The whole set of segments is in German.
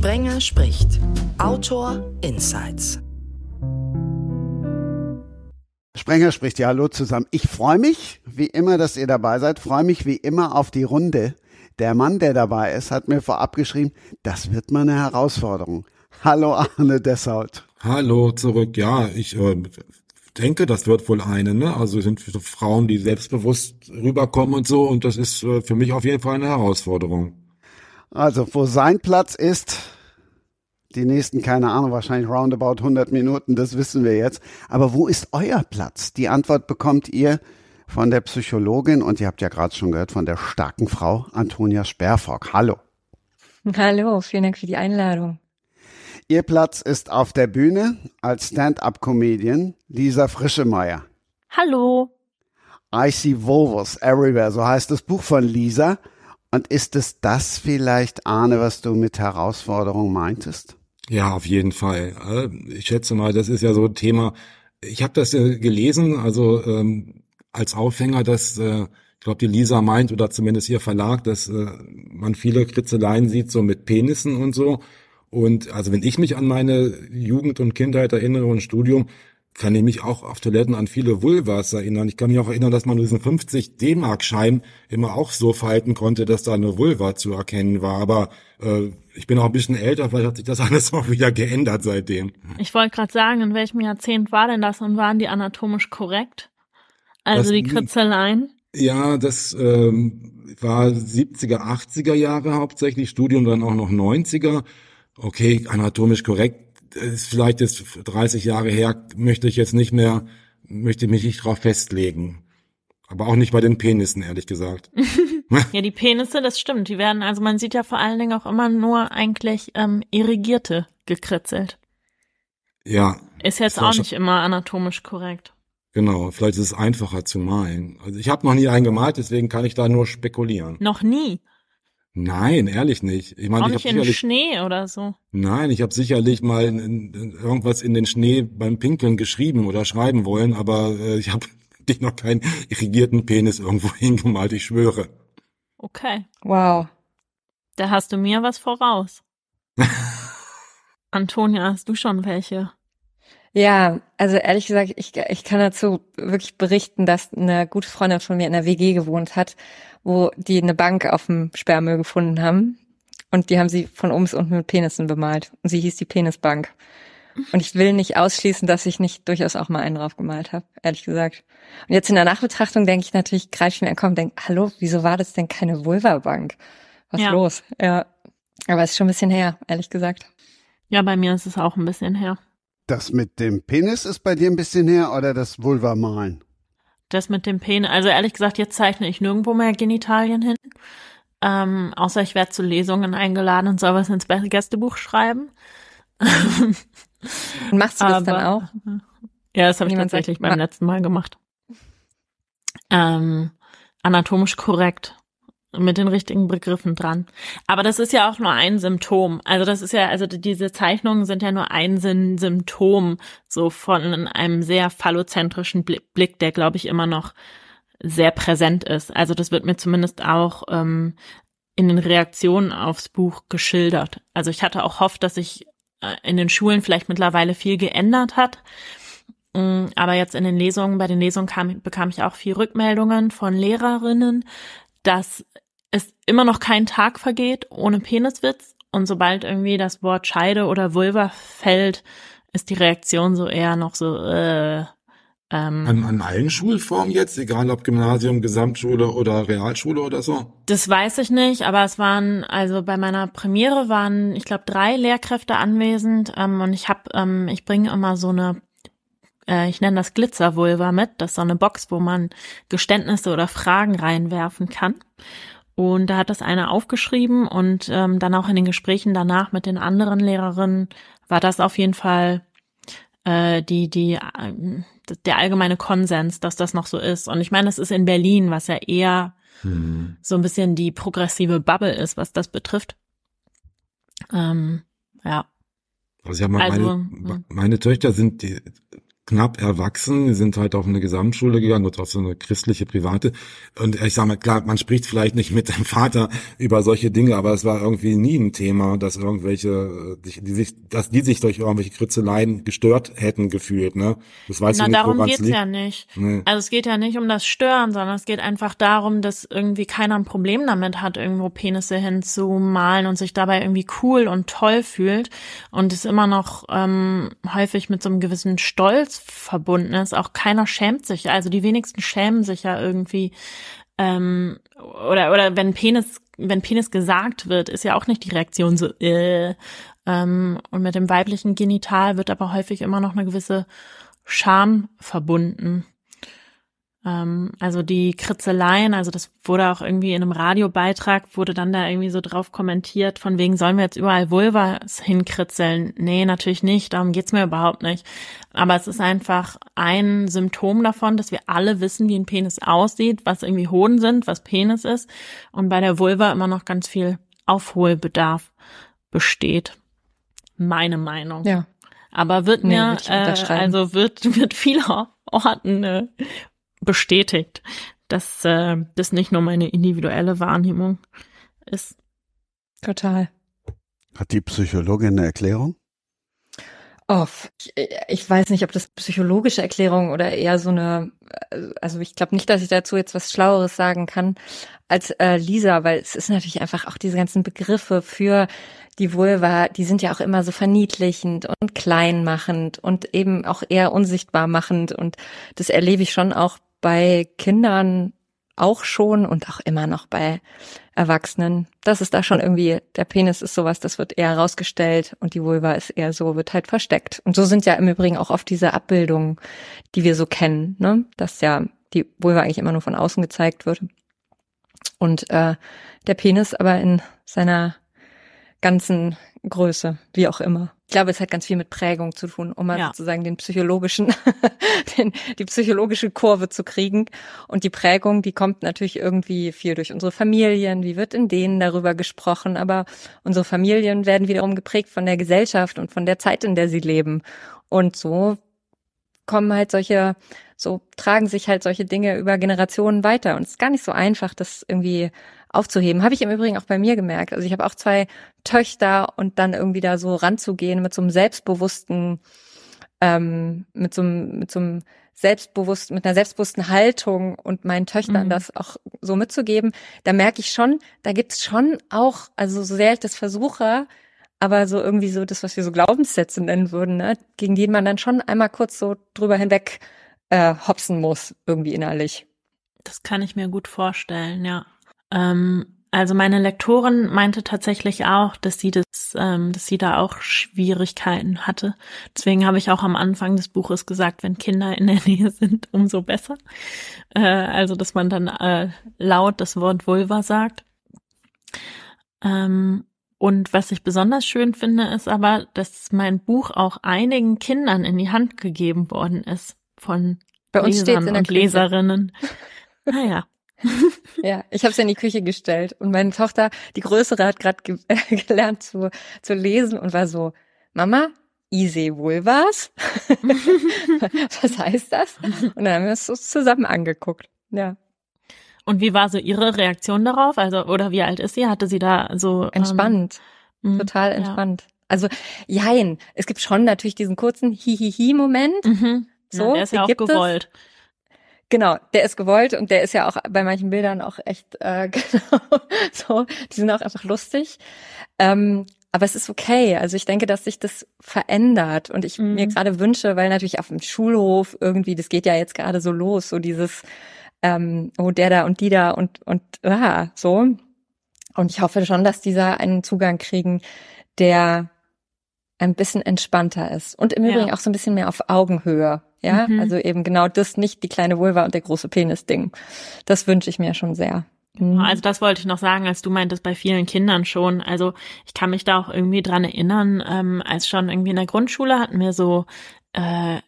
Sprenger spricht. Autor Insights. Sprenger spricht ja hallo zusammen. Ich freue mich, wie immer, dass ihr dabei seid. Freue mich wie immer auf die Runde. Der Mann, der dabei ist, hat mir vorab geschrieben, das wird mal eine Herausforderung. Hallo Arne Dessaut. Hallo zurück. Ja, ich äh, denke, das wird wohl eine. Ne? Also sind Frauen, die selbstbewusst rüberkommen und so. Und das ist äh, für mich auf jeden Fall eine Herausforderung. Also, wo sein Platz ist, die nächsten, keine Ahnung, wahrscheinlich roundabout 100 Minuten, das wissen wir jetzt. Aber wo ist euer Platz? Die Antwort bekommt ihr von der Psychologin und ihr habt ja gerade schon gehört von der starken Frau Antonia Sperrfock. Hallo. Hallo, vielen Dank für die Einladung. Ihr Platz ist auf der Bühne als Stand-up-Comedian Lisa Frischemeyer. Hallo. I See Volvos Everywhere, so heißt das Buch von Lisa. Und ist es das vielleicht, Arne, was du mit Herausforderung meintest? Ja, auf jeden Fall. Äh, ich schätze mal, das ist ja so ein Thema. Ich habe das gelesen, also ähm, als Aufhänger, dass äh, ich glaube, die Lisa meint oder zumindest ihr Verlag, dass äh, man viele Kritzeleien sieht, so mit Penissen und so. Und also wenn ich mich an meine Jugend und Kindheit erinnere und Studium, kann ich mich auch auf Toiletten an viele Vulvas erinnern. Ich kann mich auch erinnern, dass man diesen 50 D-Mark-Schein immer auch so falten konnte, dass da eine Vulva zu erkennen war. Aber äh, ich bin auch ein bisschen älter, vielleicht hat sich das alles auch wieder geändert seitdem. Ich wollte gerade sagen, in welchem Jahrzehnt war denn das und waren die anatomisch korrekt? Also das, die Kritzeleien? Ja, das ähm, war 70er, 80er Jahre hauptsächlich, Studium dann auch noch 90er. Okay, anatomisch korrekt ist vielleicht jetzt 30 Jahre her, möchte ich jetzt nicht mehr, möchte mich nicht drauf festlegen. Aber auch nicht bei den Penissen, ehrlich gesagt. ja, die Penisse, das stimmt. Die werden, also man sieht ja vor allen Dingen auch immer nur eigentlich ähm, irrigierte gekritzelt. Ja. Ist jetzt auch nicht immer anatomisch korrekt. Genau, vielleicht ist es einfacher zu malen. Also ich habe noch nie einen gemalt, deswegen kann ich da nur spekulieren. Noch nie? Nein, ehrlich nicht. Ich meine, Auch ich nicht habe in sicherlich Schnee oder so. Nein, ich habe sicherlich mal in, in, irgendwas in den Schnee beim Pinkeln geschrieben oder schreiben wollen, aber äh, ich habe dich noch keinen irrigierten Penis irgendwo hingemalt, ich schwöre. Okay. Wow. Da hast du mir was voraus. Antonia, hast du schon welche? Ja, also ehrlich gesagt, ich, ich kann dazu wirklich berichten, dass eine gute Freundin von mir in der WG gewohnt hat, wo die eine Bank auf dem Sperrmüll gefunden haben. Und die haben sie von oben bis unten mit Penissen bemalt. Und sie hieß die Penisbank. Und ich will nicht ausschließen, dass ich nicht durchaus auch mal einen drauf gemalt habe, ehrlich gesagt. Und jetzt in der Nachbetrachtung denke ich natürlich, greife ich mir an und denke, hallo, wieso war das denn keine Vulva-Bank? Was Ja. los? Ja. Aber es ist schon ein bisschen her, ehrlich gesagt. Ja, bei mir ist es auch ein bisschen her. Das mit dem Penis ist bei dir ein bisschen her oder das Vulva-Malen? Das mit dem Penis, also ehrlich gesagt, jetzt zeichne ich nirgendwo mehr Genitalien hin. Ähm, außer ich werde zu Lesungen eingeladen und soll was ins Gästebuch schreiben. Und machst du das dann auch? Ja, das habe ich tatsächlich sagt, beim letzten Mal gemacht. Ähm, anatomisch korrekt. Mit den richtigen Begriffen dran. Aber das ist ja auch nur ein Symptom. Also das ist ja, also diese Zeichnungen sind ja nur ein Sym- Symptom so von einem sehr phallozentrischen Bli- Blick, der glaube ich immer noch sehr präsent ist. Also das wird mir zumindest auch ähm, in den Reaktionen aufs Buch geschildert. Also ich hatte auch hofft, dass sich äh, in den Schulen vielleicht mittlerweile viel geändert hat. Mm, Aber jetzt in den Lesungen, bei den Lesungen kam, bekam ich auch viel Rückmeldungen von Lehrerinnen, dass es immer noch kein Tag vergeht ohne Peniswitz. Und sobald irgendwie das Wort Scheide oder Vulva fällt, ist die Reaktion so eher noch so, äh, ähm, An, an allen Schulformen jetzt, egal ob Gymnasium, Gesamtschule oder Realschule oder so? Das weiß ich nicht, aber es waren, also bei meiner Premiere waren, ich glaube, drei Lehrkräfte anwesend ähm, und ich habe, ähm, ich bringe immer so eine, äh, ich nenne das Glitzervulva mit, das ist so eine Box, wo man Geständnisse oder Fragen reinwerfen kann. Und da hat das eine aufgeschrieben und ähm, dann auch in den Gesprächen danach mit den anderen Lehrerinnen war das auf jeden Fall äh, die, die, ähm, der allgemeine Konsens, dass das noch so ist. Und ich meine, es ist in Berlin, was ja eher Hm. so ein bisschen die progressive Bubble ist, was das betrifft. Ähm, ja. Also ja, meine, Also, meine, hm. meine Töchter sind die knapp erwachsen, die sind halt auf eine Gesamtschule gegangen und auf so eine christliche private. Und ich sage mal, klar, man spricht vielleicht nicht mit dem Vater über solche Dinge, aber es war irgendwie nie ein Thema, dass irgendwelche, die sich, dass die sich durch irgendwelche Kritzeleien gestört hätten gefühlt, ne? Das weiß Na, ich nicht, darum geht's liegt. ja nicht. Nee. Also es geht ja nicht um das Stören, sondern es geht einfach darum, dass irgendwie keiner ein Problem damit hat, irgendwo Penisse hinzumalen und sich dabei irgendwie cool und toll fühlt und es immer noch ähm, häufig mit so einem gewissen Stolz verbunden ist. Auch keiner schämt sich. Also die wenigsten schämen sich ja irgendwie. Ähm, oder, oder wenn Penis, wenn Penis gesagt wird, ist ja auch nicht die Reaktion so, äh, ähm, und mit dem weiblichen Genital wird aber häufig immer noch eine gewisse Scham verbunden. Ähm, also die Kritzeleien, also das wurde auch irgendwie in einem Radiobeitrag, wurde dann da irgendwie so drauf kommentiert, von wegen sollen wir jetzt überall Vulvas hinkritzeln? Nee, natürlich nicht, darum geht's mir überhaupt nicht. Aber es ist einfach ein Symptom davon, dass wir alle wissen, wie ein Penis aussieht, was irgendwie Hoden sind, was Penis ist und bei der Vulva immer noch ganz viel Aufholbedarf besteht. Meine Meinung. Ja. Aber wird nee, mir, äh, also wird, wird vieler Orten äh, bestätigt, dass äh, das nicht nur meine individuelle Wahrnehmung ist. Total. Hat die Psychologin eine Erklärung? Oh, ich, ich weiß nicht, ob das psychologische Erklärung oder eher so eine, also ich glaube nicht, dass ich dazu jetzt was Schlaueres sagen kann als äh, Lisa, weil es ist natürlich einfach auch diese ganzen Begriffe für die Vulva, die sind ja auch immer so verniedlichend und kleinmachend und eben auch eher unsichtbar machend und das erlebe ich schon auch bei Kindern auch schon und auch immer noch bei Erwachsenen. Das ist da schon irgendwie, der Penis ist sowas, das wird eher rausgestellt und die Vulva ist eher so, wird halt versteckt. Und so sind ja im Übrigen auch oft diese Abbildungen, die wir so kennen, ne? Dass ja die Vulva eigentlich immer nur von außen gezeigt wird. Und äh, der Penis aber in seiner ganzen Größe, wie auch immer. Ich glaube, es hat ganz viel mit Prägung zu tun, um mal ja. sozusagen den psychologischen, den, die psychologische Kurve zu kriegen. Und die Prägung, die kommt natürlich irgendwie viel durch unsere Familien. Wie wird in denen darüber gesprochen? Aber unsere Familien werden wiederum geprägt von der Gesellschaft und von der Zeit, in der sie leben. Und so kommen halt solche, so tragen sich halt solche Dinge über Generationen weiter. Und es ist gar nicht so einfach, das irgendwie aufzuheben. Habe ich im Übrigen auch bei mir gemerkt. Also ich habe auch zwei Töchter und dann irgendwie da so ranzugehen mit so einem selbstbewussten, ähm, mit so einem, mit so einem selbstbewusst, mit einer selbstbewussten Haltung und meinen Töchtern mhm. das auch so mitzugeben, da merke ich schon, da gibt's schon auch, also so sehr ich das versuche, aber so irgendwie so das, was wir so Glaubenssätze nennen würden, ne, gegen die man dann schon einmal kurz so drüber hinweg äh, hopsen muss, irgendwie innerlich. Das kann ich mir gut vorstellen, ja. Ähm, also meine Lektorin meinte tatsächlich auch, dass sie das, ähm, dass sie da auch Schwierigkeiten hatte. Deswegen habe ich auch am Anfang des Buches gesagt, wenn Kinder in der Nähe sind, umso besser. Äh, also dass man dann äh, laut das Wort Vulva sagt. Ähm, und was ich besonders schön finde, ist aber, dass mein Buch auch einigen Kindern in die Hand gegeben worden ist von Bei uns Lesern und Leserinnen. Naja, ja, ich habe es in die Küche gestellt und meine Tochter, die größere, hat gerade ge gelernt zu, zu lesen und war so, Mama, easy wohl was? Was heißt das? Und dann haben wir es so zusammen angeguckt. Ja. Und wie war so Ihre Reaktion darauf? Also, oder wie alt ist sie? Hatte sie da so ähm, entspannt, ähm, total entspannt. Ja. Also, jein, es gibt schon natürlich diesen kurzen Hihihi-Moment. Mhm. So, ja, der ist ja auch gewollt. Es. Genau, der ist gewollt und der ist ja auch bei manchen Bildern auch echt äh, genau so. Die sind auch einfach lustig. Ähm, aber es ist okay. Also ich denke, dass sich das verändert und ich mhm. mir gerade wünsche, weil natürlich auf dem Schulhof irgendwie, das geht ja jetzt gerade so los, so dieses, ähm, oh der da und die da und und ah, so. Und ich hoffe schon, dass dieser einen Zugang kriegen, der ein bisschen entspannter ist und im ja. Übrigen auch so ein bisschen mehr auf Augenhöhe. Ja, mhm. also eben genau das, nicht die kleine Vulva und der große Penis-Ding. Das wünsche ich mir schon sehr. Mhm. Also das wollte ich noch sagen, als du meintest, bei vielen Kindern schon. Also ich kann mich da auch irgendwie dran erinnern, ähm, als schon irgendwie in der Grundschule hatten wir so äh,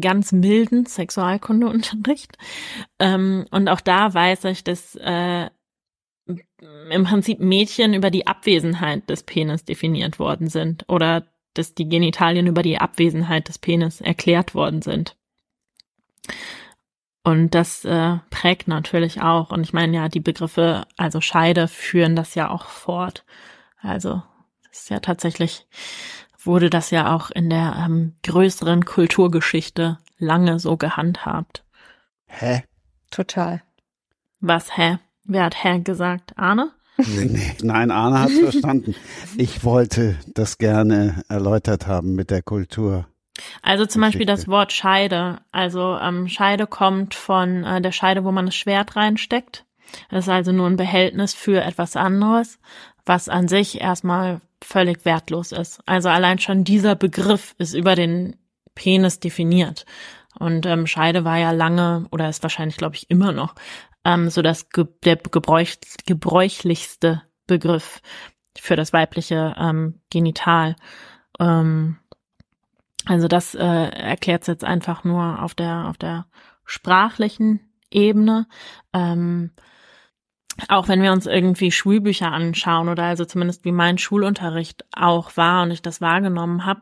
ganz milden Sexualkundeunterricht. Ähm, und auch da weiß ich, dass äh, im Prinzip Mädchen über die Abwesenheit des Penis definiert worden sind oder dass die Genitalien über die Abwesenheit des Penis erklärt worden sind. Und das äh, prägt natürlich auch. Und ich meine ja, die Begriffe, also Scheide, führen das ja auch fort. Also das ist ja tatsächlich, wurde das ja auch in der ähm, größeren Kulturgeschichte lange so gehandhabt. Hä? Total. Was, hä? Wer hat hä gesagt? Arne? Nee. Nein, Arne hat's verstanden. Ich wollte das gerne erläutert haben mit der Kultur. Also zum Beispiel das Wort Scheide. Also ähm, Scheide kommt von äh, der Scheide, wo man das Schwert reinsteckt. Das ist also nur ein Behältnis für etwas anderes, was an sich erstmal völlig wertlos ist. Also allein schon dieser Begriff ist über den Penis definiert. Und ähm, Scheide war ja lange oder ist wahrscheinlich, glaube ich, immer noch ähm, so das ge der gebräuch gebräuchlichste Begriff für das weibliche ähm, Genital. Ähm, also das äh, erklärt jetzt einfach nur auf der auf der sprachlichen Ebene. Ähm, auch wenn wir uns irgendwie Schulbücher anschauen oder also zumindest wie mein Schulunterricht auch war und ich das wahrgenommen habe,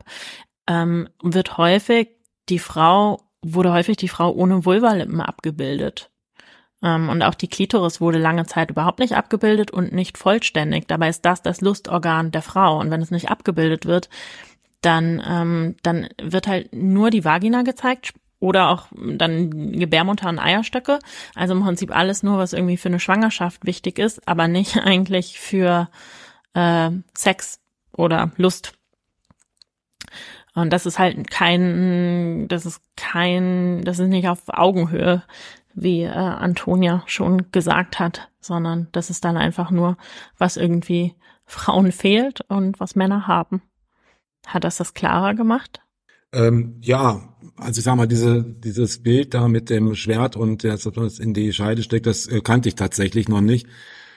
ähm, wird häufig die Frau wurde häufig die Frau ohne Vulvalippen abgebildet. Ähm, und auch die Klitoris wurde lange Zeit überhaupt nicht abgebildet und nicht vollständig. Dabei ist das das Lustorgan der Frau. Und wenn es nicht abgebildet wird, dann, ähm, dann wird halt nur die Vagina gezeigt oder auch dann Gebärmutter und Eierstöcke. Also im Prinzip alles nur, was irgendwie für eine Schwangerschaft wichtig ist, aber nicht eigentlich für äh, Sex oder Lust. Und das ist halt kein, das ist kein, das ist nicht auf Augenhöhe, wie äh, Antonia schon gesagt hat, sondern das ist dann einfach nur, was irgendwie Frauen fehlt und was Männer haben. Hat das das klarer gemacht? Ähm, ja, also ich sag mal, diese, dieses Bild da mit dem Schwert und der das in die Scheide steckt, das äh, kannte ich tatsächlich noch nicht.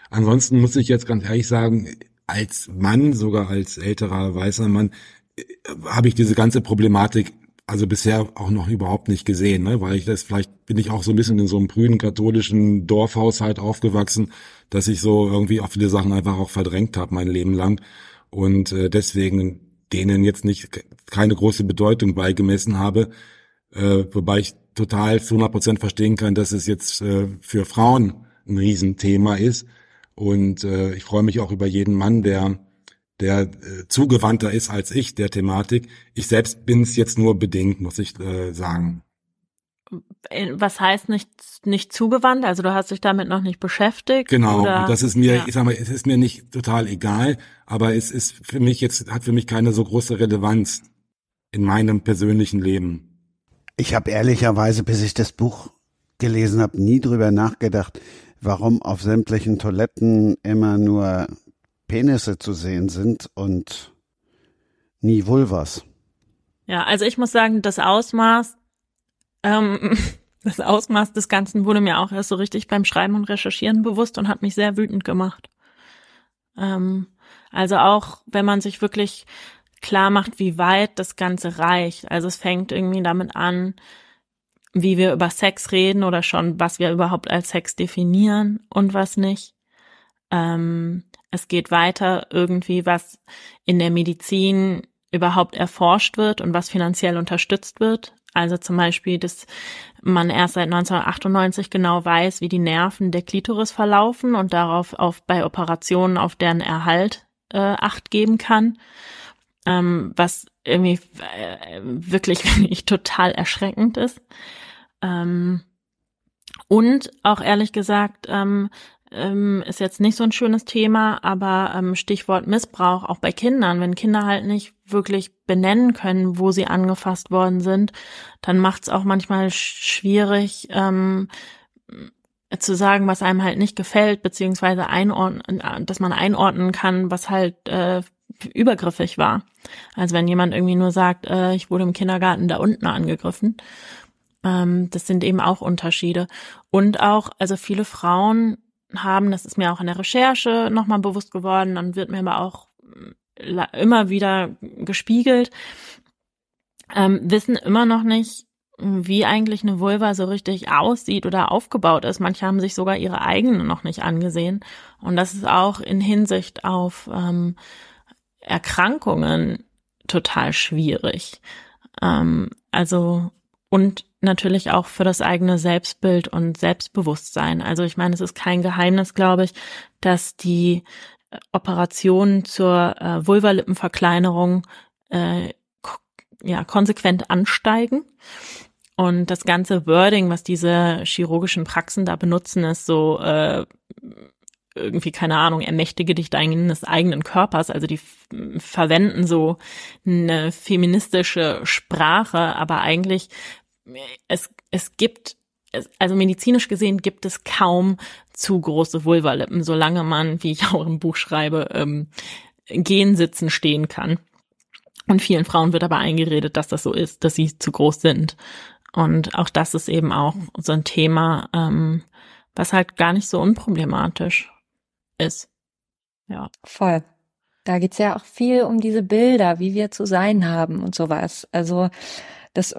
Ansonsten muss ich jetzt ganz ehrlich sagen, als Mann, sogar als älterer weißer Mann, äh, habe ich diese ganze Problematik also bisher auch noch überhaupt nicht gesehen, ne? weil ich das vielleicht bin ich auch so ein bisschen in so einem prüden katholischen Dorfhaushalt aufgewachsen, dass ich so irgendwie auch viele Sachen einfach auch verdrängt habe mein Leben lang und äh, deswegen denen jetzt nicht keine große Bedeutung beigemessen habe, äh, wobei ich total zu 100 Prozent verstehen kann, dass es jetzt äh, für Frauen ein Riesenthema ist und äh, ich freue mich auch über jeden Mann, der der äh, zugewandter ist als ich der Thematik. Ich selbst bin es jetzt nur bedingt, muss ich äh, sagen. Äh, Was heißt nicht, nicht zugewandt? Also du hast dich damit noch nicht beschäftigt? Genau, Oder? das ist mir, Ja. ich sag mal, es ist mir nicht total egal, aber es ist für mich jetzt, hat für mich keine so große Relevanz in meinem persönlichen Leben. Ich habe ehrlicherweise, bis ich das Buch gelesen habe, nie drüber nachgedacht, warum auf sämtlichen Toiletten immer nur Penisse zu sehen sind und nie Vulvas. Ja, also ich muss sagen, das Ausmaß, ähm, das Ausmaß des Ganzen wurde mir auch erst so richtig beim Schreiben und Recherchieren bewusst und hat mich sehr wütend gemacht. Ähm, also auch, wenn man sich wirklich klar macht, wie weit das Ganze reicht. Also es fängt irgendwie damit an, wie wir über Sex reden oder schon, was wir überhaupt als Sex definieren und was nicht. Ähm, es geht weiter irgendwie, was in der Medizin überhaupt erforscht wird und was finanziell unterstützt wird. Also zum Beispiel, dass man erst seit 1998 genau weiß, wie die Nerven der Klitoris verlaufen und darauf auf bei Operationen auf deren Erhalt äh, Acht geben kann. Ähm, was irgendwie äh, wirklich, wirklich total erschreckend ist. Ähm, und auch ehrlich gesagt, ähm, ähm, ist jetzt nicht so ein schönes Thema, aber ähm, Stichwort Missbrauch auch bei Kindern. Wenn Kinder halt nicht wirklich benennen können, wo sie angefasst worden sind, dann macht es auch manchmal sch- schwierig ähm, zu sagen, was einem halt nicht gefällt, beziehungsweise einordnen, dass man einordnen kann, was halt äh, übergriffig war. Also wenn jemand irgendwie nur sagt, äh, ich wurde im Kindergarten da unten angegriffen, ähm, das sind eben auch Unterschiede. Und auch, also viele Frauen haben, das ist mir auch in der Recherche nochmal bewusst geworden, dann wird mir aber auch la- immer wieder gespiegelt, ähm, wissen immer noch nicht, wie eigentlich eine Vulva so richtig aussieht oder aufgebaut ist. Manche haben sich sogar ihre eigene noch nicht angesehen. Und das ist auch in Hinsicht auf ähm, Erkrankungen total schwierig. Ähm, also und natürlich auch für das eigene Selbstbild und Selbstbewusstsein. Also ich meine, es ist kein Geheimnis, glaube ich, dass die äh, Operationen zur äh, Vulvalippenverkleinerung äh, ja konsequent ansteigen. Und das ganze Wording, was diese chirurgischen Praxen da benutzen, ist so äh, irgendwie, keine Ahnung, ermächtige dich deines eigenen Körpers. Also die verwenden so eine feministische Sprache, aber eigentlich, es, es gibt, also medizinisch gesehen gibt es kaum zu große Vulvalippen, solange man, wie ich auch im Buch schreibe, ähm, gehen, sitzen, stehen kann. Und vielen Frauen wird aber eingeredet, dass das so ist, dass sie zu groß sind. Und auch das ist eben auch so ein Thema, ähm, was halt gar nicht so unproblematisch ist. Ja. Voll. Da geht's ja auch viel um diese Bilder, wie wir zu sein haben und sowas. Also das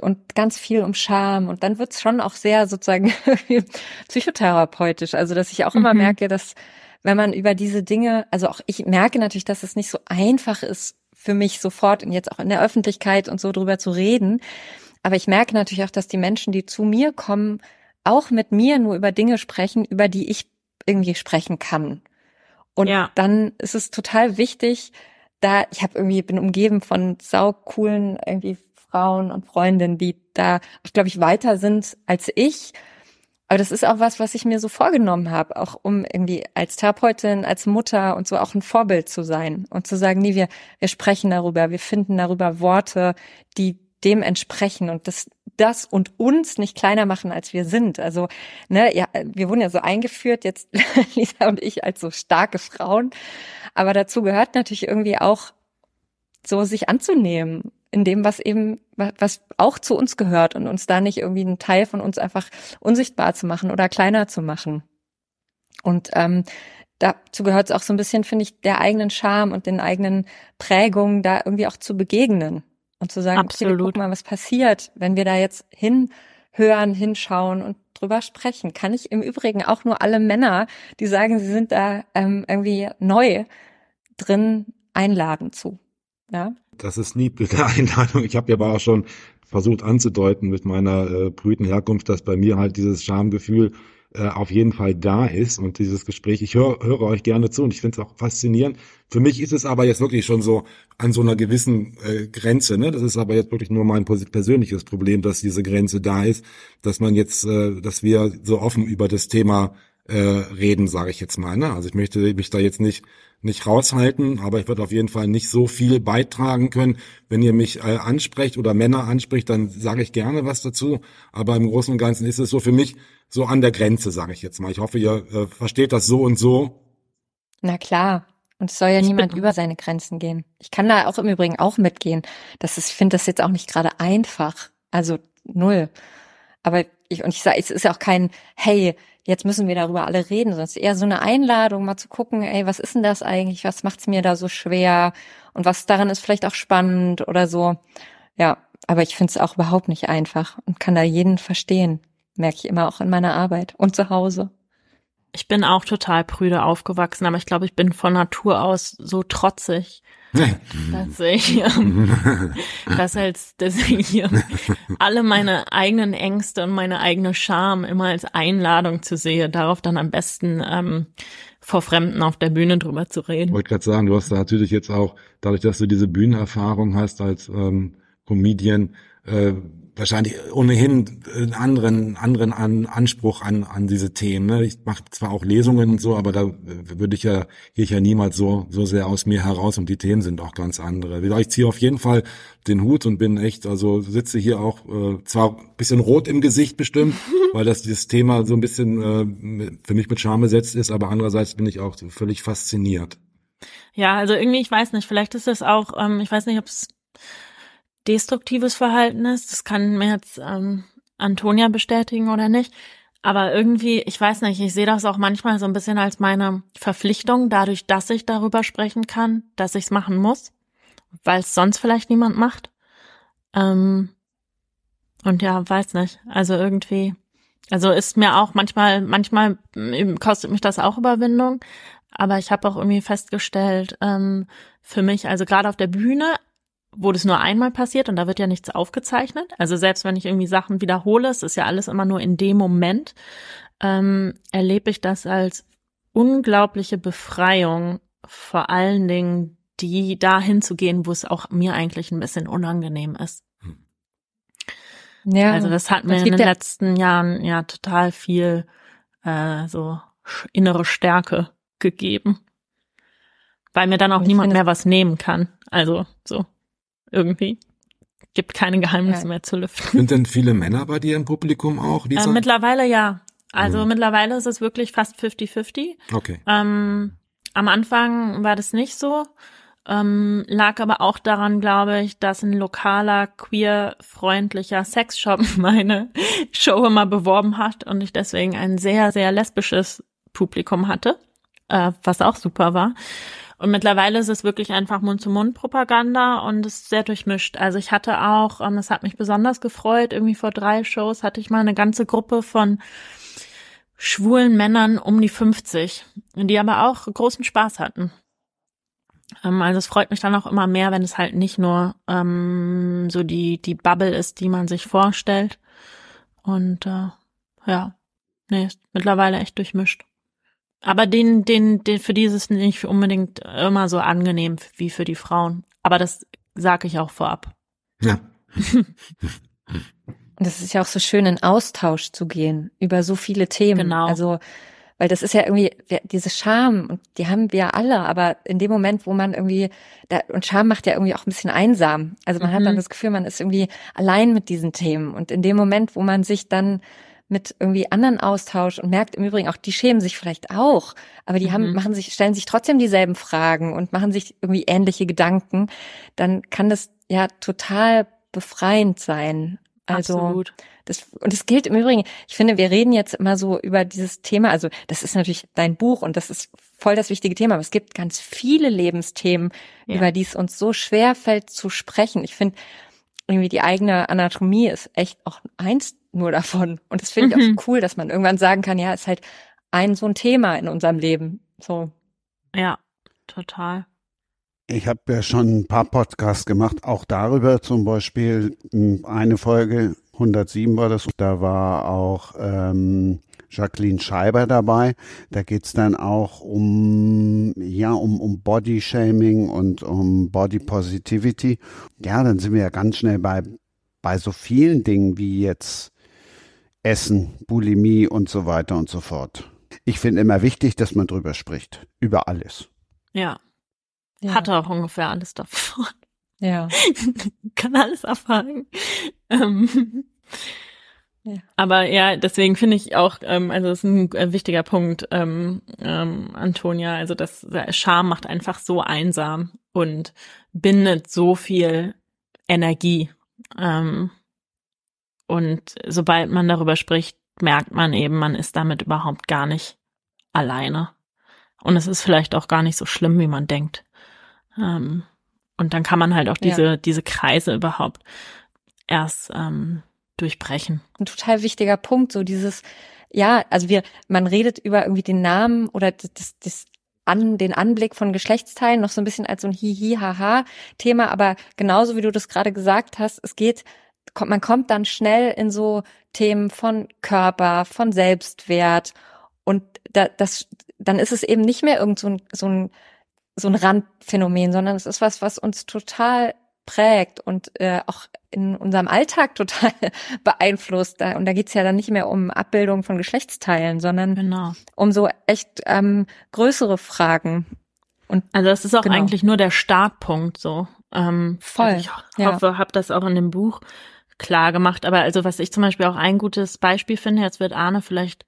und ganz viel um Scham und dann wird's schon auch sehr sozusagen psychotherapeutisch. Also dass ich auch immer mhm. merke, dass wenn man über diese Dinge, also auch ich merke natürlich, dass es nicht so einfach ist für mich sofort und jetzt auch in der Öffentlichkeit und so drüber zu reden. Aber ich merke natürlich auch, dass die Menschen, die zu mir kommen, auch mit mir nur über Dinge sprechen, über die ich irgendwie sprechen kann. Und ja. dann ist es total wichtig, da, ich habe irgendwie, bin umgeben von saucoolen irgendwie Frauen und Freundinnen, die da, glaube ich, weiter sind als ich. Aber das ist auch was, was ich mir so vorgenommen habe, auch um irgendwie als Therapeutin, als Mutter und so auch ein Vorbild zu sein und zu sagen, nee, wir, wir sprechen darüber, wir finden darüber Worte, die dem entsprechen und das, das und uns nicht kleiner machen, als wir sind. Also, ne, ja, wir wurden ja so eingeführt, jetzt Lisa und ich als so starke Frauen. Aber dazu gehört natürlich irgendwie auch so sich anzunehmen in dem, was eben, was auch zu uns gehört und uns da nicht irgendwie einen Teil von uns einfach unsichtbar zu machen oder kleiner zu machen. Und ähm, dazu gehört es auch so ein bisschen, finde ich, der eigenen Charme und den eigenen Prägungen da irgendwie auch zu begegnen und zu sagen, Absolut. okay, guck mal, was passiert, wenn wir da jetzt hinhören, hinschauen und drüber sprechen. Kann ich im Übrigen auch nur alle Männer, die sagen, sie sind da ähm, irgendwie neu drin, einladen zu. Ja. Das ist mit der Einladung. Ich habe ja aber auch schon versucht anzudeuten mit meiner äh, brüten Herkunft, dass bei mir halt dieses Schamgefühl äh, auf jeden Fall da ist und dieses Gespräch, ich höre, höre euch gerne zu und ich finde es auch faszinierend. Für mich ist es aber jetzt wirklich schon so an so einer gewissen äh, Grenze, ne? Das ist aber jetzt wirklich nur mein persönliches Problem, dass diese Grenze da ist, dass man jetzt, äh, dass wir so offen über das Thema äh, reden, sage ich jetzt mal. Ne? Also ich möchte mich da jetzt nicht nicht raushalten, aber ich würde auf jeden Fall nicht so viel beitragen können. Wenn ihr mich äh, ansprecht oder Männer anspricht, dann sage ich gerne was dazu. Aber im Großen und Ganzen ist es so für mich so an der Grenze, sage ich jetzt mal. Ich hoffe, ihr äh, versteht das so und so. Na klar. Und es soll ja ich niemand über seine Grenzen gehen. Ich kann da auch im Übrigen auch mitgehen. Das ist, ich finde das jetzt auch nicht gerade einfach. Also null. Aber ich, und ich sage, es ist ja auch kein, hey, jetzt müssen wir darüber alle reden, ist eher so eine Einladung, mal zu gucken, ey, was ist denn das eigentlich? Was macht's mir da so schwer? Und was daran ist vielleicht auch spannend oder so. Ja, aber ich finde es auch überhaupt nicht einfach und kann da jeden verstehen. Merke ich immer auch in meiner Arbeit und zu Hause. Ich bin auch total prüde aufgewachsen, aber ich glaube, ich bin von Natur aus so trotzig, dass ich, ähm, dass als, dass ich hier alle meine eigenen Ängste und meine eigene Scham immer als Einladung zu sehe, darauf dann am besten ähm, vor Fremden auf der Bühne drüber zu reden. Ich wollte gerade sagen, du hast da natürlich jetzt auch, dadurch, dass du diese Bühnenerfahrung hast als ähm, Comedian, äh, wahrscheinlich ohnehin einen anderen anderen an, Anspruch an an diese Themen. Ne? Ich mache zwar auch Lesungen und so, aber da würde ich ja gehe ich ja niemals so so sehr aus mir heraus und die Themen sind auch ganz andere. Ich ziehe auf jeden Fall den Hut und bin echt also sitze hier auch äh, zwar ein bisschen rot im Gesicht bestimmt, weil das dieses Thema so ein bisschen äh, für mich mit Charme besetzt ist, aber andererseits bin ich auch völlig fasziniert. Ja, also irgendwie ich weiß nicht, vielleicht ist es auch ähm, ich weiß nicht, ob es destruktives Verhalten ist. Das kann mir jetzt ähm, Antonia bestätigen oder nicht. Aber irgendwie, ich weiß nicht, ich sehe das auch manchmal so ein bisschen als meine Verpflichtung, dadurch, dass ich darüber sprechen kann, dass ich es machen muss, weil es sonst vielleicht niemand macht. Ähm, und ja, weiß nicht. Also irgendwie, also ist mir auch manchmal, manchmal kostet mich das auch Überwindung. Aber ich habe auch irgendwie festgestellt, ähm, für mich, also gerade auf der Bühne, wo das nur einmal passiert und da wird ja nichts aufgezeichnet. Also selbst wenn ich irgendwie Sachen wiederhole, es ist ja alles immer nur in dem Moment, ähm, erlebe ich das als unglaubliche Befreiung, vor allen Dingen die dahin zu gehen, wo es auch mir eigentlich ein bisschen unangenehm ist. Ja, also das hat mir das in den letzten Jahren ja total viel äh, so innere Stärke gegeben, weil mir dann auch niemand mehr was nehmen kann. Also so irgendwie gibt keine Geheimnisse ja. mehr zu lüften. Sind denn viele Männer bei dir im Publikum auch? Äh, mittlerweile ja. Also mhm. mittlerweile ist es wirklich fast 50-50. Okay. Ähm, am Anfang war das nicht so. Ähm, lag aber auch daran, glaube ich, dass ein lokaler, queer-freundlicher Sexshop meine Show immer beworben hat und ich deswegen ein sehr, sehr lesbisches Publikum hatte, äh, was auch super war. Und mittlerweile ist es wirklich einfach Mund-zu-Mund-Propaganda und es ist sehr durchmischt. Also ich hatte auch, das hat mich besonders gefreut, irgendwie vor drei Shows hatte ich mal eine ganze Gruppe von schwulen Männern um die 50, die aber auch großen Spaß hatten. Ähm, also es freut mich dann auch immer mehr, wenn es halt nicht nur ähm, so die, die Bubble ist, die man sich vorstellt. Und äh, ja, nee, ist mittlerweile echt durchmischt. Aber den, den, den, für dieses nicht unbedingt immer so angenehm wie für die Frauen. Aber das sage ich auch vorab. Ja. Und es ist ja auch so schön, in Austausch zu gehen über so viele Themen. Genau. Also weil das ist ja irgendwie diese Scham und die haben wir alle, aber in dem Moment, wo man irgendwie da, und Scham macht ja irgendwie auch ein bisschen einsam. Also man mhm. hat dann mhm. das Gefühl, man ist irgendwie allein mit diesen Themen und in dem Moment, wo man sich dann mit irgendwie anderen austauscht und merkt im Übrigen auch, die schämen sich vielleicht auch, aber die haben, mhm. machen sich, stellen sich trotzdem dieselben Fragen und machen sich irgendwie ähnliche Gedanken, dann kann das ja total befreiend sein. Also Absolut. Das, und es gilt im Übrigen, ich finde, wir reden jetzt immer so über dieses Thema, also das ist natürlich dein Buch und das ist voll das wichtige Thema, aber es gibt ganz viele Lebensthemen, ja. über die es uns so schwer fällt zu sprechen. Ich finde, irgendwie die eigene Anatomie ist echt auch eins nur davon. Und das finde ich mhm. auch so cool, dass man irgendwann sagen kann, ja, ist halt ein so ein Thema in unserem Leben. So. Ja, total. Ich habe ja schon ein paar Podcasts gemacht, auch darüber zum Beispiel hm, eine Folge 107 war das, da war auch ähm, Jacqueline Scheiber dabei. Da geht's dann auch um ja um um Body Shaming und um Body Positivity. Ja, dann sind wir ja ganz schnell bei bei so vielen Dingen wie jetzt Essen, Bulimie und so weiter und so fort. Ich finde immer wichtig, dass man drüber spricht, über alles. Ja. Ja. Hatte auch ungefähr alles davon. Ja. Kann alles abhaken. Ähm, ja. Aber ja, deswegen finde ich auch, ähm, also das ist ein äh, wichtiger Punkt, ähm, ähm, Antonia, also das Scham macht einfach so einsam und bindet so viel Energie. Ähm, und sobald man darüber spricht, merkt man eben, man ist damit überhaupt gar nicht alleine. Und es ist vielleicht auch gar nicht so schlimm, wie man denkt. Ähm, und dann kann man halt auch diese, ja. diese Kreise überhaupt erst ähm, durchbrechen. Ein total wichtiger Punkt, so dieses, ja, also wir, man redet über irgendwie den Namen oder das, das an den Anblick von Geschlechtsteilen noch so ein bisschen als so ein Hihi-Haha-Thema, aber genauso wie du das gerade gesagt hast, es geht, man kommt dann schnell in so Themen von Körper, von Selbstwert und da, das, dann ist es eben nicht mehr irgend so ein, so ein so ein Randphänomen, sondern es ist was, was uns total prägt und äh, auch in unserem Alltag total beeinflusst. Und da geht's ja dann nicht mehr um Abbildung von Geschlechtsteilen, sondern genau. um so echt ähm, größere Fragen. Und also das ist auch genau. eigentlich nur der Startpunkt so. Ähm, Voll. Also ich hoffe, ja. habe das auch in dem Buch klar gemacht. Aber also was ich zum Beispiel auch ein gutes Beispiel finde, jetzt wird Arne vielleicht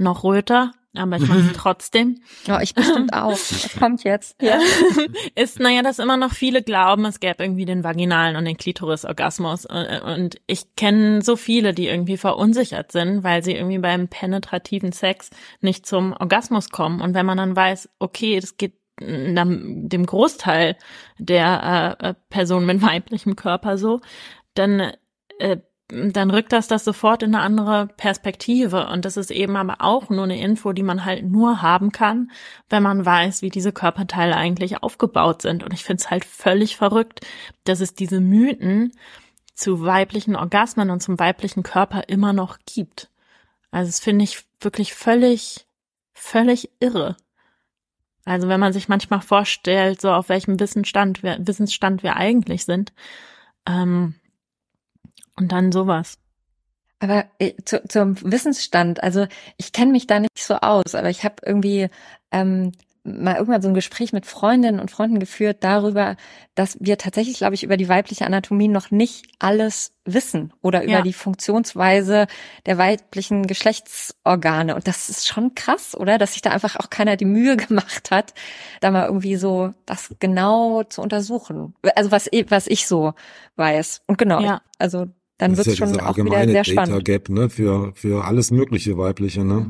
noch röter, aber ich mache es trotzdem. Ja, ich bestimmt auch. Das kommt jetzt. Ja. ist, naja, dass immer noch viele glauben, es gäbe irgendwie den vaginalen und den Klitoris-Orgasmus. Und ich kenne so viele, die irgendwie verunsichert sind, weil sie irgendwie beim penetrativen Sex nicht zum Orgasmus kommen. Und wenn man dann weiß, okay, das geht dem Großteil der äh, Personen mit weiblichem Körper so, dann äh, dann rückt das das sofort in eine andere Perspektive. Und das ist eben aber auch nur eine Info, die man halt nur haben kann, wenn man weiß, wie diese Körperteile eigentlich aufgebaut sind. Und ich finde es halt völlig verrückt, dass es diese Mythen zu weiblichen Orgasmen und zum weiblichen Körper immer noch gibt. Also das finde ich wirklich völlig, völlig irre. Also wenn man sich manchmal vorstellt, so auf welchem Wissensstand wir, Wissensstand wir eigentlich sind, ähm, und dann sowas. Aber äh, zu, zum Wissensstand, also ich kenne mich da nicht so aus, aber ich habe irgendwie ähm, mal irgendwann so ein Gespräch mit Freundinnen und Freunden geführt darüber, dass wir tatsächlich, glaube ich, über die weibliche Anatomie noch nicht alles wissen oder über Ja. die Funktionsweise der weiblichen Geschlechtsorgane. Und das ist schon krass, oder? Dass sich da einfach auch keiner die Mühe gemacht hat, da mal irgendwie so das genau zu untersuchen. Also was, was ich so weiß. Und genau, Ja. also dann Das wird ist es ja schon auch wieder sehr Data spannend. Gap, ne, für, für alles mögliche weibliche, ne?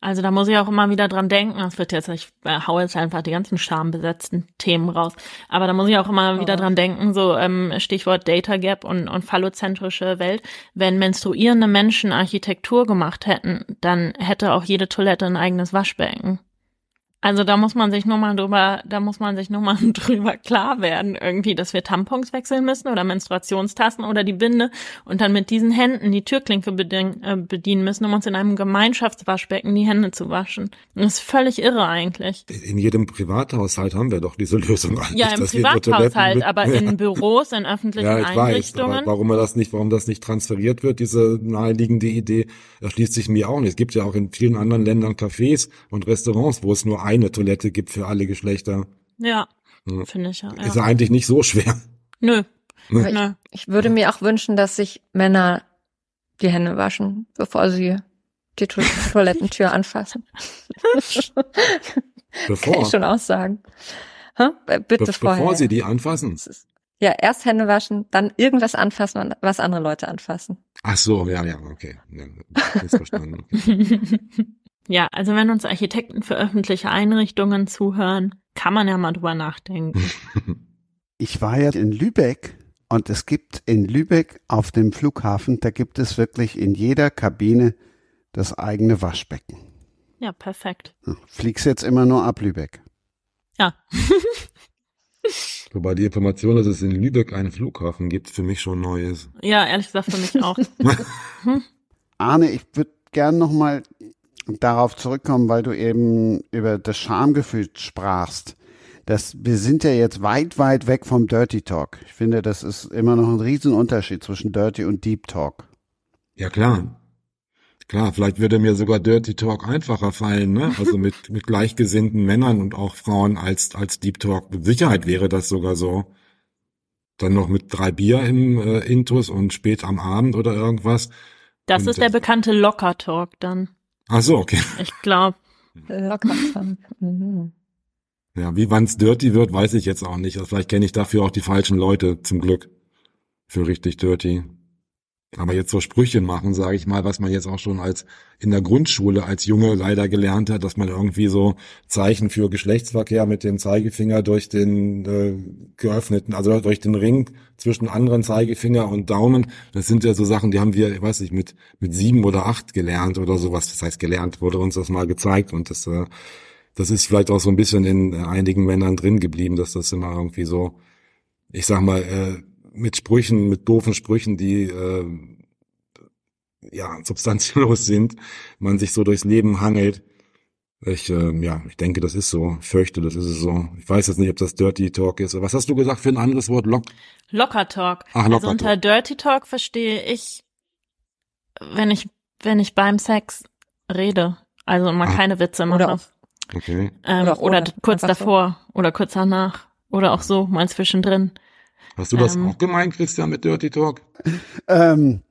Also da muss ich auch immer wieder dran denken. Das wird jetzt, ich äh, hau jetzt einfach die ganzen schambesetzten Themen raus. Aber da muss ich auch immer wieder dran denken, so ähm, Stichwort Data Gap und, und phallozentrische Welt. Wenn menstruierende Menschen Architektur gemacht hätten, dann hätte auch jede Toilette ein eigenes Waschbecken. Also da muss man sich nur mal drüber, da muss man sich nur mal drüber klar werden, irgendwie, dass wir Tampons wechseln müssen oder Menstruationstassen oder die Binde und dann mit diesen Händen die Türklinke äh, bedienen müssen, um uns in einem Gemeinschaftswaschbecken die Hände zu waschen. Das ist völlig irre eigentlich. In jedem Privathaushalt haben wir doch diese Lösung eigentlich. Ja, im Privathaushalt, aber in Büros, in öffentlichen Ja, ich weiß, Einrichtungen. warum er das nicht, warum das nicht transferiert wird, diese naheliegende Idee, erschließt sich mir auch nicht. Es gibt ja auch in vielen anderen Ländern Cafés und Restaurants, wo es nur eine Toilette gibt für alle Geschlechter. ja, Ja. finde ich ja. Ist ja. eigentlich nicht so schwer. Nö. Aber ich, Nö. ich würde mir auch wünschen, dass sich Männer die Hände waschen, bevor sie die To Toilettentür anfassen. Kann Bevor, ich schon aussagen. Hä? Äh, Bitte be vorher. bevor sie die anfassen. Ja, erst Hände waschen, dann irgendwas anfassen, was andere Leute anfassen. Ach so, ja, ja, okay. Ja, missverstanden. Okay. ja, also wenn uns Architekten für öffentliche Einrichtungen zuhören, kann man ja mal drüber nachdenken. Ich war ja in Lübeck und es gibt in Lübeck auf dem Flughafen, da gibt es wirklich in jeder Kabine das eigene Waschbecken. Ja, perfekt. Hm, Fliegst jetzt immer nur ab Lübeck. Ja. Wobei die Information, dass es in Lübeck einen Flughafen gibt, für mich schon neu ist. Ja, ehrlich gesagt für mich auch. Arne, ich würde gern nochmal darauf zurückkommen, weil du eben über das Schamgefühl sprachst. Das, wir sind ja jetzt weit, weit weg vom Dirty Talk. Ich finde, das ist immer noch ein Riesenunterschied zwischen Dirty und Deep Talk. Ja, klar. Klar, vielleicht würde mir sogar Dirty Talk einfacher fallen, ne? Also mit, mit gleichgesinnten Männern und auch Frauen als, als Deep Talk. Mit Sicherheit wäre das sogar so. Dann noch mit drei Bier im äh, Intus und spät am Abend oder irgendwas. Das Und ist der das- bekannte Locker-Talk dann. Ach so, okay. Ich glaube, Locker. Mhm. Ja, wie wann's dirty wird, weiß ich jetzt auch nicht. Also vielleicht kenne ich dafür auch die falschen Leute, zum Glück. Für richtig dirty. Aber jetzt so Sprüche machen, sage ich mal, was man jetzt auch schon als in der Grundschule als Junge leider gelernt hat, dass man irgendwie so Zeichen für Geschlechtsverkehr mit dem Zeigefinger durch den äh, geöffneten, also durch den Ring zwischen anderen Zeigefinger und Daumen, das sind ja so Sachen, die haben wir, ich weiß nicht, mit mit sieben oder acht gelernt oder sowas. Das heißt gelernt, wurde uns das mal gezeigt und das äh, das ist vielleicht auch so ein bisschen in einigen Männern drin geblieben, dass das immer irgendwie so, ich sag mal, äh, mit Sprüchen, mit doofen Sprüchen, die äh, ja substanzlos sind, man sich so durchs Leben hangelt. Ich, äh, ja, ich denke, das ist so. Ich fürchte, das ist es so. Ich weiß jetzt nicht, ob das Dirty Talk ist. Was hast du gesagt für ein anderes Wort? Lock? Locker-Talk. Ach, Also Locker unter Talk. Dirty Talk verstehe ich, wenn ich, wenn ich beim Sex rede. Also mal Ah. keine Witze mache. Oder Okay. ähm, oder oder, kurz Einfach so. davor oder kurz danach. Oder auch so, mal zwischendrin. Hast du das Ähm. auch gemeint, Christian, mit Dirty Talk? Ähm,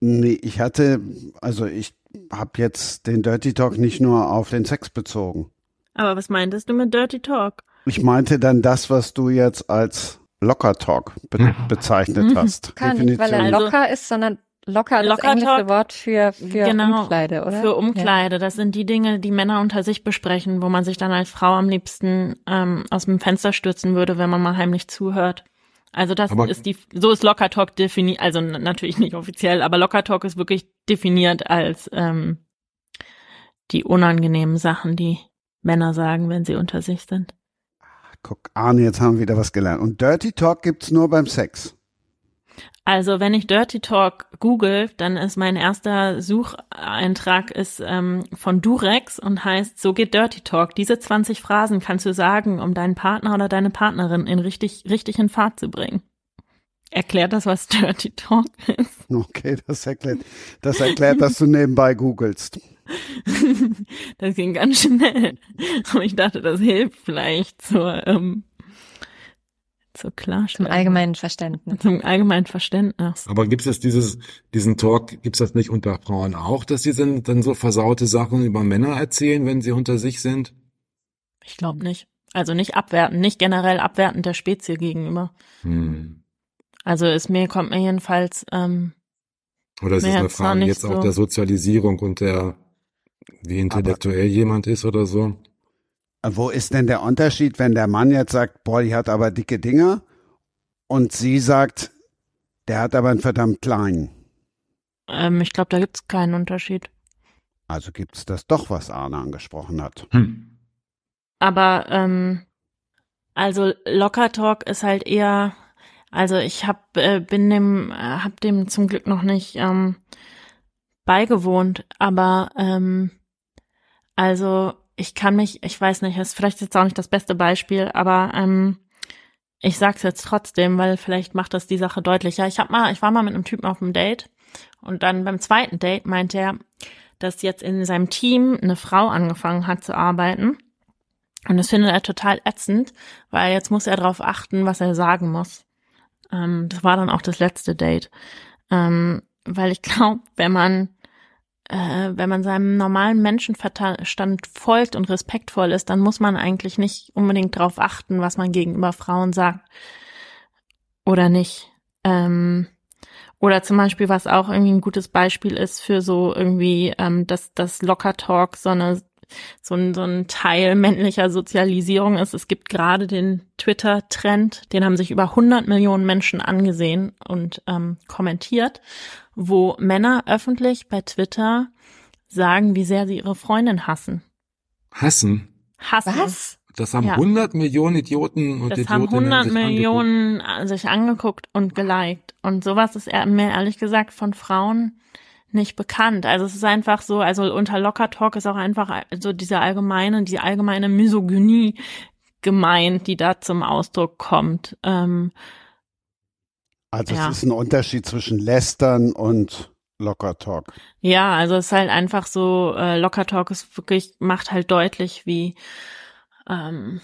nee, ich hatte, also ich habe jetzt den Dirty Talk nicht nur auf den Sex bezogen. Aber was meintest du mit Dirty Talk? Ich meinte dann das, was du jetzt als Locker Talk be bezeichnet hast. Kann nicht, weil er locker ist, sondern locker, das Locker englische Talk- Wort für, für Genau, Umkleide, oder? Für Umkleide. Das sind die Dinge, die Männer unter sich besprechen, wo man sich dann als Frau am liebsten ähm, aus dem Fenster stürzen würde, wenn man mal heimlich zuhört. Also das Aber- ist die, so ist Locker Talk definiert, also natürlich nicht offiziell, aber Locker Talk ist wirklich definiert als ähm, die unangenehmen Sachen, die Männer sagen, wenn sie unter sich sind. Guck, Arne, jetzt haben wir wieder was gelernt. Und Dirty Talk gibt's nur beim Sex. Also wenn ich Dirty Talk google, dann ist mein erster Sucheintrag ist ähm, von Durex und heißt, so geht Dirty Talk. Diese 20 Phrasen kannst du sagen, um deinen Partner oder deine Partnerin in richtig, richtig in Fahrt zu bringen. Erklärt das, was Dirty Talk ist? Okay, das erklärt, das erklärt, dass du nebenbei googelst. das ging ganz schnell. Aber ich dachte, das hilft vielleicht zur, ähm, zur Zum Klarstellung. allgemeinen Verständnis. Zum allgemeinen Verständnis. Aber gibt es dieses, diesen Talk, gibt's das nicht unter Frauen auch, dass sie dann, dann so versaute Sachen über Männer erzählen, wenn sie unter sich sind? Ich glaube nicht. Also nicht abwertend, nicht generell abwertend der Spezie gegenüber. Hm. Also ist mir, kommt mir jedenfalls, ähm, Oder ist es eine jetzt war Frage jetzt auch so. der Sozialisierung und der, wie intellektuell jemand ist oder so? Wo ist denn der Unterschied, wenn der Mann jetzt sagt, boah, die hat aber dicke Dinger und sie sagt, der hat aber einen verdammt kleinen. ähm, ich glaube, da gibt's keinen Unterschied. Also gibt's das doch, was Arne angesprochen hat. Hm. Aber ähm, also Locker Talk ist halt eher, also ich hab äh, bin dem, äh, hab dem zum Glück noch nicht ähm, beigewohnt, aber ähm, also ich kann mich, ich weiß nicht, ist vielleicht jetzt auch nicht das beste Beispiel, aber ähm, ich sag's jetzt trotzdem, weil vielleicht macht das die Sache deutlicher. Ich hab mal, ich war mal mit einem Typen auf einem Date und dann beim zweiten Date meinte er, dass jetzt in seinem Team eine Frau angefangen hat zu arbeiten. Und das findet er total ätzend, weil jetzt muss er darauf achten, was er sagen muss. Ähm, das war dann auch das letzte Date. Ähm, weil ich glaube, wenn man äh, wenn man seinem normalen Menschenverstand folgt und respektvoll ist, dann muss man eigentlich nicht unbedingt darauf achten, was man gegenüber Frauen sagt oder nicht. Ähm, oder zum Beispiel, was auch irgendwie ein gutes Beispiel ist für so irgendwie, ähm, dass das Locker Talk so eine so ein, so ein Teil männlicher Sozialisierung ist. Es gibt gerade den Twitter-Trend, den haben sich über 100 Millionen Menschen angesehen und ähm, kommentiert, wo Männer öffentlich bei Twitter sagen, wie sehr sie ihre Freundin hassen. Hassen. Hassen. Was? Das haben Ja. 100 Millionen Idioten und Das Idiotinnen haben 100 sich angeguckt. Millionen äh, sich angeguckt und geliked. Und sowas ist eher- mir ehrlich gesagt von Frauen nicht bekannt. Also es ist einfach so, also unter Locker Talk ist auch einfach so diese allgemeine, die allgemeine Misogynie gemeint, die da zum Ausdruck kommt. Ähm, Also Ja. es ist ein Unterschied zwischen Lästern und Locker Talk. ja, also es ist halt einfach so, äh, Locker Talk ist wirklich, macht halt deutlich, wie, ähm,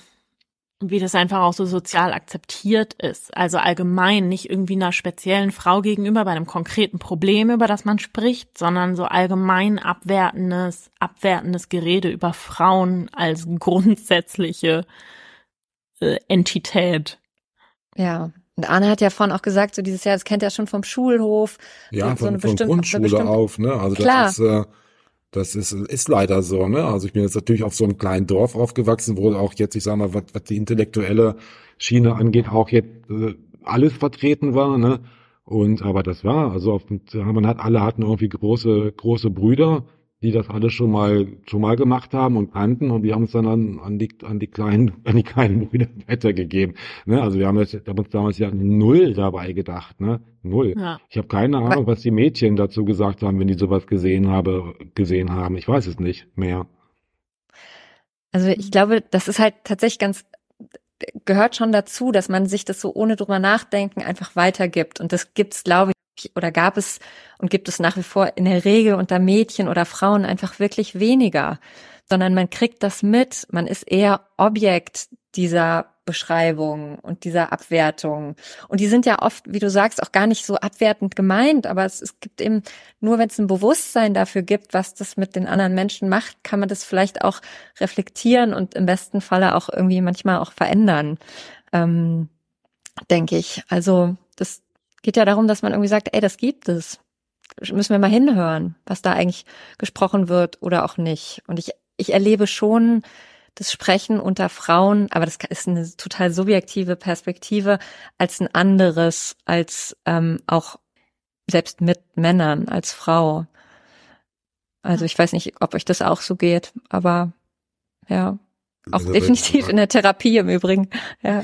wie das einfach auch so sozial akzeptiert ist. Also allgemein, nicht irgendwie einer speziellen Frau gegenüber bei einem konkreten Problem, über das man spricht, sondern so allgemein abwertendes, abwertendes Gerede über Frauen als grundsätzliche äh, Entität. Ja. Und Arne hat ja vorhin auch gesagt, so dieses Jahr, das kennt er schon vom Schulhof. Ja, so, so eine von, von Grundschule auf, ne? Also Klar. das ist, äh, das ist, ist leider so, ne? Also ich bin jetzt natürlich auf so einem kleinen Dorf aufgewachsen, wo auch jetzt, ich sag mal, was, was die intellektuelle Schiene angeht, auch jetzt äh, alles vertreten war, ne? Und aber das war, also auf, man hat alle hatten irgendwie große, große Brüder, die das alles schon mal schon mal gemacht haben und kannten und wir haben es dann an, an die an die kleinen an die kleinen Brüder weitergegeben. Ne? Also wir haben, das, haben uns damals ja null dabei gedacht, ne? Null. Ja. Ich habe keine Ahnung, was die Mädchen dazu gesagt haben, wenn die sowas gesehen habe, gesehen haben. Ich weiß es nicht mehr. Also ich glaube, das ist halt tatsächlich ganz, gehört schon dazu, dass man sich das so ohne drüber nachdenken einfach weitergibt. Und das gibt's, glaube ich, oder gab es und gibt es nach wie vor in der Regel unter Mädchen oder Frauen einfach wirklich weniger. Sondern man kriegt das mit, man ist eher Objekt dieser Beschreibung und dieser Abwertung. Und die sind ja oft, wie du sagst, auch gar nicht so abwertend gemeint, aber es, es gibt eben, nur wenn es ein Bewusstsein dafür gibt, was das mit den anderen Menschen macht, kann man das vielleicht auch reflektieren und im besten Falle auch irgendwie manchmal auch verändern, ähm, denke ich. Also das geht ja darum, dass man irgendwie sagt, ey, das gibt es. Müssen wir mal hinhören, was da eigentlich gesprochen wird oder auch nicht. Und ich, ich erlebe schon, das Sprechen unter Frauen, aber das ist eine total subjektive Perspektive, als ein anderes, als ähm, auch selbst mit Männern als Frau. Also ich weiß nicht, ob euch das auch so geht, aber ja, auch also, definitiv in der Therapie im Übrigen. Ja.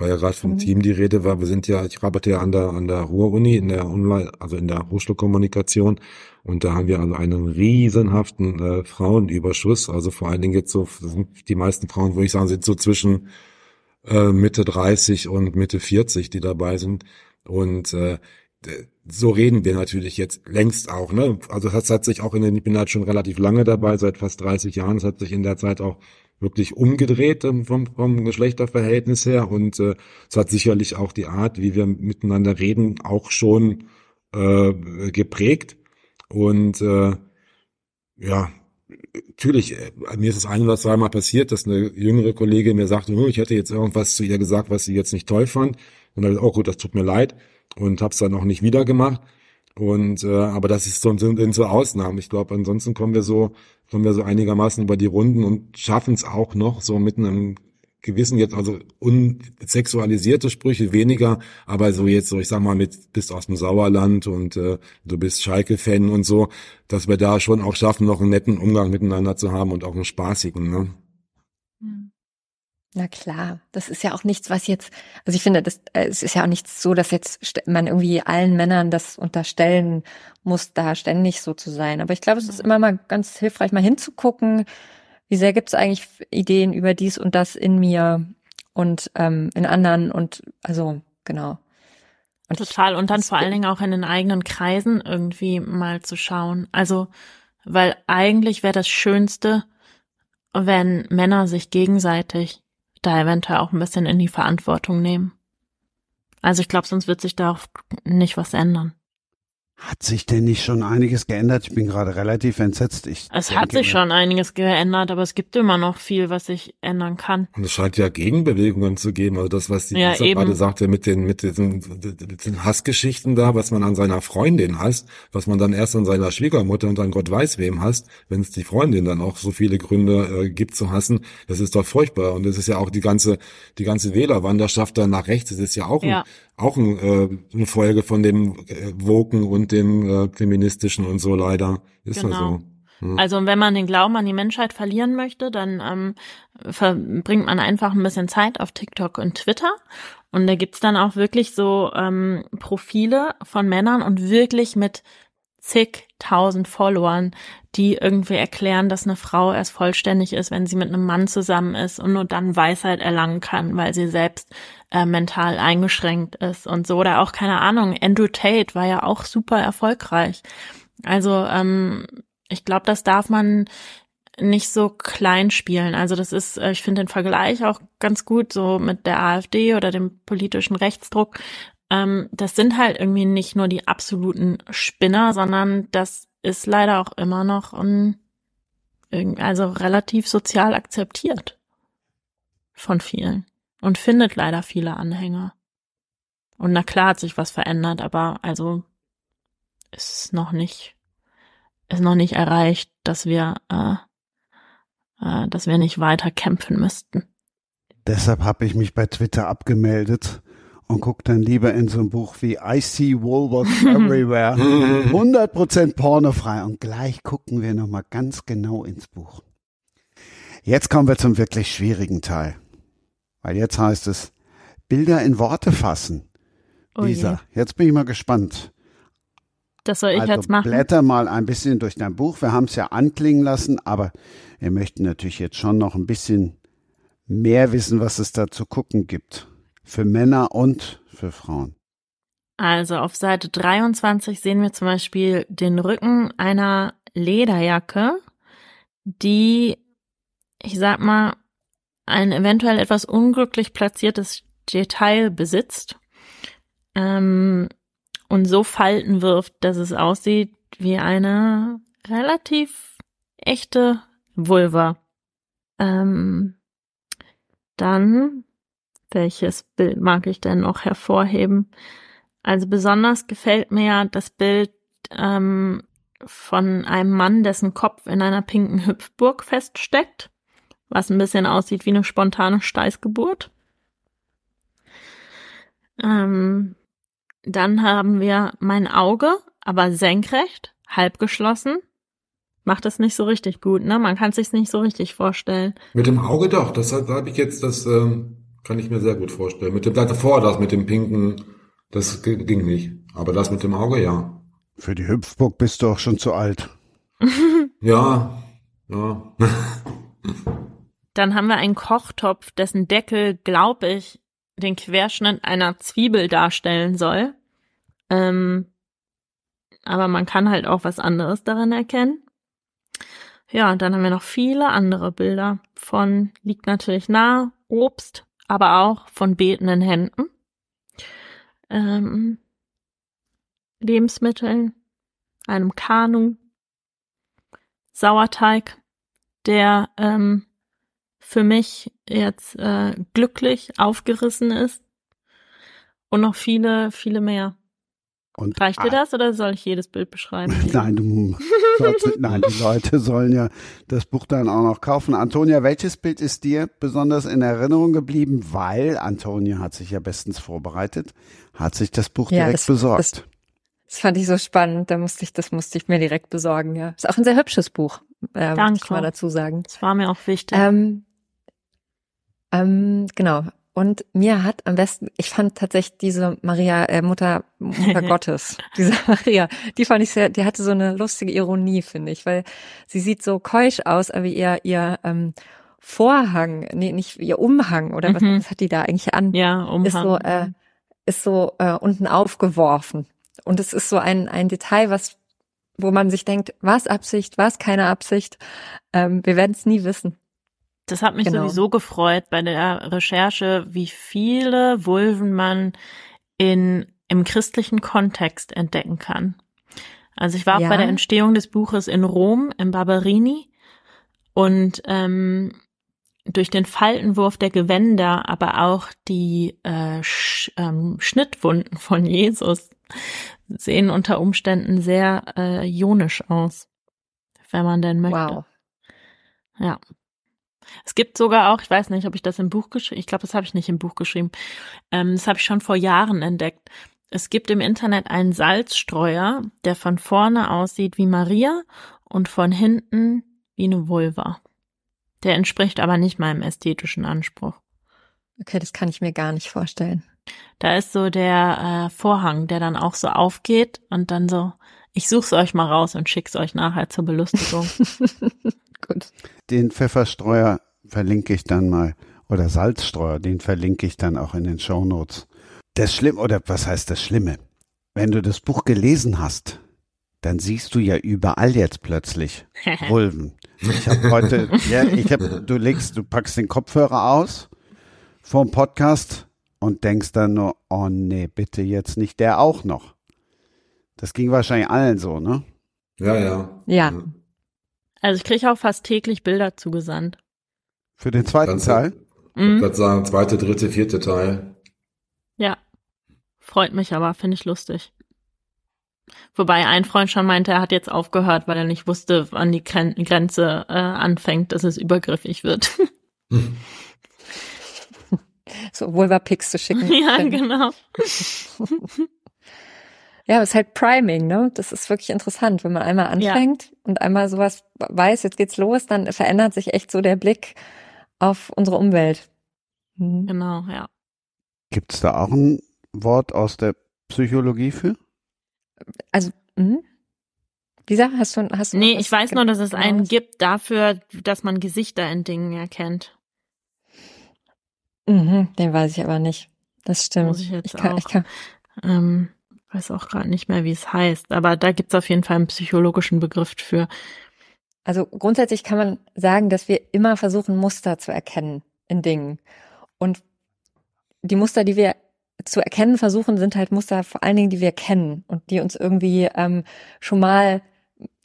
Weil ja gerade vom mhm. Team die Rede war, wir sind ja, ich arbeite ja an der an der Ruhr-Uni in der Online, also in der Hochschulkommunikation und da haben wir also einen riesenhaften äh, Frauenüberschuss. Also vor allen Dingen jetzt so sind die meisten Frauen, würde ich sagen, sind so zwischen äh, Mitte 30 und Mitte 40, die dabei sind. Und äh, so reden wir natürlich jetzt längst auch. Ne? Also das hat sich auch in den, ich bin halt schon relativ lange dabei, seit fast 30 Jahren. Es hat sich in der Zeit auch wirklich umgedreht ähm, vom, vom Geschlechterverhältnis her und äh, es hat sicherlich auch die Art, wie wir miteinander reden, auch schon äh, geprägt. Und äh, ja, natürlich, äh, mir ist es ein oder zweimal passiert, dass eine jüngere Kollegin mir sagte, oh, ich hätte jetzt irgendwas zu ihr gesagt, was sie jetzt nicht toll fand. Und dann, oh gut, das tut mir leid und habe es dann auch nicht wieder gemacht. Und äh, aber das ist so, sind so Ausnahmen. Ich glaube, ansonsten kommen wir so, kommen wir so einigermaßen über die Runden und schaffen es auch noch so mit einem gewissen jetzt also unsexualisierte Sprüche weniger, aber so jetzt so ich sag mal mit bist aus dem Sauerland und äh, du bist Schalke-Fan und so, dass wir da schon auch schaffen, noch einen netten Umgang miteinander zu haben und auch einen spaßigen. Ne? Na klar, das ist ja auch nichts, was jetzt, also ich finde, das, äh, es ist ja auch nichts so, dass jetzt man irgendwie allen Männern das unterstellen muss, da ständig so zu sein. Aber ich glaube, es ist immer mal ganz hilfreich, mal hinzugucken, wie sehr gibt es eigentlich Ideen über dies und das in mir und ähm, in anderen und also genau. Und Total. Und dann vor allen Dingen auch in den eigenen Kreisen irgendwie mal zu schauen. Also, weil eigentlich wäre das Schönste, wenn Männer sich gegenseitig da eventuell auch ein bisschen in die Verantwortung nehmen. Also ich glaube, sonst wird sich da auch nicht was ändern. Hat sich denn nicht schon einiges geändert? Ich bin gerade relativ entsetzt. Ich es hat sich schon einiges geändert, aber es gibt immer noch viel, was sich ändern kann. Und es scheint ja Gegenbewegungen zu geben. Also das, was die ja, gerade sagte mit den, mit diesen, mit den Hassgeschichten da, was man an seiner Freundin hasst, was man dann erst an seiner Schwiegermutter und an Gott weiß wem hasst, wenn es die Freundin dann auch so viele Gründe äh, gibt zu hassen, das ist doch furchtbar. Und es ist ja auch die ganze, die ganze Wählerwanderschaft da nach rechts, das ist ja auch ja. Auch ein, äh, eine Folge von dem äh, Woken und dem äh, feministischen und so leider. Ist genau. ja so. Also wenn man den Glauben an die Menschheit verlieren möchte, dann ähm, verbringt man einfach ein bisschen Zeit auf TikTok und Twitter. Und da gibt's dann auch wirklich so ähm, Profile von Männern und wirklich mit zigtausend Followern, die irgendwie erklären, dass eine Frau erst vollständig ist, wenn sie mit einem Mann zusammen ist und nur dann Weisheit erlangen kann, weil sie selbst äh, mental eingeschränkt ist und so. Oder auch, keine Ahnung, Andrew Tate war ja auch super erfolgreich. Also ähm, ich glaube, das darf man nicht so klein spielen. Also das ist, äh, ich finde den Vergleich auch ganz gut, so mit der AfD oder dem politischen Rechtsdruck. Ähm, das sind halt irgendwie nicht nur die absoluten Spinner, sondern das ist leider auch immer noch ein, also relativ sozial akzeptiert von vielen und findet leider viele Anhänger. Und na klar hat sich was verändert, aber also ist noch nicht, ist noch nicht erreicht, dass wir, äh, äh, dass wir nicht weiter kämpfen müssten. Deshalb habe ich mich bei Twitter abgemeldet und guck dann lieber in so ein Buch wie I See Woolworths Everywhere. 100% pornofrei. Und gleich gucken wir nochmal ganz genau ins Buch. Jetzt kommen wir zum wirklich schwierigen Teil. Weil jetzt heißt es, Bilder in Worte fassen. Oh Lisa, je. jetzt bin ich mal gespannt. Das soll ich also jetzt machen. Blätter mal ein bisschen durch dein Buch. Wir haben es ja anklingen lassen, aber wir möchten natürlich jetzt schon noch ein bisschen mehr wissen, was es da zu gucken gibt. Für Männer und für Frauen. Also auf Seite 23 sehen wir zum Beispiel den Rücken einer Lederjacke, die, ich sag mal, ein eventuell etwas unglücklich platziertes Detail besitzt ähm, und so Falten wirft, dass es aussieht wie eine relativ echte Vulva. Ähm, dann, welches Bild mag ich denn noch hervorheben? Also besonders gefällt mir das Bild ähm, von einem Mann, dessen Kopf in einer pinken Hüpfburg feststeckt was ein bisschen aussieht wie eine spontane Steißgeburt. Ähm, dann haben wir mein Auge, aber senkrecht, halb geschlossen. Macht es nicht so richtig gut, ne? Man kann es sich nicht so richtig vorstellen. Mit dem Auge doch, das habe ich jetzt, das ähm, kann ich mir sehr gut vorstellen. Mit dem davor, das mit dem pinken, das ging nicht. Aber das mit dem Auge, ja. Für die Hüpfburg bist du auch schon zu alt. ja, ja. Dann haben wir einen Kochtopf, dessen Deckel, glaube ich, den Querschnitt einer Zwiebel darstellen soll. Ähm, aber man kann halt auch was anderes darin erkennen. Ja, und dann haben wir noch viele andere Bilder von, liegt natürlich nah, Obst, aber auch von betenden Händen, ähm, Lebensmitteln, einem Kanu, Sauerteig, der ähm, für mich jetzt äh, glücklich aufgerissen ist und noch viele, viele mehr. Und Reicht dir das oder soll ich jedes Bild beschreiben? nein, du, sollst, nein, die Leute sollen ja das Buch dann auch noch kaufen. Antonia, welches Bild ist dir besonders in Erinnerung geblieben? Weil Antonia hat sich ja bestens vorbereitet, hat sich das Buch ja, direkt das, besorgt. Das, das, fand ich so spannend. Da musste ich, das musste ich mir direkt besorgen. Ja, ist auch ein sehr hübsches Buch. Äh, Danke. Muss ich mal dazu sagen. Das war mir auch wichtig. Ähm, ähm, genau. Und mir hat am besten, ich fand tatsächlich diese Maria, äh, Mutter, Mutter Gottes, diese Maria, die fand ich sehr, die hatte so eine lustige Ironie, finde ich, weil sie sieht so keusch aus, aber ihr, ihr ähm, Vorhang, nee, nicht ihr Umhang oder was, mhm. was hat die da eigentlich an? Ja, Umhang. Ist so, äh, ist so äh, unten aufgeworfen. Und es ist so ein, ein Detail, was, wo man sich denkt, was Absicht, was keine Absicht. Ähm, wir werden es nie wissen. Das hat mich genau. sowieso gefreut bei der Recherche, wie viele Vulven man in, im christlichen Kontext entdecken kann. Also ich war ja. bei der Entstehung des Buches in Rom, im Barberini und ähm, durch den Faltenwurf der Gewänder, aber auch die äh, Sch ähm, Schnittwunden von Jesus sehen unter Umständen sehr äh, ionisch aus, wenn man denn möchte. Wow. Ja. Es gibt sogar auch, ich weiß nicht, ob ich das im Buch geschrieben, ich glaube, das habe ich nicht im Buch geschrieben. Ähm, das habe ich schon vor Jahren entdeckt. Es gibt im Internet einen Salzstreuer, der von vorne aussieht wie Maria und von hinten wie eine Vulva. Der entspricht aber nicht meinem ästhetischen Anspruch. Okay, das kann ich mir gar nicht vorstellen. Da ist so der äh, Vorhang, der dann auch so aufgeht und dann so, ich such's euch mal raus und schick's euch nachher zur Belustigung. Gut. Den Pfefferstreuer verlinke ich dann mal oder Salzstreuer, den verlinke ich dann auch in den Show Notes. Das Schlimme, oder was heißt das Schlimme? Wenn du das Buch gelesen hast, dann siehst du ja überall jetzt plötzlich Vulven. Ich habe heute, ja, ich habe, du legst, du packst den Kopfhörer aus vom Podcast und denkst dann nur, oh nee, bitte jetzt nicht der auch noch. Das ging wahrscheinlich allen so, ne? Ja, ja. Ja. Also ich kriege auch fast täglich Bilder zugesandt. Für den zweiten Kannst Teil? Ich mhm. würde sagen, zweite, dritte, vierte Teil. Ja. Freut mich aber, finde ich lustig. Wobei ein Freund schon meinte, er hat jetzt aufgehört, weil er nicht wusste, wann die Grenze äh, anfängt, dass es übergriffig wird. so Vulva-Pics zu schicken. Ja, genau. Ja, es ist halt Priming, ne? Das ist wirklich interessant, wenn man einmal anfängt ja. und einmal sowas weiß, jetzt geht's los, dann verändert sich echt so der Blick auf unsere Umwelt. Mhm. Genau, ja. Gibt es da auch ein Wort aus der Psychologie für? Also, mh. Lisa, hast du, hast du Nee, ich weiß nur, dass es einen gibt dafür, dass man Gesichter in Dingen erkennt. Mhm, den weiß ich aber nicht. Das stimmt. Muss ich jetzt ich kann, auch. Ich kann, ähm, weiß auch gerade nicht mehr, wie es heißt, aber da gibt's auf jeden Fall einen psychologischen Begriff für. Also grundsätzlich kann man sagen, dass wir immer versuchen, Muster zu erkennen in Dingen. Und die Muster, die wir zu erkennen versuchen, sind halt Muster vor allen Dingen, die wir kennen und die uns irgendwie ähm, schon mal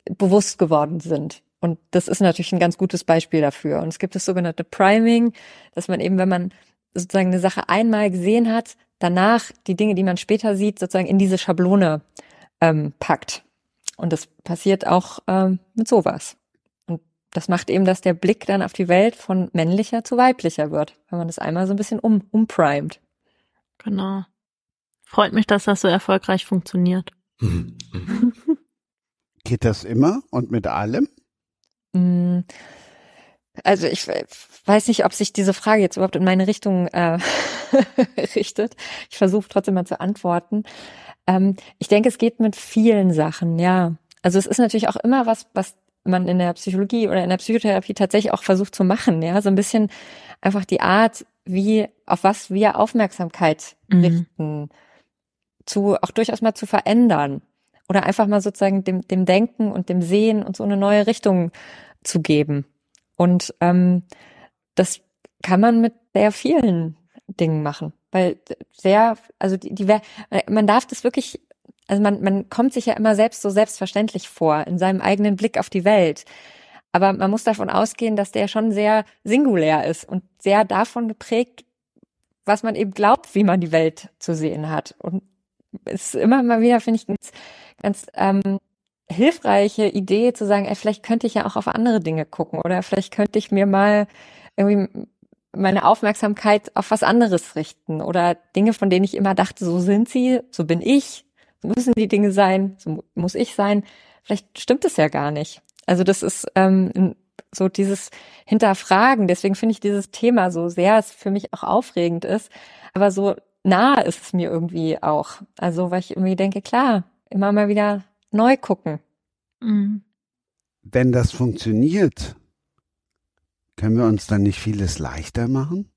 bewusst geworden sind. Und das ist natürlich ein ganz gutes Beispiel dafür. Und es gibt das sogenannte Priming, dass man eben, wenn man sozusagen eine Sache einmal gesehen hat, danach die Dinge, die man später sieht, sozusagen in diese Schablone ähm, packt. Und das passiert auch ähm, mit sowas. Und das macht eben, dass der Blick dann auf die Welt von männlicher zu weiblicher wird, wenn man das einmal so ein bisschen um, umprimet. Genau. Freut mich, dass das so erfolgreich funktioniert. Mhm. Geht das immer und mit allem? Mm, also ich weiß nicht, ob sich diese Frage jetzt überhaupt in meine Richtung äh, richtet. Ich versuche trotzdem mal zu antworten. Ähm, ich denke, es geht mit vielen Sachen, ja. Also es ist natürlich auch immer was, was man in der Psychologie oder in der Psychotherapie tatsächlich auch versucht zu machen, ja, so ein bisschen einfach die Art, wie, auf was wir Aufmerksamkeit mhm. richten, zu, auch durchaus mal zu verändern oder einfach mal sozusagen dem, dem Denken und dem Sehen und so eine neue Richtung zu geben. Und ähm, das kann man mit sehr vielen Dingen machen, weil sehr, also die, die man darf das wirklich, also man, man kommt sich ja immer selbst so selbstverständlich vor in seinem eigenen Blick auf die Welt. Aber man muss davon ausgehen, dass der schon sehr singulär ist und sehr davon geprägt, was man eben glaubt, wie man die Welt zu sehen hat. Und es ist immer mal wieder, finde ich, ganz, ganz ähm, hilfreiche Idee zu sagen, ey, vielleicht könnte ich ja auch auf andere Dinge gucken oder vielleicht könnte ich mir mal irgendwie meine Aufmerksamkeit auf was anderes richten oder Dinge, von denen ich immer dachte, so sind sie, so bin ich, so müssen die Dinge sein, so muss ich sein. Vielleicht stimmt es ja gar nicht. Also das ist ähm, so dieses Hinterfragen. Deswegen finde ich dieses Thema so sehr, es für mich auch aufregend ist, aber so nah ist es mir irgendwie auch. Also weil ich irgendwie denke, klar, immer mal wieder neu gucken. Mhm. Wenn das funktioniert, können wir uns dann nicht vieles leichter machen?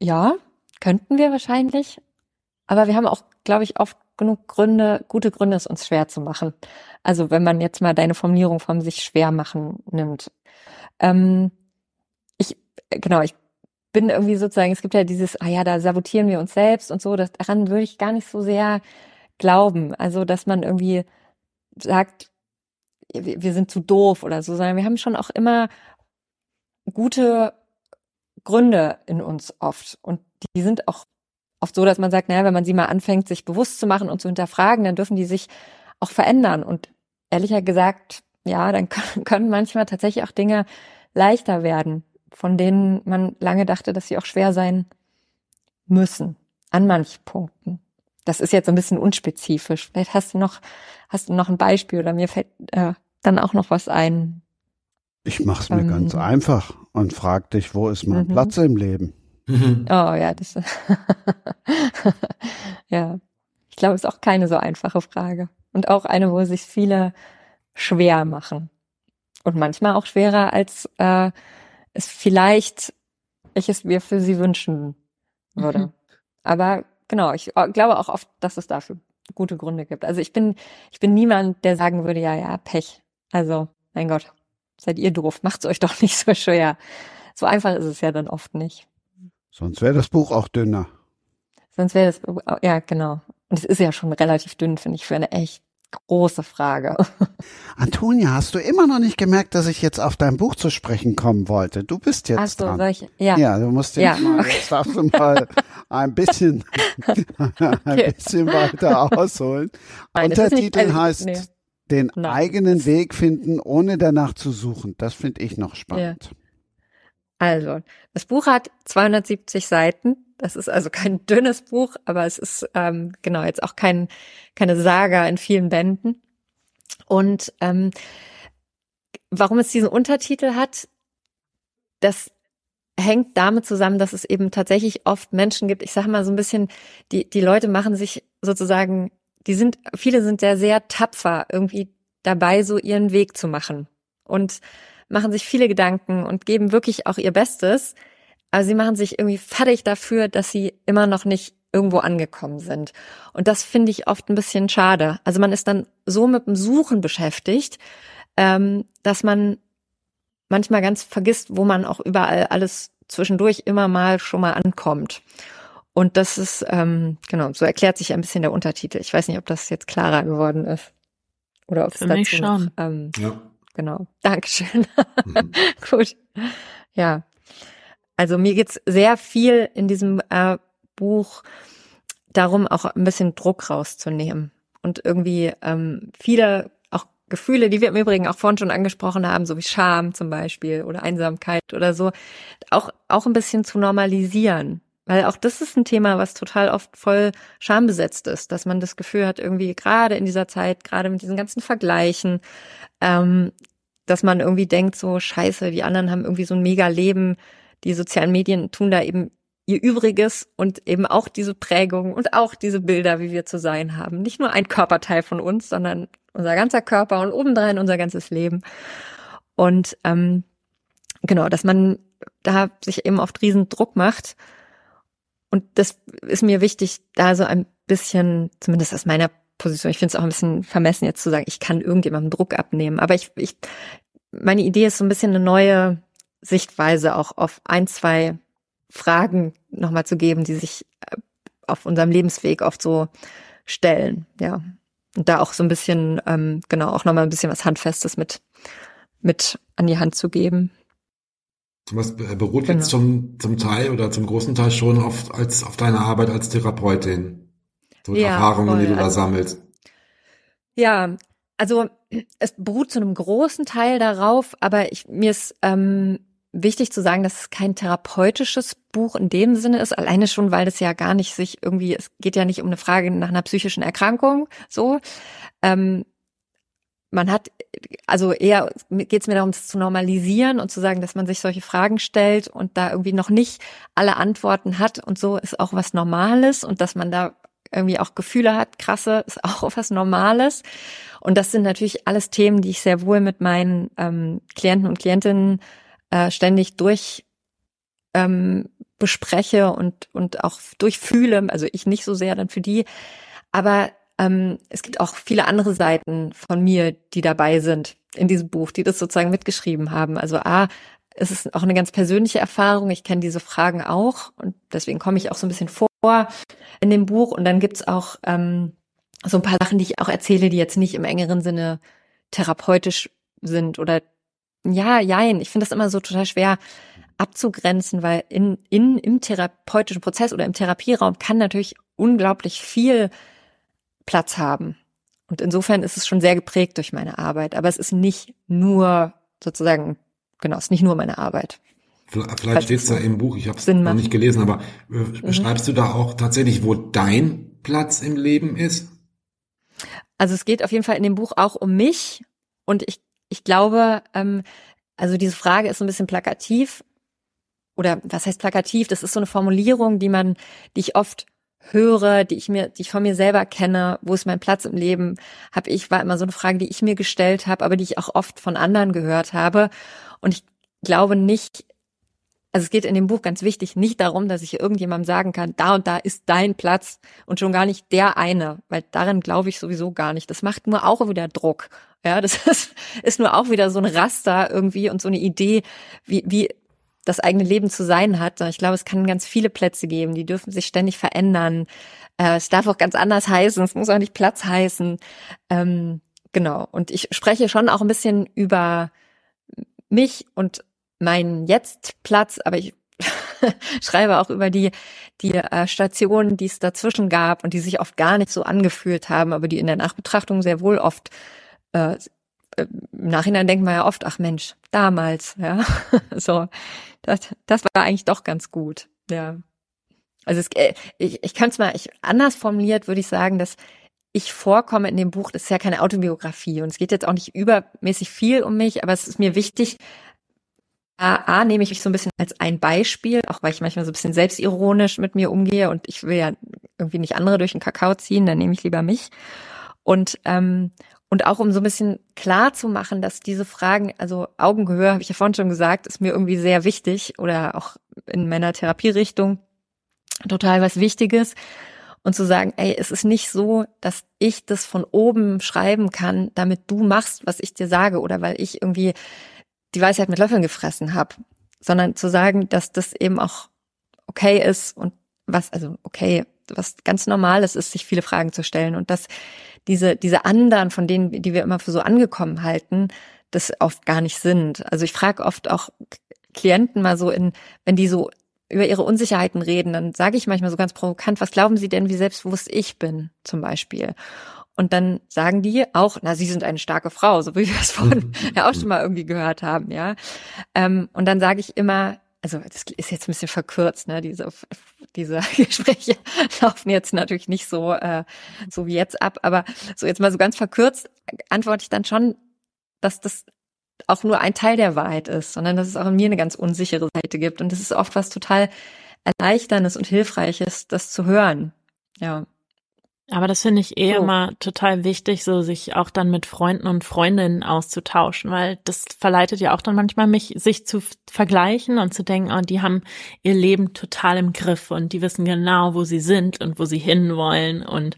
Ja, könnten wir wahrscheinlich. Aber wir haben auch, glaube ich, oft genug Gründe, gute Gründe, es uns schwer zu machen. Also wenn man jetzt mal deine Formulierung vom sich schwer machen nimmt. Ähm, ich, genau, ich bin irgendwie sozusagen, es gibt ja dieses, ah ja, da sabotieren wir uns selbst und so, das, daran würde ich gar nicht so sehr glauben. Also, dass man irgendwie sagt, wir sind zu doof oder so, sondern wir haben schon auch immer gute Gründe in uns oft. Und die sind auch oft so, dass man sagt, naja, wenn man sie mal anfängt, sich bewusst zu machen und zu hinterfragen, dann dürfen die sich auch verändern. Und ehrlicher gesagt, ja, dann können manchmal tatsächlich auch Dinge leichter werden, von denen man lange dachte, dass sie auch schwer sein müssen, an manchen Punkten. Das ist jetzt ein bisschen unspezifisch. Vielleicht hast du noch, hast du noch ein Beispiel oder mir fällt äh, dann auch noch was ein. Ich mach's mir ähm, ganz einfach und frag dich, wo ist mein mhm. Platz im Leben? Oh ja, das ja. Ich glaube, es ist auch keine so einfache Frage. Und auch eine, wo sich viele schwer machen. Und manchmal auch schwerer, als äh, es vielleicht ich es mir für sie wünschen würde. Mhm. Aber genau, ich äh, glaube auch oft, dass es dafür gute Gründe gibt. Also ich bin, ich bin niemand, der sagen würde, ja, ja, Pech. Also, mein Gott, seid ihr doof, macht's euch doch nicht so schwer. So einfach ist es ja dann oft nicht. Sonst wäre das Buch auch dünner. Sonst wäre das, ja, genau. Und es ist ja schon relativ dünn, finde ich, für eine echt große Frage. Antonia, hast du immer noch nicht gemerkt, dass ich jetzt auf dein Buch zu sprechen kommen wollte? Du bist jetzt Ach so, dran. Soll ich, ja. ja, du musst jetzt ja. mal, jetzt darfst du mal ein bisschen, ein okay. bisschen weiter ausholen. Nein, Untertitel nicht, also, heißt nee. den Nein. eigenen Weg finden, ohne danach zu suchen. Das finde ich noch spannend. Ja. Also, das Buch hat 270 Seiten das ist also kein dünnes Buch, aber es ist ähm, genau jetzt auch kein, keine Saga in vielen Bänden. Und ähm, warum es diesen Untertitel hat, das hängt damit zusammen, dass es eben tatsächlich oft Menschen gibt, ich sage mal so ein bisschen, die, die Leute machen sich sozusagen, die sind, viele sind sehr, sehr tapfer irgendwie dabei, so ihren Weg zu machen und machen sich viele Gedanken und geben wirklich auch ihr Bestes aber sie machen sich irgendwie fertig dafür, dass sie immer noch nicht irgendwo angekommen sind. Und das finde ich oft ein bisschen schade. Also man ist dann so mit dem Suchen beschäftigt, ähm, dass man manchmal ganz vergisst, wo man auch überall alles zwischendurch immer mal schon mal ankommt. Und das ist, ähm, genau, so erklärt sich ein bisschen der Untertitel. Ich weiß nicht, ob das jetzt klarer geworden ist. Oder ob es dazu noch, ähm, ja. genau. Dankeschön. Mhm. Gut. Ja. Also mir geht's sehr viel in diesem äh, Buch darum, auch ein bisschen Druck rauszunehmen und irgendwie ähm, viele Gefühle, die wir im Übrigen auch vorhin schon angesprochen haben, so wie Scham zum Beispiel oder Einsamkeit oder so, auch, auch ein bisschen zu normalisieren. Weil auch das ist ein Thema, was total oft voll schambesetzt ist, dass man das Gefühl hat, irgendwie gerade in dieser Zeit, gerade mit diesen ganzen Vergleichen, ähm, dass man irgendwie denkt, so scheiße, die anderen haben irgendwie so ein mega Leben, die sozialen Medien tun da eben ihr Übriges und eben auch diese Prägung und auch diese Bilder, wie wir zu sein haben. Nicht nur ein Körperteil von uns, sondern unser ganzer Körper und obendrein unser ganzes Leben. Und ähm, genau, dass man da sich eben oft riesen Druck macht. Und das ist mir wichtig, da so ein bisschen, zumindest aus meiner Position, ich finde es auch ein bisschen vermessen jetzt zu sagen, ich kann irgendjemandem Druck abnehmen. Aber ich, ich, meine Idee ist so ein bisschen eine neue Sichtweise auch auf ein, zwei Fragen nochmal zu geben, die sich äh, auf unserem Lebensweg oft so stellen, ja. Und da auch so ein bisschen, ähm, genau, auch nochmal ein bisschen was Handfestes mit, mit an die Hand zu geben. Was beruht genau. jetzt zum, zum Teil oder zum großen Teil schon auf, als, auf deine Arbeit als Therapeutin? So ja, Erfahrungen, voll. die du da also, sammelst. Ja, also es beruht zu einem großen Teil darauf, aber ich, mir ist ähm, wichtig zu sagen, dass es kein therapeutisches Buch in dem Sinne ist, alleine schon, weil das ja gar nicht sich irgendwie, es geht ja nicht um eine Frage nach einer psychischen Erkrankung, so. Ähm, man hat, also eher geht es mir darum, das zu normalisieren und zu sagen, dass man sich solche Fragen stellt und da irgendwie noch nicht alle Antworten hat und so ist auch was Normales und dass man da irgendwie auch Gefühle hat, krasse, ist auch was Normales. Und das sind natürlich alles Themen, die ich sehr wohl mit meinen ähm, Klienten und Klientinnen äh, ständig durch ähm, bespreche und, und auch durchfühle, also ich nicht so sehr dann für die, aber ähm, es gibt auch viele andere Seiten von mir, die dabei sind in diesem Buch, die das sozusagen mitgeschrieben haben. Also A, es ist auch eine ganz persönliche Erfahrung, ich kenne diese Fragen auch und deswegen komme ich auch so ein bisschen vor in dem Buch. Und dann gibt's auch ähm, so ein paar Sachen, die ich auch erzähle, die jetzt nicht im engeren Sinne therapeutisch sind oder ja, jein. Ich finde das immer so total schwer abzugrenzen, weil in, in, im therapeutischen Prozess oder im Therapieraum kann natürlich unglaublich viel Platz haben. Und insofern ist es schon sehr geprägt durch meine Arbeit. Aber es ist nicht nur sozusagen, genau, es ist nicht nur meine Arbeit. Vielleicht steht es da im Buch, ich habe es noch nicht gelesen, aber äh, beschreibst mhm. du da auch tatsächlich, wo dein Platz im Leben ist? Also es geht auf jeden Fall in dem Buch auch um mich und ich ich glaube, ähm, also diese Frage ist so ein bisschen plakativ oder was heißt plakativ? Das ist so eine Formulierung, die man, die ich oft höre, die ich mir, die ich von mir selber kenne, wo ist mein Platz im Leben, habe ich war immer so eine Frage, die ich mir gestellt habe, aber die ich auch oft von anderen gehört habe. Und ich glaube nicht, also es geht in dem Buch ganz wichtig nicht darum, dass ich irgendjemandem sagen kann, da und da ist dein Platz und schon gar nicht der eine, weil darin glaube ich sowieso gar nicht. Das macht nur auch wieder Druck. Ja, das ist, ist nur auch wieder so ein Raster irgendwie und so eine Idee, wie, wie das eigene Leben zu sein hat. Ich glaube, es kann ganz viele Plätze geben, die dürfen sich ständig verändern. Äh, es darf auch ganz anders heißen, es muss auch nicht Platz heißen. Ähm, genau. Und ich spreche schon auch ein bisschen über mich und meinen Jetzt-Platz, aber ich schreibe auch über die, die äh, Stationen, die es dazwischen gab und die sich oft gar nicht so angefühlt haben, aber die in der Nachbetrachtung sehr wohl oft äh, im Nachhinein denkt man ja oft, ach Mensch, damals, ja, so, das, das war eigentlich doch ganz gut, ja. Also es, äh, ich, ich kann es mal, ich anders formuliert würde ich sagen, dass ich vorkomme in dem Buch, das ist ja keine Autobiografie und es geht jetzt auch nicht übermäßig viel um mich, aber es ist mir wichtig, A, A nehme ich mich so ein bisschen als ein Beispiel, auch weil ich manchmal so ein bisschen selbstironisch mit mir umgehe und ich will ja irgendwie nicht andere durch den Kakao ziehen, dann nehme ich lieber mich. Und, ähm, und auch um so ein bisschen klar zu machen, dass diese Fragen, also Augengehör, habe ich ja vorhin schon gesagt, ist mir irgendwie sehr wichtig oder auch in meiner Therapierichtung total was Wichtiges. Und zu sagen, ey, es ist nicht so, dass ich das von oben schreiben kann, damit du machst, was ich dir sage oder weil ich irgendwie die Weisheit mit Löffeln gefressen habe, sondern zu sagen, dass das eben auch okay ist und was, also okay, was ganz Normales ist, sich viele Fragen zu stellen und dass diese, diese anderen, von denen, die wir immer für so angekommen halten, das oft gar nicht sind. Also ich frage oft auch Klienten mal so in, wenn die so über ihre Unsicherheiten reden, dann sage ich manchmal so ganz provokant, was glauben Sie denn, wie selbstbewusst ich bin, zum Beispiel? Und dann sagen die auch, na, sie sind eine starke Frau, so wie wir es vorhin ja auch schon mal irgendwie gehört haben, ja. Ähm, und dann sage ich immer, also das ist jetzt ein bisschen verkürzt, ne? Diese, diese Gespräche laufen jetzt natürlich nicht so, äh, so wie jetzt ab, aber so jetzt mal so ganz verkürzt antworte ich dann schon, dass das auch nur ein Teil der Wahrheit ist, sondern dass es auch in mir eine ganz unsichere Seite gibt. Und das ist oft was total Erleichterndes und Hilfreiches, das zu hören. Ja. Aber das finde ich eh so. immer total wichtig, so sich auch dann mit Freunden und Freundinnen auszutauschen, weil das verleitet ja auch dann manchmal mich, sich zu vergleichen und zu denken, oh, die haben ihr Leben total im Griff und die wissen genau, wo sie sind und wo sie hinwollen und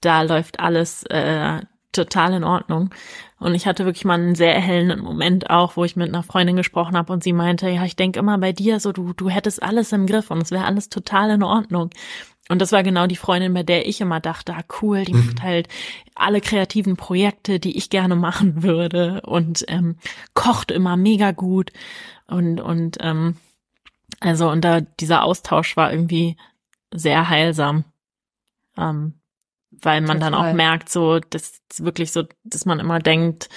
da läuft alles äh, total in Ordnung. Und ich hatte wirklich mal einen sehr erhellenden Moment auch, wo ich mit einer Freundin gesprochen habe und sie meinte, ja, ich denke immer bei dir so, du, du hättest alles im Griff und es wäre alles total in Ordnung. Und das war genau die Freundin, bei der ich immer dachte, ah cool, die macht halt alle kreativen Projekte, die ich gerne machen würde und ähm, kocht immer mega gut. Und und ähm, also und da dieser Austausch war irgendwie sehr heilsam, ähm, weil man Total. dann auch merkt, so dass wirklich so, dass man immer denkt,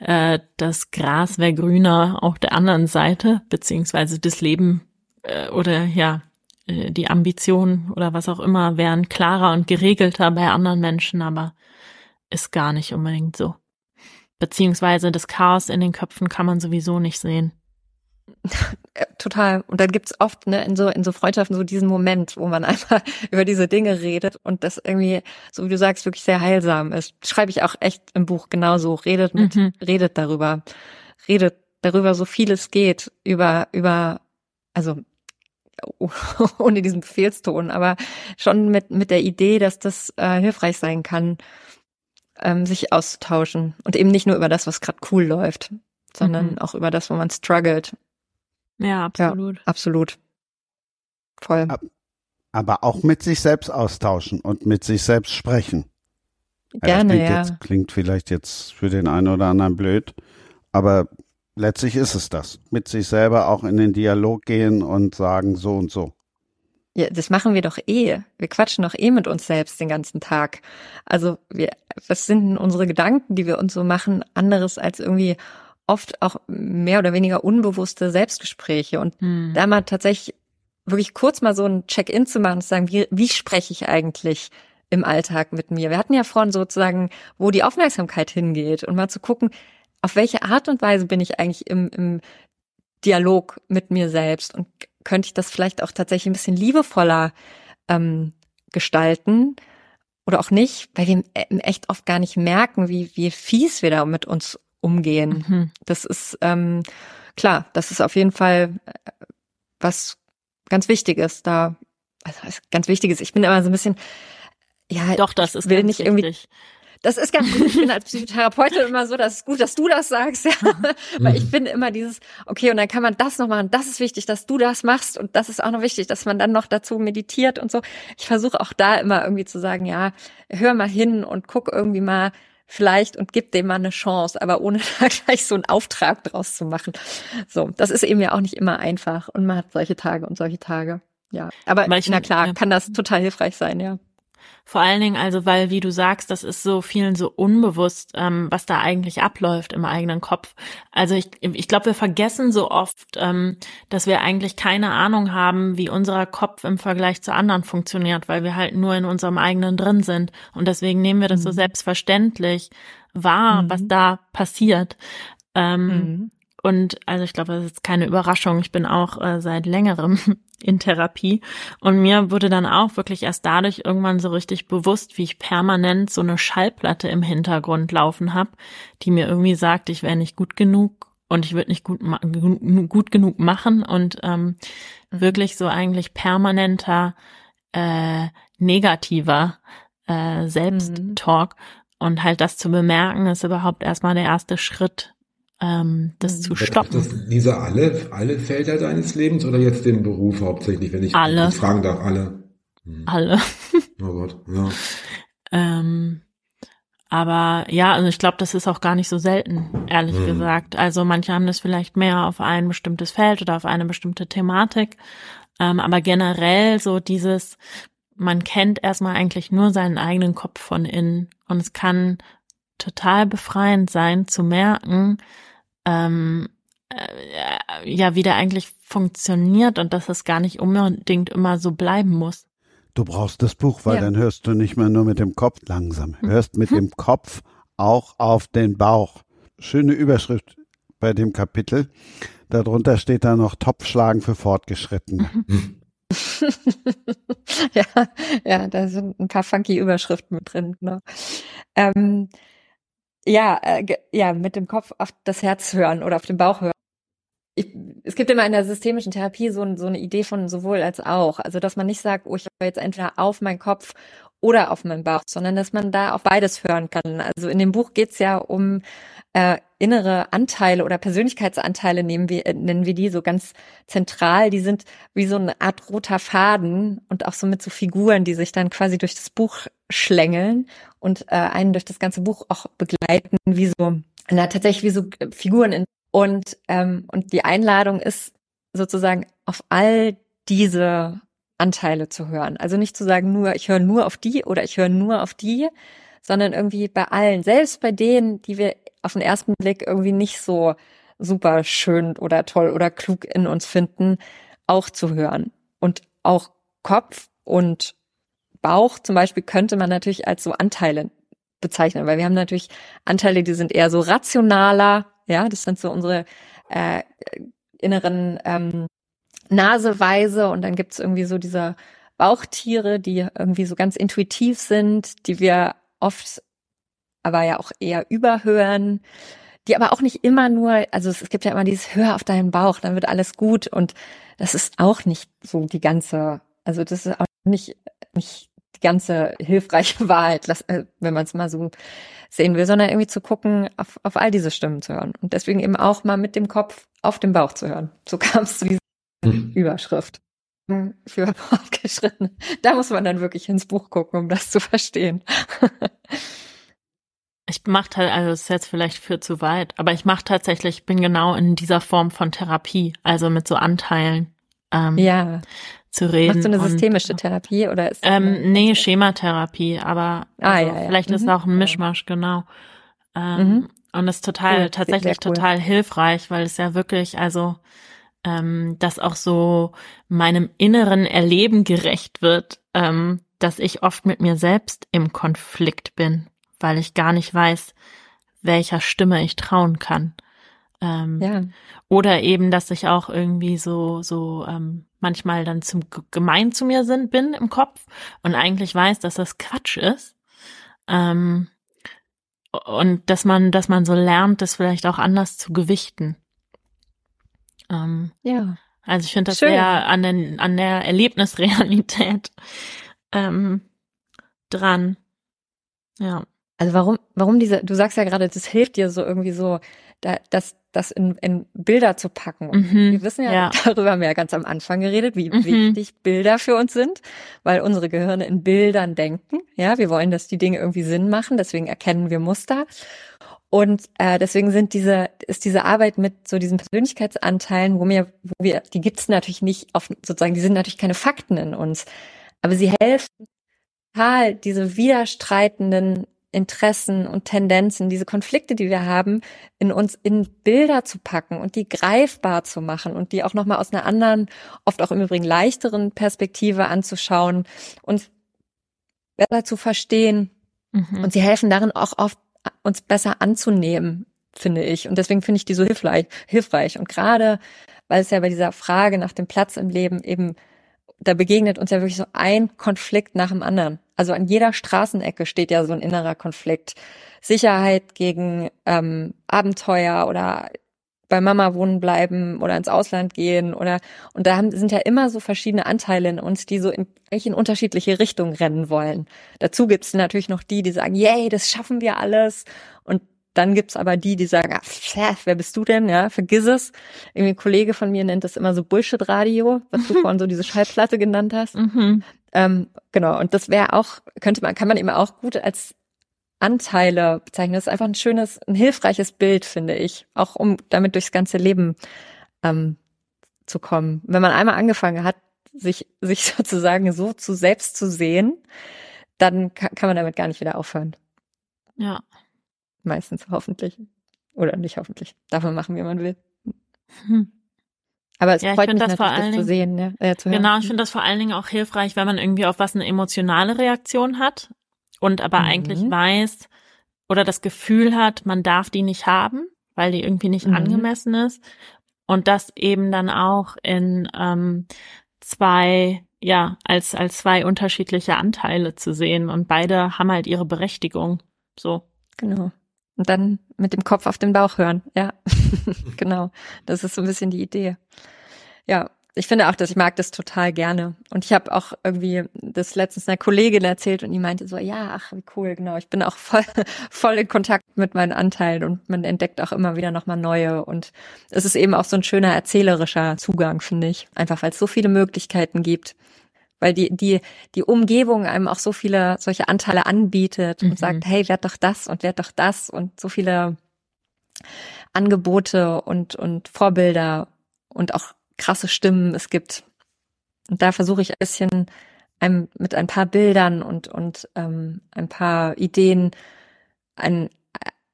äh, das Gras wäre grüner auf der anderen Seite beziehungsweise das Leben äh, oder ja die Ambitionen oder was auch immer wären klarer und geregelter bei anderen Menschen, aber ist gar nicht unbedingt so. Beziehungsweise das Chaos in den Köpfen kann man sowieso nicht sehen. Total. Und dann gibt's oft ne, in so in so Freundschaften so diesen Moment, wo man einfach über diese Dinge redet und das irgendwie, so wie du sagst, wirklich sehr heilsam ist. Schreibe ich auch echt im Buch genauso. Redet mit, mhm. redet darüber, redet darüber, so viel es geht über über also ohne diesen Befehlston, aber schon mit, mit der Idee, dass das äh, hilfreich sein kann, ähm, sich auszutauschen. Und eben nicht nur über das, was gerade cool läuft, sondern mhm. auch über das, wo man struggelt. Ja, absolut. Ja, absolut. Voll. Aber auch mit sich selbst austauschen und mit sich selbst sprechen. Gerne, ja. ja. Jetzt, klingt vielleicht jetzt für den einen oder anderen blöd, aber letztlich ist es das. Mit sich selber auch in den Dialog gehen und sagen so und so. Ja, das machen wir doch eh. Wir quatschen doch eh mit uns selbst den ganzen Tag. Also wir, was sind denn unsere Gedanken, die wir uns so machen, anderes als irgendwie oft auch mehr oder weniger unbewusste Selbstgespräche und hm. da mal tatsächlich wirklich kurz mal so ein Check-in zu machen und zu sagen, wie, wie spreche ich eigentlich im Alltag mit mir? Wir hatten ja vorhin sozusagen, wo die Aufmerksamkeit hingeht und mal zu gucken, auf welche Art und Weise bin ich eigentlich im, im Dialog mit mir selbst und könnte ich das vielleicht auch tatsächlich ein bisschen liebevoller ähm, gestalten oder auch nicht, weil wir echt oft gar nicht merken, wie, wie fies wir da mit uns umgehen. Mhm. Das ist ähm, klar, das ist auf jeden Fall äh, was ganz Wichtiges da. Also ganz Wichtiges. Ich bin immer so ein bisschen, ja, doch, das ist will nicht wichtig. irgendwie das ist ganz gut. Ich bin als Psychotherapeutin immer so, das ist gut, dass du das sagst, ja. Weil ich finde immer dieses, okay, und dann kann man das noch machen. Das ist wichtig, dass du das machst. Und das ist auch noch wichtig, dass man dann noch dazu meditiert und so. Ich versuche auch da immer irgendwie zu sagen, ja, hör mal hin und guck irgendwie mal vielleicht und gib dem mal eine Chance, aber ohne da gleich so einen Auftrag draus zu machen. So, das ist eben ja auch nicht immer einfach. Und man hat solche Tage und solche Tage. Ja, aber Manchen, na klar, ja. kann das total hilfreich sein, ja. Vor allen Dingen also, weil, wie du sagst, das ist so vielen so unbewusst, ähm, was da eigentlich abläuft im eigenen Kopf. Also ich, ich glaube, wir vergessen so oft, ähm, dass wir eigentlich keine Ahnung haben, wie unser Kopf im Vergleich zu anderen funktioniert, weil wir halt nur in unserem eigenen drin sind. Und deswegen nehmen wir das mhm. so selbstverständlich wahr, mhm. was da passiert. Ähm, mhm. Und also ich glaube, das ist keine Überraschung. Ich bin auch äh, seit längerem in Therapie. Und mir wurde dann auch wirklich erst dadurch irgendwann so richtig bewusst, wie ich permanent so eine Schallplatte im Hintergrund laufen habe, die mir irgendwie sagt, ich wäre nicht gut genug und ich würde nicht gut, gut genug machen und ähm, mhm. wirklich so eigentlich permanenter äh, negativer äh, Selbsttalk. Mhm. Und halt das zu bemerken, ist überhaupt erstmal der erste Schritt, ähm, das zu stoppen. Das diese alle, alle Felder deines Lebens oder jetzt den Beruf hauptsächlich, wenn ich alle. fragen darf, alle? Hm. Alle. Oh Gott, ja. ähm, aber ja, also ich glaube, das ist auch gar nicht so selten, ehrlich hm. gesagt. Also manche haben das vielleicht mehr auf ein bestimmtes Feld oder auf eine bestimmte Thematik. Ähm, aber generell so dieses, man kennt erstmal eigentlich nur seinen eigenen Kopf von innen und es kann total befreiend sein zu merken, ähm, äh, ja, wie der eigentlich funktioniert und dass es gar nicht unbedingt immer so bleiben muss. Du brauchst das Buch, weil ja. dann hörst du nicht mehr nur mit dem Kopf langsam, hörst mit dem Kopf auch auf den Bauch. Schöne Überschrift bei dem Kapitel. Darunter steht da noch Topfschlagen für Fortgeschrittene. ja, ja, da sind ein paar funky Überschriften mit drin. Ne? Ähm, ja, äh, ja, mit dem Kopf auf das Herz hören oder auf den Bauch hören. Ich, es gibt immer in der systemischen Therapie so, so eine Idee von sowohl als auch. Also, dass man nicht sagt, oh, ich höre jetzt entweder auf meinen Kopf oder auf meinen Bauch, sondern dass man da auf beides hören kann. Also in dem Buch geht's ja um äh, innere Anteile oder Persönlichkeitsanteile nehmen wir, äh, nennen wir die so ganz zentral. Die sind wie so eine Art roter Faden und auch so mit so Figuren, die sich dann quasi durch das Buch schlängeln und äh, einen durch das ganze Buch auch begleiten, wie so, na tatsächlich wie so Figuren. In, und, ähm, und die Einladung ist sozusagen auf all diese Anteile zu hören. Also nicht zu sagen, nur ich höre nur auf die oder ich höre nur auf die, sondern irgendwie bei allen, selbst bei denen, die wir auf den ersten Blick irgendwie nicht so super schön oder toll oder klug in uns finden, auch zu hören. Und auch Kopf und Bauch zum Beispiel könnte man natürlich als so Anteile bezeichnen, weil wir haben natürlich Anteile, die sind eher so rationaler, ja, das sind so unsere äh, inneren ähm, Naseweise und dann gibt's irgendwie so diese Bauchtiere, die irgendwie so ganz intuitiv sind, die wir oft aber ja auch eher überhören, die aber auch nicht immer nur, also es gibt ja immer dieses Hör auf deinen Bauch, dann wird alles gut und das ist auch nicht so die ganze, also das ist auch nicht, nicht ganze hilfreiche Wahrheit, äh, wenn man es mal so sehen will, sondern irgendwie zu gucken, auf, auf all diese Stimmen zu hören und deswegen eben auch mal mit dem Kopf auf den Bauch zu hören. So kam es zu dieser hm. Überschrift für Fortgeschrittene. Da muss man dann wirklich ins Buch gucken, um das zu verstehen. Ich mache halt, also es ist jetzt vielleicht für zu weit, aber ich mache tatsächlich, bin genau in dieser Form von Therapie, also mit so Anteilen. Ähm, ja. Zu reden. Machst du eine systemische und, Therapie oder ist ähm, Nee, Schematherapie, aber ah, also ja, ja. vielleicht mhm. ist auch ein Mischmasch, genau. Ähm, mhm. Und ist total, cool. tatsächlich cool. total hilfreich, weil es ja wirklich, also ähm, das auch so meinem inneren Erleben gerecht wird, ähm, dass ich oft mit mir selbst im Konflikt bin, weil ich gar nicht weiß, welcher Stimme ich trauen kann. Ähm, ja. Oder eben, dass ich auch irgendwie so, so ähm, manchmal dann zum gemein zu mir sind, bin im Kopf und eigentlich weiß, dass das Quatsch ist. Ähm, und dass man, dass man so lernt, das vielleicht auch anders zu gewichten. Ähm, ja. Also ich finde das Schön. sehr an, den, an der Erlebnisrealität ähm, dran. Ja. Also warum, warum diese, du sagst ja gerade, das hilft dir so irgendwie so, da, das, das in, in Bilder zu packen. Mhm, wir wissen ja, ja, darüber haben wir ja ganz am Anfang geredet, wie mhm. wichtig Bilder für uns sind, weil unsere Gehirne in Bildern denken. Ja, wir wollen, dass die Dinge irgendwie Sinn machen, deswegen erkennen wir Muster. Und äh, deswegen sind diese, ist diese Arbeit mit so diesen Persönlichkeitsanteilen, wo mir, wo wir, die gibt's natürlich nicht auf, sozusagen, die sind natürlich keine Fakten in uns, aber sie helfen total, diese widerstreitenden Interessen und Tendenzen, diese Konflikte, die wir haben, in uns in Bilder zu packen und die greifbar zu machen und die auch nochmal aus einer anderen, oft auch im Übrigen leichteren Perspektive anzuschauen und besser zu verstehen. Mhm. Und sie helfen darin auch oft uns besser anzunehmen, finde ich. Und deswegen finde ich die so hilfreich, hilfreich. Und gerade, weil es ja bei dieser Frage nach dem Platz im Leben eben, da begegnet uns ja wirklich so ein Konflikt nach dem anderen. Also an jeder Straßenecke steht ja so ein innerer Konflikt. Sicherheit gegen ähm, Abenteuer oder bei Mama wohnen bleiben oder ins Ausland gehen oder und da haben, sind ja immer so verschiedene Anteile in uns, die so in, in unterschiedliche Richtungen rennen wollen. Dazu gibt's natürlich noch die, die sagen, yay, das schaffen wir alles und dann gibt's aber die, die sagen, ah, pf, wer bist du denn? Ja, vergiss es. Irgendwie ein Kollege von mir nennt das immer so Bullshit-Radio, was du vorhin so diese Schallplatte genannt hast. Mhm. Ähm, genau, und das wäre auch, könnte man, kann man eben auch gut als Anteile bezeichnen. Das ist einfach ein schönes, ein hilfreiches Bild, finde ich, auch um damit durchs ganze Leben ähm, zu kommen. Wenn man einmal angefangen hat, sich, sich sozusagen so zu selbst zu sehen, dann kann, kann man damit gar nicht wieder aufhören. Ja. Meistens hoffentlich. Oder nicht hoffentlich. Darf man machen, wie man will. Hm. Aber es Ja, freut mich das vor natürlich, das allen zu sehen, ja, äh, zu hören. Genau, ich finde das vor allen Dingen auch hilfreich, wenn man irgendwie auf was eine emotionale Reaktion hat und aber Mhm. eigentlich weiß oder das Gefühl hat, man darf die nicht haben, weil die irgendwie nicht Mhm. angemessen ist. Und das eben dann auch in ähm, zwei, ja, als, als zwei unterschiedliche Anteile zu sehen. Und beide haben halt ihre Berechtigung. So. Genau. Und dann mit dem Kopf auf den Bauch hören. Ja, genau. Das ist so ein bisschen die Idee. Ja, ich finde auch, dass ich mag das total gerne. Und ich habe auch irgendwie das letztens einer Kollegin erzählt und die meinte so, ja, ach, wie cool, genau. Ich bin auch voll, voll in Kontakt mit meinen Anteilen und man entdeckt auch immer wieder nochmal neue. Und es ist eben auch so ein schöner erzählerischer Zugang, finde ich. Einfach weil es so viele Möglichkeiten gibt. Weil die, die, die Umgebung einem auch so viele solche Anteile anbietet Mhm. und sagt, hey, werd doch das und werd doch das und so viele Angebote und, und Vorbilder und auch krasse Stimmen es gibt. Und da versuche ich ein bisschen einem, mit ein paar Bildern und, und ähm, ein paar Ideen ein,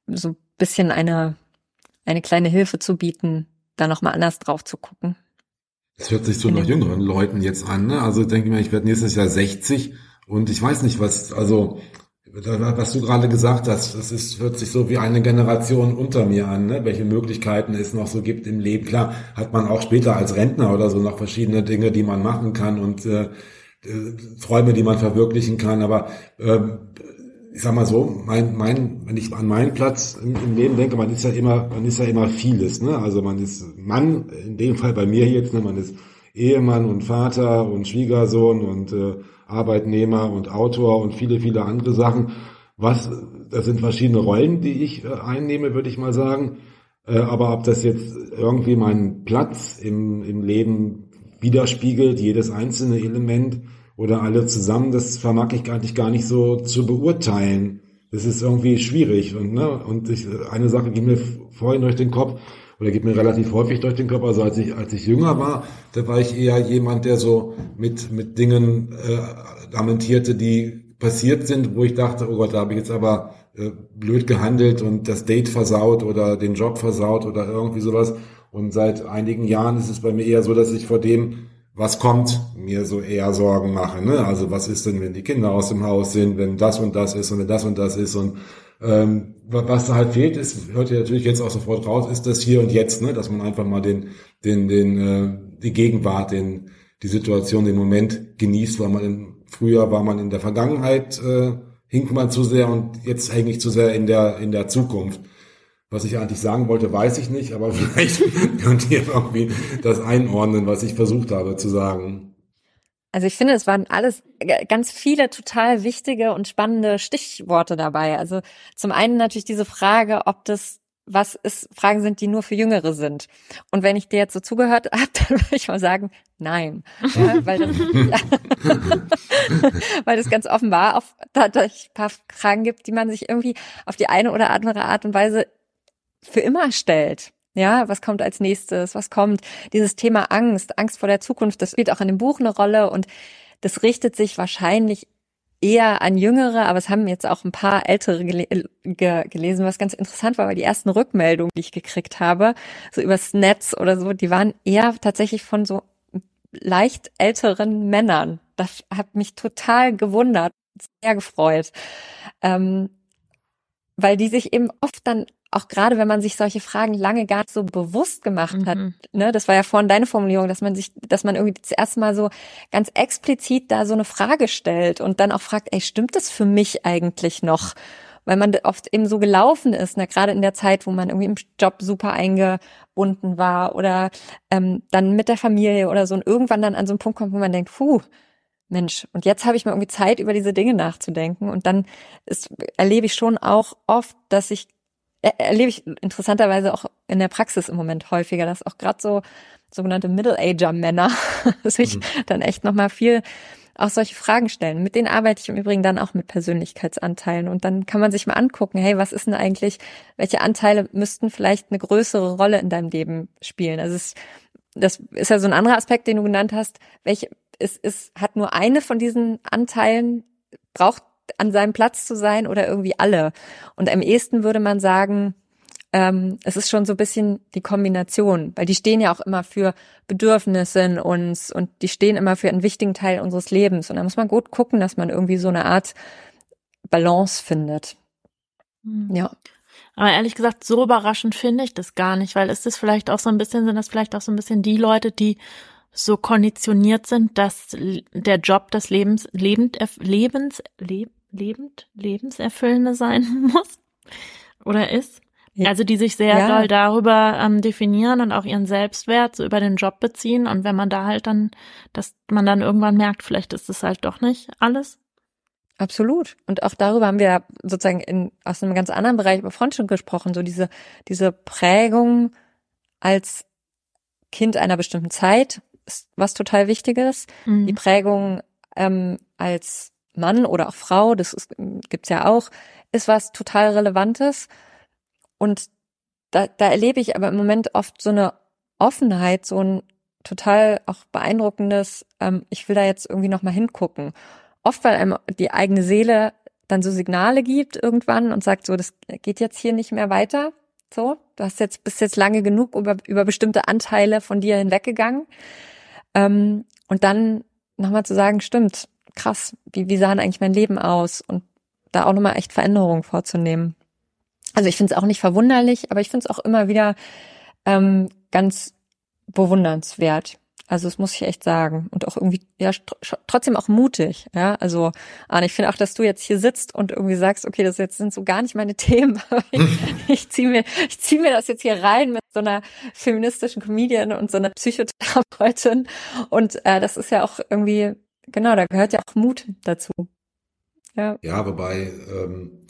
so ein bisschen eine, eine kleine Hilfe zu bieten, da nochmal anders drauf zu gucken. Das hört sich so nach jüngeren Leuten jetzt an. Ne? Also denke ich mir, ich werde nächstes Jahr 60 und ich weiß nicht, was, also was du gerade gesagt hast, das ist, hört sich so wie eine Generation unter mir an, ne? welche Möglichkeiten es noch so gibt im Leben. Klar hat man auch später als Rentner oder so noch verschiedene Dinge, die man machen kann und äh, äh, Träume, die man verwirklichen kann, aber ähm, ich sag mal so, mein, mein, wenn ich an meinen Platz im, im Leben denke, man ist ja immer, man ist ja immer vieles, ne? Also man ist Mann, in dem Fall bei mir jetzt, ne? Man ist Ehemann und Vater und Schwiegersohn und äh, Arbeitnehmer und Autor und viele, viele andere Sachen. Was, das sind verschiedene Rollen, die ich äh, einnehme, würde ich mal sagen. Äh, aber ob das jetzt irgendwie meinen Platz im, im Leben widerspiegelt, jedes einzelne Element oder alle zusammen, das vermag ich eigentlich gar nicht so zu beurteilen. Das ist irgendwie schwierig. Und, ne, und ich, eine Sache ging mir vorhin durch den Kopf, oder geht mir relativ häufig durch den Kopf. Also als ich, als ich jünger war, da war ich eher jemand, der so mit, mit Dingen äh, lamentierte, die passiert sind, wo ich dachte, oh Gott, da habe ich jetzt aber äh, blöd gehandelt und das Date versaut oder den Job versaut oder irgendwie sowas. Und seit einigen Jahren ist es bei mir eher so, dass ich vor dem, was kommt, mir so eher Sorgen mache. Ne? Also was ist denn, wenn die Kinder aus dem Haus sind, wenn das und das ist und wenn das und das ist und ähm, was da halt fehlt, ist, hört ihr natürlich jetzt auch sofort raus, ist das hier und jetzt, ne? dass man einfach mal den, den, den, äh, die Gegenwart, den, die Situation, den Moment genießt, weil man in, früher war man in der Vergangenheit, äh, hinkt man zu sehr und jetzt hänge ich zu sehr in der, in der Zukunft. Was ich eigentlich sagen wollte, weiß ich nicht, aber vielleicht könnt ihr irgendwie das einordnen, was ich versucht habe zu sagen. Also ich finde, es waren alles ganz viele total wichtige und spannende Stichworte dabei. Also zum einen natürlich diese Frage, ob das was ist, Fragen sind, die nur für Jüngere sind. Und wenn ich dir jetzt so zugehört habe, dann würde ich mal sagen, nein. Ja, weil, das, ja, weil das ganz offenbar auf, dadurch ein paar Fragen gibt, die man sich irgendwie auf die eine oder andere Art und Weise für immer stellt. Ja, was kommt als nächstes? Was kommt? Dieses Thema Angst, Angst vor der Zukunft, das spielt auch in dem Buch eine Rolle und das richtet sich wahrscheinlich eher an Jüngere, aber es haben jetzt auch ein paar Ältere gele ge gelesen, was ganz interessant war, weil die ersten Rückmeldungen, die ich gekriegt habe, so übers Netz oder so, die waren eher tatsächlich von so leicht älteren Männern. Das hat mich total gewundert, sehr gefreut. Ähm, weil die sich eben oft dann auch gerade wenn man sich solche Fragen lange gar nicht so bewusst gemacht hat, Mhm. ne, das war ja vorhin deine Formulierung, dass man sich, dass man irgendwie zuerst mal so ganz explizit da so eine Frage stellt und dann auch fragt, ey, stimmt das für mich eigentlich noch? Weil man oft eben so gelaufen ist, ne, gerade in der Zeit, wo man irgendwie im Job super eingebunden war oder ähm, dann mit der Familie oder so und irgendwann dann an so einen Punkt kommt, wo man denkt, puh, Mensch, und jetzt habe ich mal irgendwie Zeit, über diese Dinge nachzudenken. Und dann ist, erlebe ich schon auch oft, dass ich erlebe ich interessanterweise auch in der Praxis im Moment häufiger, dass auch gerade so sogenannte Middle-Ager-Männer sich dann echt nochmal viel auch solche Fragen stellen. Mit denen arbeite ich im Übrigen dann auch mit Persönlichkeitsanteilen. Und dann kann man sich mal angucken, hey, was ist denn eigentlich, welche Anteile müssten vielleicht eine größere Rolle in deinem Leben spielen? Also es, das ist ja so ein anderer Aspekt, den du genannt hast. Welche, es, es hat nur eine von diesen Anteilen, braucht an seinem Platz zu sein oder irgendwie alle. Und am ehesten würde man sagen, ähm, es ist schon so ein bisschen die Kombination, weil die stehen ja auch immer für Bedürfnisse in uns und die stehen immer für einen wichtigen Teil unseres Lebens. Und da muss man gut gucken, dass man irgendwie so eine Art Balance findet. Mhm. Ja. Aber ehrlich gesagt, so überraschend finde ich das gar nicht, weil ist das vielleicht auch so ein bisschen, sind das vielleicht auch so ein bisschen die Leute, die so konditioniert sind, dass der Job des Lebens, lebend, lebens, leb, lebend, lebenserfüllende sein muss oder ist? Also die sich sehr ja. doll darüber ähm, definieren und auch ihren Selbstwert so über den Job beziehen. Und wenn man da halt dann, dass man dann irgendwann merkt, vielleicht ist es halt doch nicht alles. Absolut. Und auch darüber haben wir sozusagen in, aus einem ganz anderen Bereich über Freundschaft gesprochen. So diese, diese Prägung als Kind einer bestimmten Zeit ist was total Wichtiges. Mhm. Die Prägung ähm, als Mann oder auch Frau, das ist, gibt's ja auch, ist was total Relevantes. Und da, da erlebe ich aber im Moment oft so eine Offenheit, so ein total auch beeindruckendes, ähm, ich will da jetzt irgendwie nochmal hingucken. Oft, weil einem die eigene Seele dann so Signale gibt irgendwann und sagt so, das geht jetzt hier nicht mehr weiter. So, du hast jetzt, bist jetzt lange genug über, über bestimmte Anteile von dir hinweggegangen. Ähm, und dann nochmal zu sagen, stimmt, krass, wie, wie sah denn eigentlich mein Leben aus? Und da auch nochmal echt Veränderungen vorzunehmen. Also ich finde es auch nicht verwunderlich, aber ich finde es auch immer wieder ähm, ganz bewundernswert. Also das muss ich echt sagen. Und auch irgendwie, ja, trotzdem auch mutig. Ja, also Arne, ich finde auch, dass du jetzt hier sitzt und irgendwie sagst, okay, das jetzt sind so gar nicht meine Themen. ich, ich ziehe mir, ich zieh mir das jetzt hier rein mit so einer feministischen Comedian und so einer Psychotherapeutin. Und äh, das ist ja auch irgendwie, genau, da gehört ja auch Mut dazu. Ja, ja wobei, ähm,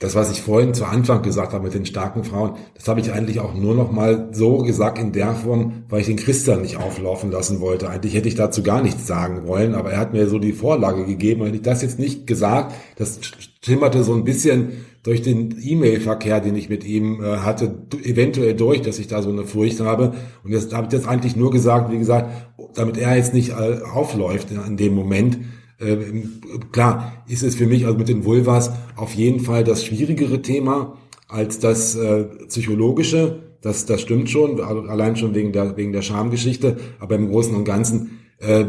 das, was ich vorhin zu Anfang gesagt habe mit den starken Frauen, das habe ich eigentlich auch nur noch mal so gesagt in der Form, weil ich den Christian nicht auflaufen lassen wollte. Eigentlich hätte ich dazu gar nichts sagen wollen, aber er hat mir so die Vorlage gegeben. Hätte ich das jetzt nicht gesagt, das schimmerte so ein bisschen durch den E-Mail-Verkehr, den ich mit ihm äh, hatte, eventuell durch, dass ich da so eine Furcht habe. Und jetzt habe ich das eigentlich nur gesagt, wie gesagt, damit er jetzt nicht äh, aufläuft in, in dem Moment äh, klar ist es für mich also mit den Vulvas auf jeden Fall das schwierigere Thema als das äh, psychologische. Das, das stimmt schon, allein schon wegen der, wegen der Schamgeschichte. Aber im Großen und Ganzen äh,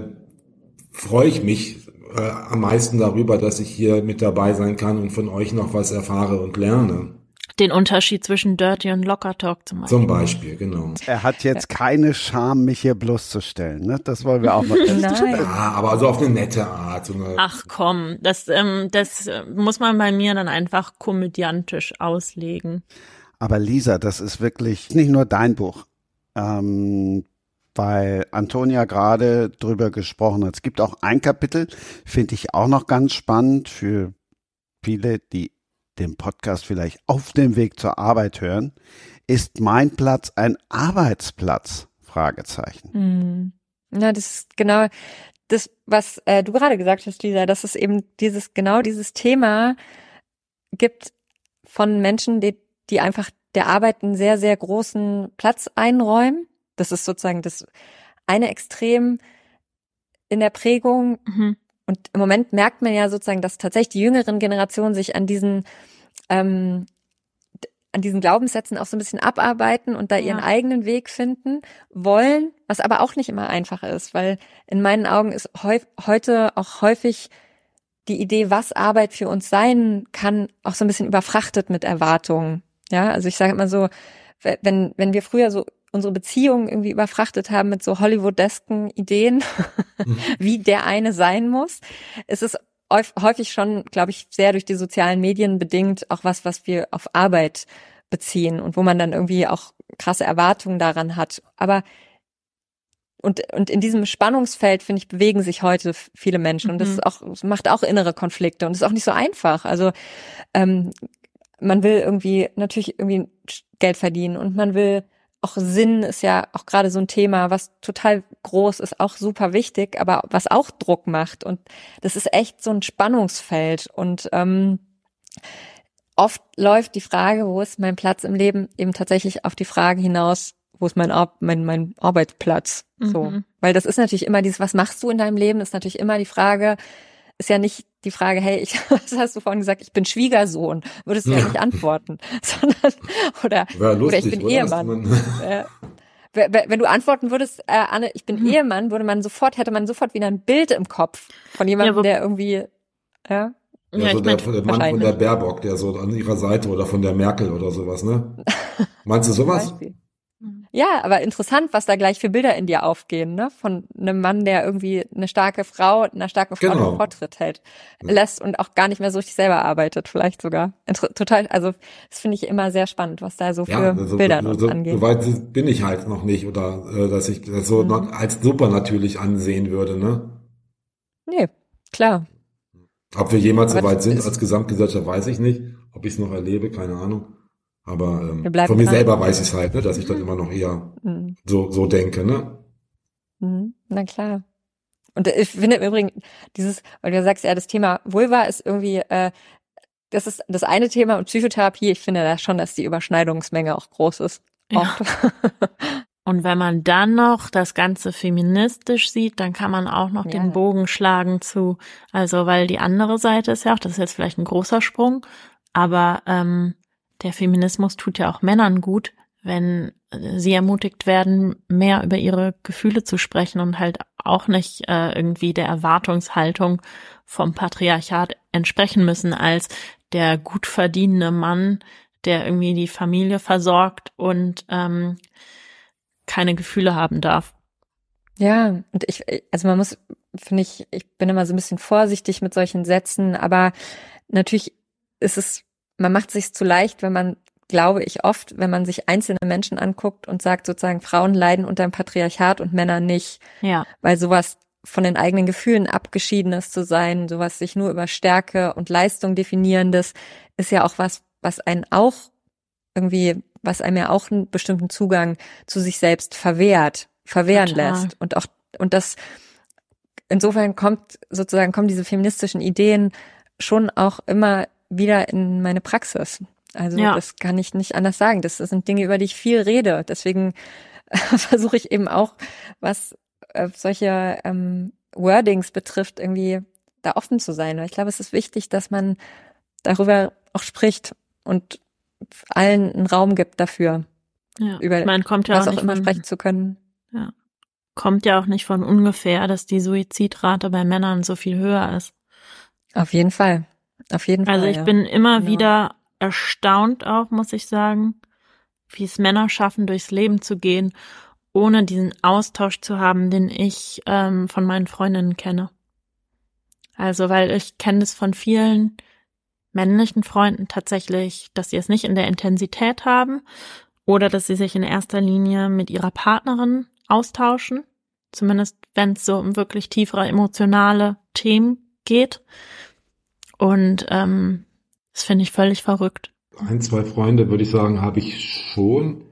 freue ich mich äh, am meisten darüber, dass ich hier mit dabei sein kann und von euch noch was erfahre und lerne den Unterschied zwischen Dirty und Locker Talk zum Beispiel. Zum Beispiel, genau. Er hat jetzt keine Scham, mich hier bloßzustellen. Ne? Das wollen wir auch mal feststellen. Ja, aber also auf eine nette Art. So eine Ach komm, das, ähm, das muss man bei mir dann einfach komödiantisch auslegen. Aber Lisa, das ist wirklich nicht nur dein Buch. Ähm, weil Antonia gerade drüber gesprochen hat. Es gibt auch ein Kapitel, finde ich auch noch ganz spannend für viele, die den Podcast vielleicht auf dem Weg zur Arbeit hören, ist mein Platz ein Arbeitsplatz? Fragezeichen. Hm. Na, das ist genau das, was äh, du gerade gesagt hast, Lisa, dass es eben dieses, genau dieses Thema gibt von Menschen, die, die einfach der Arbeit einen sehr, sehr großen Platz einräumen. Das ist sozusagen das eine Extrem in der Prägung. Mhm. Und im Moment merkt man ja sozusagen, dass tatsächlich die jüngeren Generationen sich an diesen ähm, an diesen Glaubenssätzen auch so ein bisschen abarbeiten und da ihren ja. eigenen Weg finden wollen, was aber auch nicht immer einfach ist, weil in meinen Augen ist heute auch häufig die Idee, was Arbeit für uns sein kann, auch so ein bisschen überfrachtet mit Erwartungen. Ja, also ich sage immer so, wenn, wenn wir früher so unsere Beziehungen irgendwie überfrachtet haben mit so Hollywoodesken Ideen, mhm. wie der eine sein muss. Es ist häufig schon, glaube ich, sehr durch die sozialen Medien bedingt auch was, was wir auf Arbeit beziehen und wo man dann irgendwie auch krasse Erwartungen daran hat. Aber und, und in diesem Spannungsfeld, finde ich, bewegen sich heute viele Menschen. Und das mhm. ist auch, das macht auch innere Konflikte und ist auch nicht so einfach. Also ähm, man will irgendwie natürlich irgendwie Geld verdienen und man will auch Sinn ist ja auch gerade so ein Thema, was total groß ist, auch super wichtig, aber was auch Druck macht. Und das ist echt so ein Spannungsfeld. Und ähm, oft läuft die Frage, wo ist mein Platz im Leben, eben tatsächlich auf die Frage hinaus, wo ist mein, Ar mein, mein Arbeitsplatz? So. Mhm. Weil das ist natürlich immer dieses, was machst du in deinem Leben, ist natürlich immer die Frage, ist ja nicht die Frage, hey, ich, was hast du vorhin gesagt, ich bin Schwiegersohn, würdest du ja, Ja. nicht antworten, sondern, oder, Wäre oder ich lustig, bin oder? Ehemann. Ja. Wenn du antworten würdest, äh, Anne, ich bin Mhm. Ehemann, würde man sofort, hätte man sofort wieder ein Bild im Kopf von jemandem, Ja, der irgendwie, ja, Ja, Ja, so ich der, mein, der Mann von der Baerbock, der so an ihrer Seite oder von der Merkel oder sowas, ne? Meinst du sowas? Ja, aber interessant, was da gleich für Bilder in dir aufgehen, ne? Von einem Mann, der irgendwie eine starke Frau, einer starken Frau Genau. Vortritt hält, lässt und auch gar nicht mehr so richtig selber arbeitet, vielleicht sogar. Inter total, also das finde ich immer sehr spannend, was da so für Ja, also, Bilder so, so, angeht. so weit bin ich halt noch nicht oder äh, dass ich das so Mhm. als super natürlich ansehen würde, ne? Nee, klar. Ob wir jemals so Aber weit das sind als Gesamtgesellschaft, weiß ich nicht. Ob ich es noch erlebe, keine Ahnung. Aber ähm, von mir dran. selber weiß ich es halt, ne, dass ich dann immer noch eher Mhm. so, so denke, ne? Mhm, na klar. Und ich finde im Übrigen dieses, weil du sagst ja, das Thema Vulva ist irgendwie, äh, das ist das eine Thema und Psychotherapie, ich finde da schon, dass die Überschneidungsmenge auch groß ist. Ja. Und wenn man dann noch das Ganze feministisch sieht, dann kann man auch noch Ja. den Bogen schlagen zu, also weil die andere Seite ist ja auch, das ist jetzt vielleicht ein großer Sprung, aber ähm, der Feminismus tut ja auch Männern gut, wenn äh, sie ermutigt werden, mehr über ihre Gefühle zu sprechen und halt auch nicht äh, irgendwie der Erwartungshaltung vom Patriarchat entsprechen müssen als der gut verdienende Mann, der irgendwie die Familie versorgt und ähm, keine Gefühle haben darf. Ja, und ich, also man muss, finde ich, ich bin immer so ein bisschen vorsichtig mit solchen Sätzen, aber natürlich ist es, man macht sich zu leicht, wenn man, glaube ich, oft, wenn man sich einzelne Menschen anguckt und sagt sozusagen, Frauen leiden unter dem Patriarchat und Männer nicht, Ja, weil sowas von den eigenen Gefühlen abgeschiedenes zu sein, sowas sich nur über Stärke und Leistung definierendes, ist ja auch was, was einen auch irgendwie, was einem ja auch einen bestimmten Zugang zu sich selbst verwehrt, verwehren Total. lässt. Und auch, und das, insofern kommt sozusagen, kommen diese feministischen Ideen schon auch immer wieder in meine Praxis. Also Ja. das kann ich nicht anders sagen. Das sind Dinge, über die ich viel rede. Deswegen versuche ich eben auch, was äh, solche ähm, Wordings betrifft, irgendwie da offen zu sein. Weil ich glaube, es ist wichtig, dass man darüber auch spricht und allen einen Raum gibt dafür, ja. über Man kommt ja was auch auch immer von, sprechen zu können. kommt ja auch nicht von ungefähr, dass die Suizidrate bei Männern so viel höher ist. Auf jeden Fall. Auf jeden Also Fall. ich ja. bin immer Genau. wieder erstaunt auch, muss ich sagen, wie es Männer schaffen, durchs Leben zu gehen, ohne diesen Austausch zu haben, den ich ähm, von meinen Freundinnen kenne. Also, weil ich kenne es von vielen männlichen Freunden tatsächlich, dass sie es nicht in der Intensität haben oder dass sie sich in erster Linie mit ihrer Partnerin austauschen, zumindest wenn es so um wirklich tiefere emotionale Themen geht. Und ähm, das finde ich völlig verrückt. Ein, zwei Freunde, würde ich sagen, habe ich schon,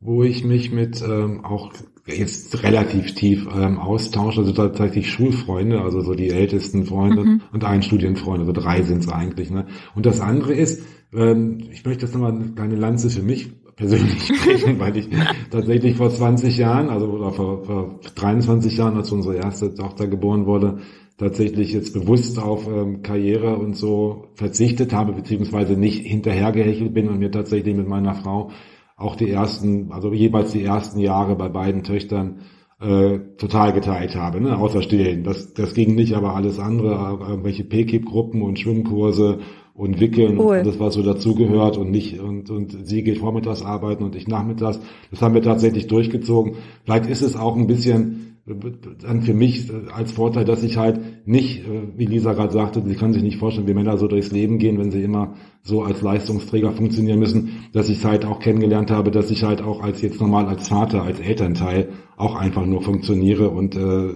wo ich mich mit ähm, auch jetzt relativ tief ähm, austausche. Also tatsächlich Schulfreunde, also so die ältesten Freunde Mhm. und ein Studienfreund, also drei sind es eigentlich. Ne? Und das andere ist, ähm, ich möchte jetzt nochmal eine kleine Lanze für mich persönlich sprechen, weil ich tatsächlich vor 20 Jahren, also oder vor, vor 23 Jahren, als unsere erste Tochter geboren wurde, tatsächlich jetzt bewusst auf ähm, Karriere und so verzichtet habe, beziehungsweise nicht hinterhergehechelt bin und mir tatsächlich mit meiner Frau auch die ersten, also jeweils die ersten Jahre bei beiden Töchtern äh, total geteilt habe, ne? außer Stillen. Das, das ging nicht, aber alles andere, äh, irgendwelche PKIP-Gruppen und Schwimmkurse und Wickeln Cool. und alles, was so dazugehört und nicht, und, und sie geht vormittags arbeiten und ich nachmittags. Das haben wir tatsächlich durchgezogen. Vielleicht ist es auch ein bisschen dann für mich äh, als Vorteil, dass ich halt nicht, äh, wie Lisa gerade sagte, sie kann sich nicht vorstellen, wie Männer so durchs Leben gehen, wenn sie immer so als Leistungsträger funktionieren müssen, dass ich halt auch kennengelernt habe, dass ich halt auch als jetzt normal als Vater, als Elternteil auch einfach nur funktioniere und äh,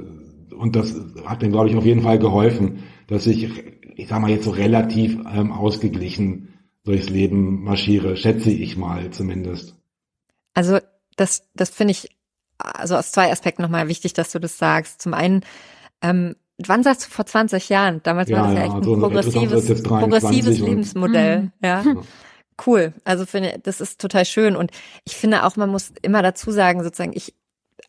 und das hat mir glaube ich auf jeden Fall geholfen, dass ich ich sag mal jetzt so relativ ähm, ausgeglichen durchs Leben marschiere, schätze ich mal zumindest. Also das, das finde ich also aus zwei Aspekten nochmal wichtig, dass du das sagst. Zum einen, ähm, wann sagst du vor 20 Jahren? Damals Ja, war das ja, ja, echt also ein progressives, jetzt 23 progressives Lebensmodell. Mhm. Ja, Ja. cool. Also finde, das ist total schön. Und ich finde auch, man muss immer dazu sagen, sozusagen, ich,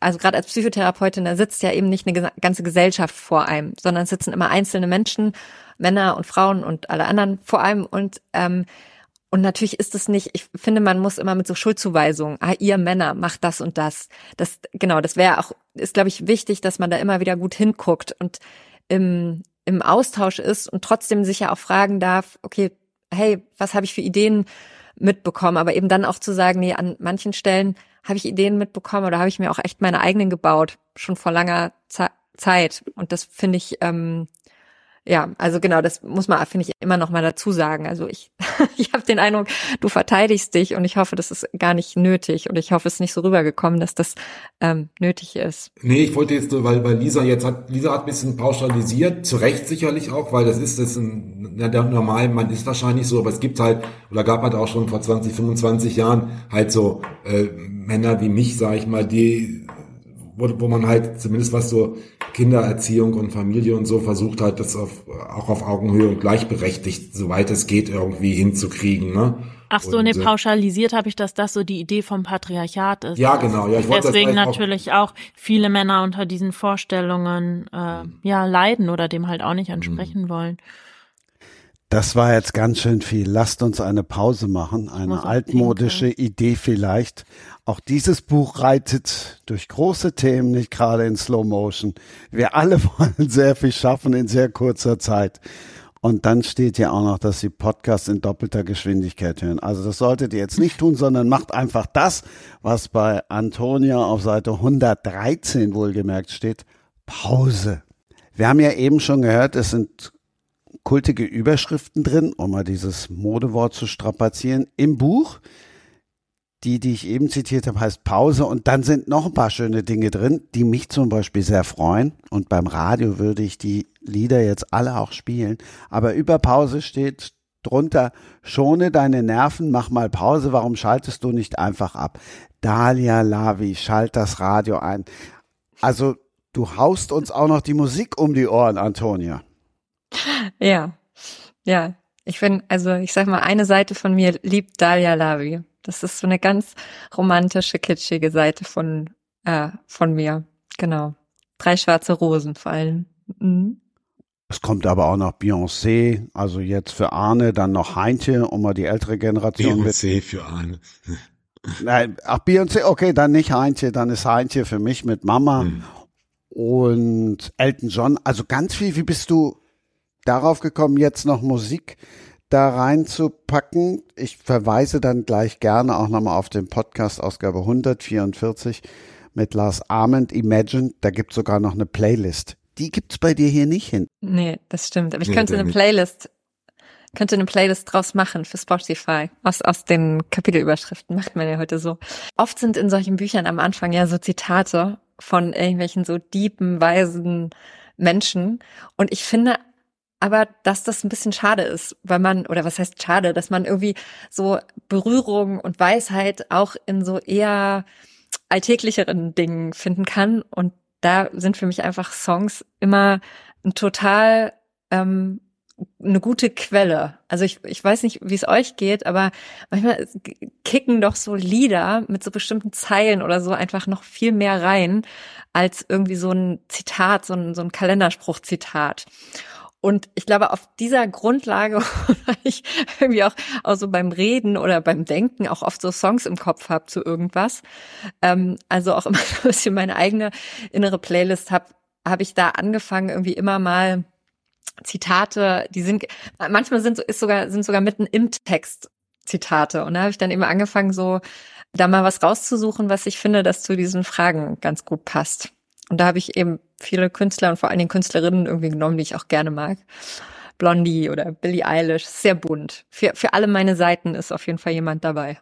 also gerade als Psychotherapeutin, da sitzt ja eben nicht eine ganze Gesellschaft vor einem, sondern es sitzen immer einzelne Menschen, Männer und Frauen und alle anderen vor einem. Und ähm, und natürlich ist es nicht, ich finde, man muss immer mit so Schuldzuweisungen, ah, ihr Männer macht das und das. Das, genau, das wäre auch, ist, glaube ich, wichtig, dass man da immer wieder gut hinguckt und im, im Austausch ist und trotzdem sich ja auch fragen darf, okay, hey, was habe ich für Ideen mitbekommen? Aber eben dann auch zu sagen, nee, an manchen Stellen habe ich Ideen mitbekommen oder habe ich mir auch echt meine eigenen gebaut, schon vor langer Ze Zeit. Und das finde ich, ähm, ja, also genau, das muss man, finde ich, immer noch mal dazu sagen. Also ich, ich habe den Eindruck, du verteidigst dich und ich hoffe, das ist gar nicht nötig und ich hoffe, es ist nicht so rübergekommen, dass das ähm, nötig ist. Nee, ich wollte jetzt, weil, weil Lisa jetzt hat, Lisa hat ein bisschen pauschalisiert, zu Recht sicherlich auch, weil das ist das ein, ja, der normal, man ist wahrscheinlich so, aber es gibt halt, oder gab halt auch schon vor 20, 25 Jahren halt so äh, Männer wie mich, sag ich mal, die wo, wo man halt zumindest was so Kindererziehung und Familie und so versucht hat, das auf, auch auf Augenhöhe und gleichberechtigt, soweit es geht, irgendwie hinzukriegen. Ne? Ach so, und, ne, pauschalisiert habe ich, dass das so die Idee vom Patriarchat ist. Ja, genau. Ja, ich wollte Deswegen natürlich auch, viele Männer unter diesen Vorstellungen äh, ja leiden oder dem halt auch nicht entsprechen wollen. Das war jetzt ganz schön viel. Lasst uns eine Pause machen. Eine altmodische Idee vielleicht. Auch dieses Buch reitet durch große Themen, nicht gerade in Slow Motion. Wir alle wollen sehr viel schaffen in sehr kurzer Zeit. Und dann steht ja auch noch, dass Sie Podcasts in doppelter Geschwindigkeit hören. Also das solltet ihr jetzt nicht tun, sondern macht einfach das, was bei Antonia auf Seite 113 wohlgemerkt steht. Pause. Wir haben ja eben schon gehört, es sind kultige Überschriften drin, um mal dieses Modewort zu strapazieren, im Buch. Die, die ich eben zitiert habe, heißt Pause und dann sind noch ein paar schöne Dinge drin, die mich zum Beispiel sehr freuen. Und beim Radio würde ich die Lieder jetzt alle auch spielen. Aber über Pause steht drunter, schone deine Nerven, mach mal Pause, warum schaltest du nicht einfach ab? Dalia Lavi, schalt das Radio ein. Also du haust uns auch noch die Musik um die Ohren, Antonia. Ja, ja. Ich finde, also ich sag mal, eine Seite von mir liebt Dalia Lavi. Das ist so eine ganz romantische, kitschige Seite von, äh, von mir. Genau. Drei schwarze Rosen vor allem. Mhm. Es kommt aber auch noch Beyoncé, also jetzt für Arne, dann noch Heintje, um mal die ältere Generation mit. Beyoncé für Arne. Nein, ach Beyoncé, okay, dann nicht Heintje, dann ist Heintje für mich mit Mama Hm. und Elton John. Also ganz viel. Wie bist du darauf gekommen, jetzt noch Musik da reinzupacken? Ich verweise dann gleich gerne auch nochmal auf den Podcast Ausgabe 144 mit Lars Ahmed, Imagine. Da gibt sogar noch eine Playlist. Die gibt's bei dir hier nicht hin. Nee, das stimmt. Aber ich Nee, könnte der eine nicht. Playlist, könnte eine Playlist draus machen für Spotify. Aus, aus den Kapitelüberschriften macht man ja heute so. Oft sind in solchen Büchern am Anfang ja so Zitate von irgendwelchen so diepen, weisen Menschen. Und ich finde aber, dass das ein bisschen schade ist, weil man, oder was heißt schade, dass man irgendwie so Berührung und Weisheit auch in so eher alltäglicheren Dingen finden kann. Und da sind für mich einfach Songs immer ein total ähm, eine gute Quelle. Also ich, ich weiß nicht, wie es euch geht, aber manchmal kicken doch so Lieder mit so bestimmten Zeilen oder so einfach noch viel mehr rein als irgendwie so ein Zitat, so ein, so ein Kalenderspruch-Zitat. Und ich glaube, auf dieser Grundlage, weil ich irgendwie auch, auch so beim Reden oder beim Denken auch oft so Songs im Kopf habe zu irgendwas, ähm, also auch immer so ein bisschen meine eigene innere Playlist habe, habe ich da angefangen, irgendwie immer mal Zitate, die sind, manchmal sind, ist sogar, sind sogar mitten im Text Zitate. Und da habe ich dann eben angefangen, so da mal was rauszusuchen, was ich finde, das zu diesen Fragen ganz gut passt. Und da habe ich eben viele Künstler und vor allen Dingen Künstlerinnen irgendwie genommen, die ich auch gerne mag. Blondie oder Billie Eilish, sehr bunt. Für, für alle meine Seiten ist auf jeden Fall jemand dabei.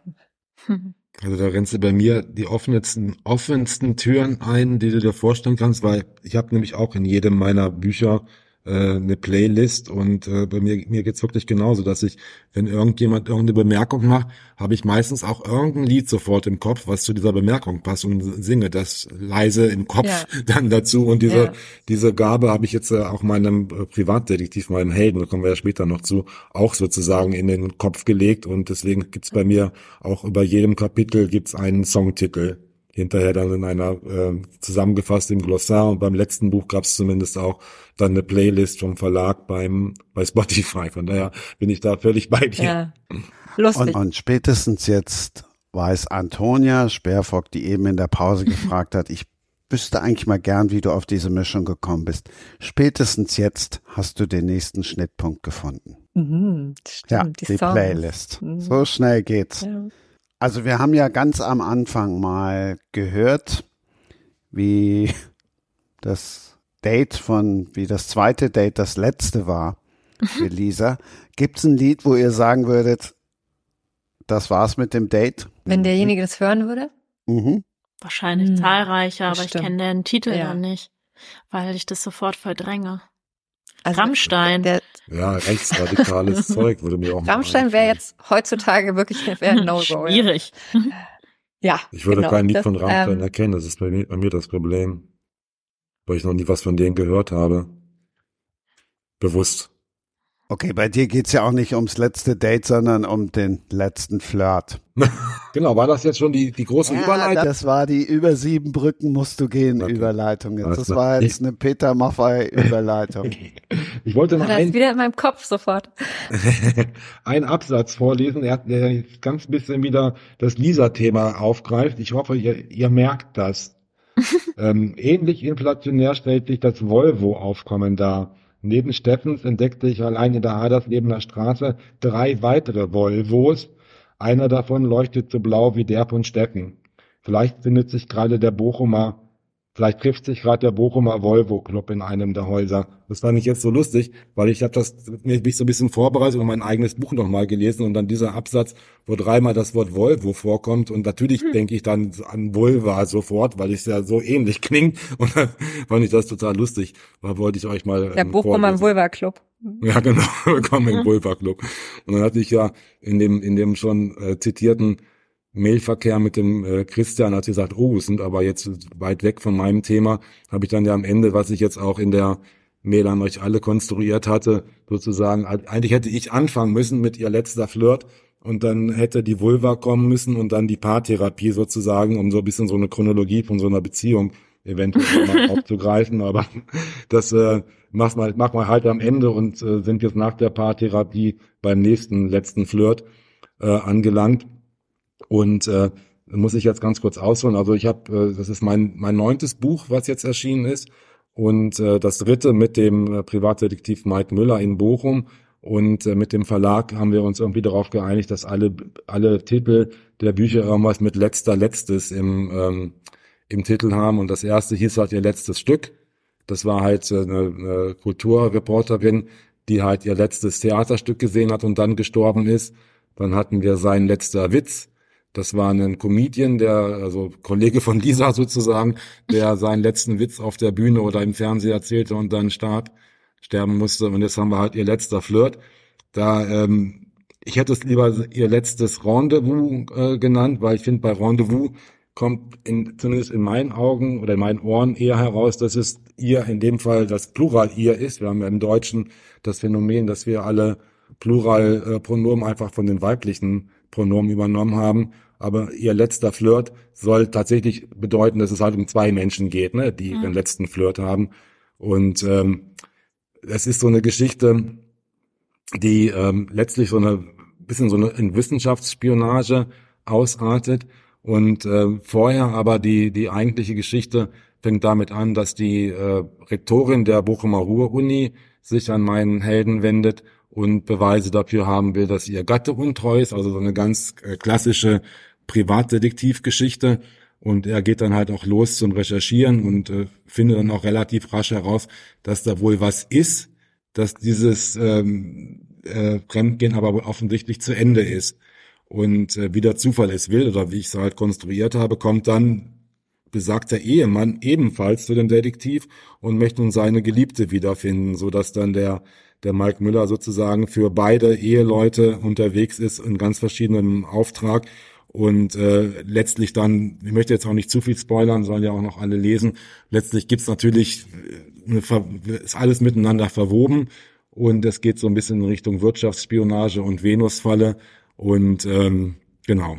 Also da rennst du bei mir die offensten, offensten Türen ein, die du dir vorstellen kannst, weil ich habe nämlich auch in jedem meiner Bücher äh, eine Playlist und äh, bei mir, mir geht's wirklich genauso, dass ich, wenn irgendjemand irgendeine Bemerkung macht, habe ich meistens auch irgendein Lied sofort im Kopf, was zu dieser Bemerkung passt und singe das leise im Kopf ja. dann dazu und diese, ja. diese Gabe habe ich jetzt äh, auch meinem äh, Privatdetektiv, meinem Helden, da kommen wir ja später noch zu, auch sozusagen in den Kopf gelegt und deswegen gibt's bei mir auch über jedem Kapitel gibt's einen Songtitel hinterher dann in einer äh, zusammengefasst im Glossar und beim letzten Buch gab es zumindest auch dann eine Playlist vom Verlag beim bei Spotify. Von daher bin ich da völlig bei dir. Ja. Lustig. Und, und spätestens jetzt weiß Antonia Sperrfock, die eben in der Pause gefragt hat, ich wüsste eigentlich mal gern, wie du auf diese Mischung gekommen bist. Spätestens jetzt hast du den nächsten Schnittpunkt gefunden. Mhm, stimmt, ja, die, die Playlist. Mhm. So schnell geht's. Ja. Also wir haben ja ganz am Anfang mal gehört, wie das Date von, wie das zweite Date das letzte war für Lisa. Gibt es ein Lied, wo ihr sagen würdet, das war's mit dem Date? Wenn derjenige das hören würde? Mhm. Wahrscheinlich hm, zahlreicher, aber ich kenne den Titel ja. nicht, weil ich das sofort verdränge. Also Rammstein. Der, ja, rechtsradikales Zeug würde mir auch Rammstein wäre jetzt heutzutage wirklich ein No-Go. Schwierig. Ja. Ich würde genau, kein Lied das, von Rammstein ähm, erkennen, das ist bei mir, bei mir das Problem. Weil ich noch nie was von denen gehört habe. Bewusst. Okay, bei dir geht's ja auch nicht ums letzte Date, sondern um den letzten Flirt. genau, war das jetzt schon die, die große ja, Überleitung? Das war die über sieben Brücken musst du gehen okay. Überleitung. Jetzt. Das war jetzt eine Peter Maffei Überleitung. ich wollte noch ein, wieder in meinem Kopf sofort. einen Absatz vorlesen, der, der ganz bisschen wieder das Lisa-Thema aufgreift. Ich hoffe, ihr, ihr merkt das. ähm, ähnlich inflationär stellt sich das Volvo-Aufkommen dar. Neben Steffens entdeckte ich allein in der Haderslebener Straße drei weitere Volvos. Einer davon leuchtet so blau wie der von Steffen. Vielleicht findet sich gerade der Bochumer Vielleicht trifft sich gerade der Bochumer Volvo Club in einem der Häuser. Das fand ich jetzt so lustig, weil ich habe das mich so ein bisschen vorbereitet und mein eigenes Buch nochmal gelesen und dann dieser Absatz, wo dreimal das Wort Volvo vorkommt und natürlich hm. denke ich dann an Vulva sofort, weil es ja so ähnlich klingt und dann fand ich das total lustig. Da wollte ich euch mal Der ähm, Bochumer Vulva Club. Ja, genau, willkommen im Vulva Club. Und dann hatte ich ja in dem in dem schon äh, zitierten Mailverkehr mit dem äh, Christian, als sie sagt, oh, sind aber jetzt weit weg von meinem Thema, habe ich dann ja am Ende, was ich jetzt auch in der Mail an euch alle konstruiert hatte, sozusagen, eigentlich hätte ich anfangen müssen mit ihr letzter Flirt und dann hätte die Vulva kommen müssen und dann die Paartherapie sozusagen, um so ein bisschen so eine Chronologie von so einer Beziehung eventuell mal aufzugreifen, aber das äh, macht man, macht man halt am Ende und äh, sind jetzt nach der Paartherapie beim nächsten letzten Flirt äh, angelangt. Und äh, muss ich jetzt ganz kurz ausholen. Also ich habe, äh, das ist mein mein neuntes Buch, was jetzt erschienen ist, und äh, das dritte mit dem äh, Privatdetektiv Mike Müller in Bochum. Und äh, mit dem Verlag haben wir uns irgendwie darauf geeinigt, dass alle alle Titel der Bücher irgendwas mit letzter letztes im ähm, im Titel haben. Und das erste hieß halt ihr letztes Stück. Das war halt äh, eine, eine Kulturreporterin, die halt ihr letztes Theaterstück gesehen hat und dann gestorben ist. Dann hatten wir sein letzter Witz das war ein Comedian, der, also Kollege von Lisa sozusagen, der seinen letzten Witz auf der Bühne oder im Fernsehen erzählte und dann starb, sterben musste. Und jetzt haben wir halt ihr letzter Flirt. Da, ähm, ich hätte es lieber ihr letztes Rendezvous äh, genannt, weil ich finde, bei Rendezvous kommt in, zumindest in meinen Augen oder in meinen Ohren eher heraus, dass es ihr in dem Fall das Plural ihr ist. Wir haben ja im Deutschen das Phänomen, dass wir alle Pluralpronomen äh, einfach von den weiblichen Pronomen übernommen haben aber ihr letzter Flirt soll tatsächlich bedeuten, dass es halt um zwei Menschen geht, ne, die mhm. den letzten Flirt haben. Und ähm, es ist so eine Geschichte, die ähm, letztlich so eine bisschen so eine in Wissenschaftsspionage ausartet. Und äh, vorher aber die die eigentliche Geschichte fängt damit an, dass die äh, Rektorin der Bochumer Ruhr-Uni sich an meinen Helden wendet und Beweise dafür haben will, dass ihr Gatte untreu ist, also so eine ganz äh, klassische Privatdetektivgeschichte. Und er geht dann halt auch los zum Recherchieren und äh, findet dann auch relativ rasch heraus, dass da wohl was ist, dass dieses ähm, äh, Fremdgehen aber wohl offensichtlich zu Ende ist. Und äh, wie der Zufall es will, oder wie ich es halt konstruiert habe, kommt dann besagter Ehemann ebenfalls zu dem Detektiv und möchte nun seine Geliebte wiederfinden, so dass dann der der Mike Müller sozusagen für beide Eheleute unterwegs ist in ganz verschiedenem Auftrag. Und äh, letztlich dann, ich möchte jetzt auch nicht zu viel spoilern, sollen ja auch noch alle lesen. Letztlich gibt's natürlich, eine, ist alles miteinander verwoben. Und es geht so ein bisschen in Richtung Wirtschaftsspionage und Venusfalle. Und ähm, genau,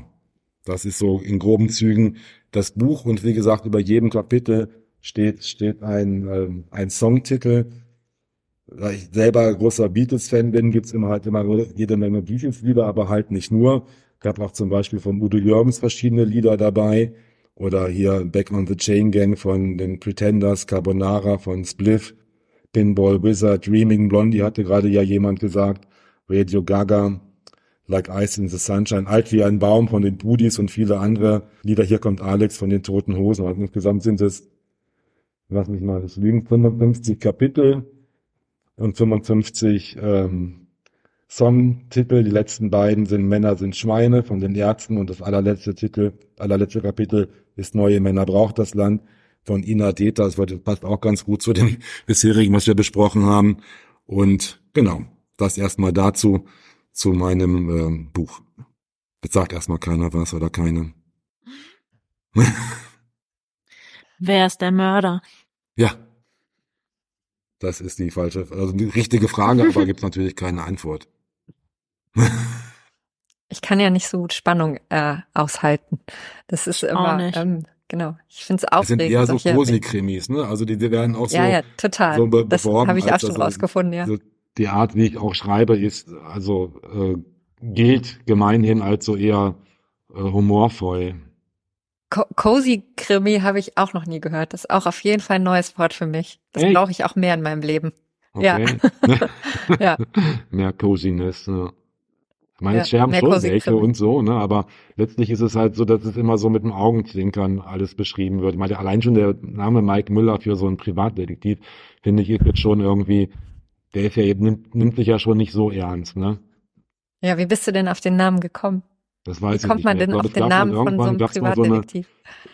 das ist so in groben Zügen das Buch. Und wie gesagt über jedem Kapitel steht steht ein ähm, ein Songtitel. Da ich selber großer Beatles-Fan bin, gibt's immer halt immer jede Menge Beatles-Lieder, aber halt nicht nur. Gab auch zum Beispiel von Udo Jürgens verschiedene Lieder dabei. Oder hier Back on the Chain Gang von den Pretenders, Carbonara von Spliff, Pinball Wizard, Dreaming Blondie hatte gerade ja jemand gesagt, Radio Gaga, Like Ice in the Sunshine, Alt wie ein Baum von den Budis und viele andere Lieder. Hier kommt Alex von den Toten Hosen. Also insgesamt sind es, lass mich mal das lügen, 55 Kapitel und 55 ähm, Songtitel. Die letzten beiden sind Männer sind Schweine von den Ärzten und das allerletzte Titel, allerletzte Kapitel ist Neue Männer braucht das Land von Ina Deta. Das passt auch ganz gut zu dem bisherigen, was wir besprochen haben. Und genau, das erstmal dazu, zu meinem ähm, Buch. Jetzt sagt erstmal keiner was oder keine. Wer ist der Mörder? Ja. Das ist die falsche, also die richtige Frage, aber gibt natürlich keine Antwort. ich kann ja nicht so gut Spannung äh, aushalten. Das ist immer, ähm, genau. Ich finde es aufregend. Das sind eher so Cosi-Krimis, ne? Also die, die werden auch so, ja, ja, total. so be das beworben. habe ich auch als schon also rausgefunden, ja. So die Art, wie ich auch schreibe, ist also äh, gilt gemeinhin als so eher äh, humorvoll. Co Cozy Krimi habe ich auch noch nie gehört. Das ist auch auf jeden Fall ein neues Wort für mich. Das Echt? brauche ich auch mehr in meinem Leben. Okay. Ja. Mehr Coziness. Ja. Ich meine, Ja, es sterben mehr schon welche und so, ne? Aber letztlich ist es halt so, dass es immer so mit dem Augenzwinkern alles beschrieben wird. Ich meine, allein schon der Name Mike Müller für so einen Privatdetektiv, finde ich, ist jetzt schon irgendwie, der ist ja eben, nimmt, nimmt sich ja schon nicht so ernst, ne? Ja, wie bist du denn auf den Namen gekommen? Das Wie weiß ich kommt nicht man mehr. denn Ich glaube, auf den Namen von so einem mal so eine Privatdetektiv?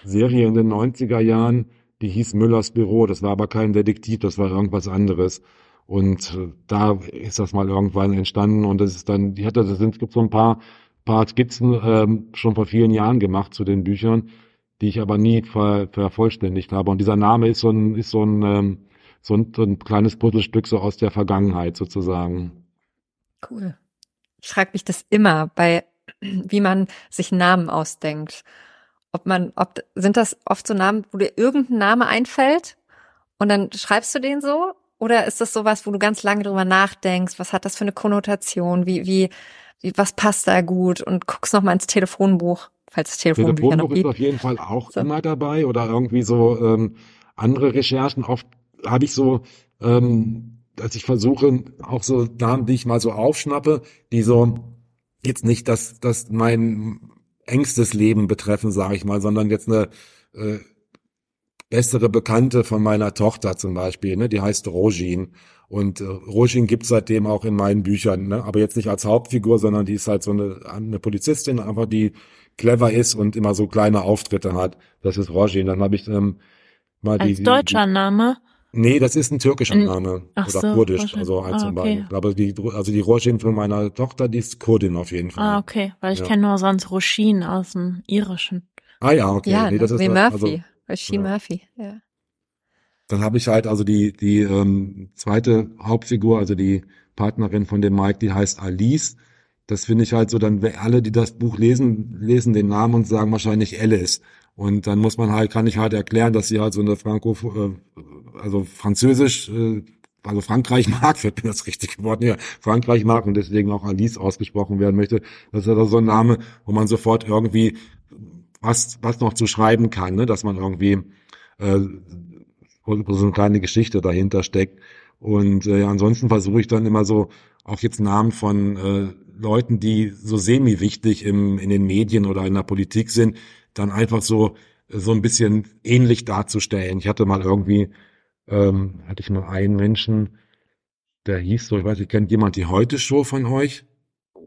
Serie in den 90er Jahren, die hieß Müllers Büro. Das war aber kein Detektiv, das war irgendwas anderes. Und äh, da ist das mal irgendwann entstanden und das ist dann, die hatte, das sind, es gibt so ein paar, paar Skizzen ähm, schon vor vielen Jahren gemacht zu den Büchern, die ich aber nie ver, vervollständigt habe. Und dieser Name ist so ein, ist so ein, ähm, so ein, so ein kleines Puzzlestück so aus der Vergangenheit sozusagen. Cool. Ich frage mich das immer bei, wie man sich Namen ausdenkt. Ob man, ob, sind das oft so Namen, wo dir irgendein Name einfällt und dann schreibst du den so? Oder ist das sowas, wo du ganz lange drüber nachdenkst? Was hat das für eine Konnotation? Wie, wie, wie was passt da gut? Und guckst noch mal ins Telefonbuch, falls es Telefonbücher noch Telefonbuch ist gibt. auf jeden Fall auch So. immer dabei oder irgendwie so ähm, andere Recherchen. Oft habe ich so, ähm, dass ich versuche, auch so Namen, die ich mal so aufschnappe, die so jetzt nicht das, das mein engstes Leben betreffen, sage ich mal, sondern jetzt eine äh, bessere Bekannte von meiner Tochter zum Beispiel, ne, die heißt Rojin. Und äh, Rojin gibt's seitdem auch in meinen Büchern, ne? aber jetzt nicht als Hauptfigur, sondern die ist halt so eine, eine Polizistin, einfach die clever ist und immer so kleine Auftritte hat. Das ist Rojin. Dann habe ich ähm, mal die, Als die, deutscher Name? Nee, das ist ein türkischer Name Ach oder so, kurdisch, also eins Ah, von okay. beiden. Aber die, also die Rojin von meiner Tochter, die ist Kurdin auf jeden Fall. Ah, okay. Weil ich Ja. kenne nur sonst Roshin aus dem Irischen. Ah ja, okay. Ja, nee, das ist wie also, Murphy. Rasheen ja. Murphy, ja. Dann habe ich halt also die die ähm, zweite Hauptfigur, also die Partnerin von dem Mike, die heißt Alice. Das finde ich halt so, dann alle, die das Buch lesen, lesen den Namen und sagen wahrscheinlich Alice. Und dann muss man halt, kann ich halt erklären, dass sie halt so eine Franco, äh, also Französisch, äh, also Frankreich mag, wird mir das richtig geworden, ja, Frankreich mag und deswegen auch Alice ausgesprochen werden möchte. Das ist also so ein Name, wo man sofort irgendwie was, was noch zu schreiben kann, ne? dass man irgendwie äh, so eine kleine Geschichte dahinter steckt. Und äh, ansonsten versuche ich dann immer so auch jetzt Namen von äh, Leuten, die so semi-wichtig im, in den Medien oder in der Politik sind, dann einfach so so ein bisschen ähnlich darzustellen. Ich hatte mal irgendwie, ähm, hatte ich mal einen Menschen, der hieß so, ich weiß nicht, kennt jemand die Heute-Show von euch?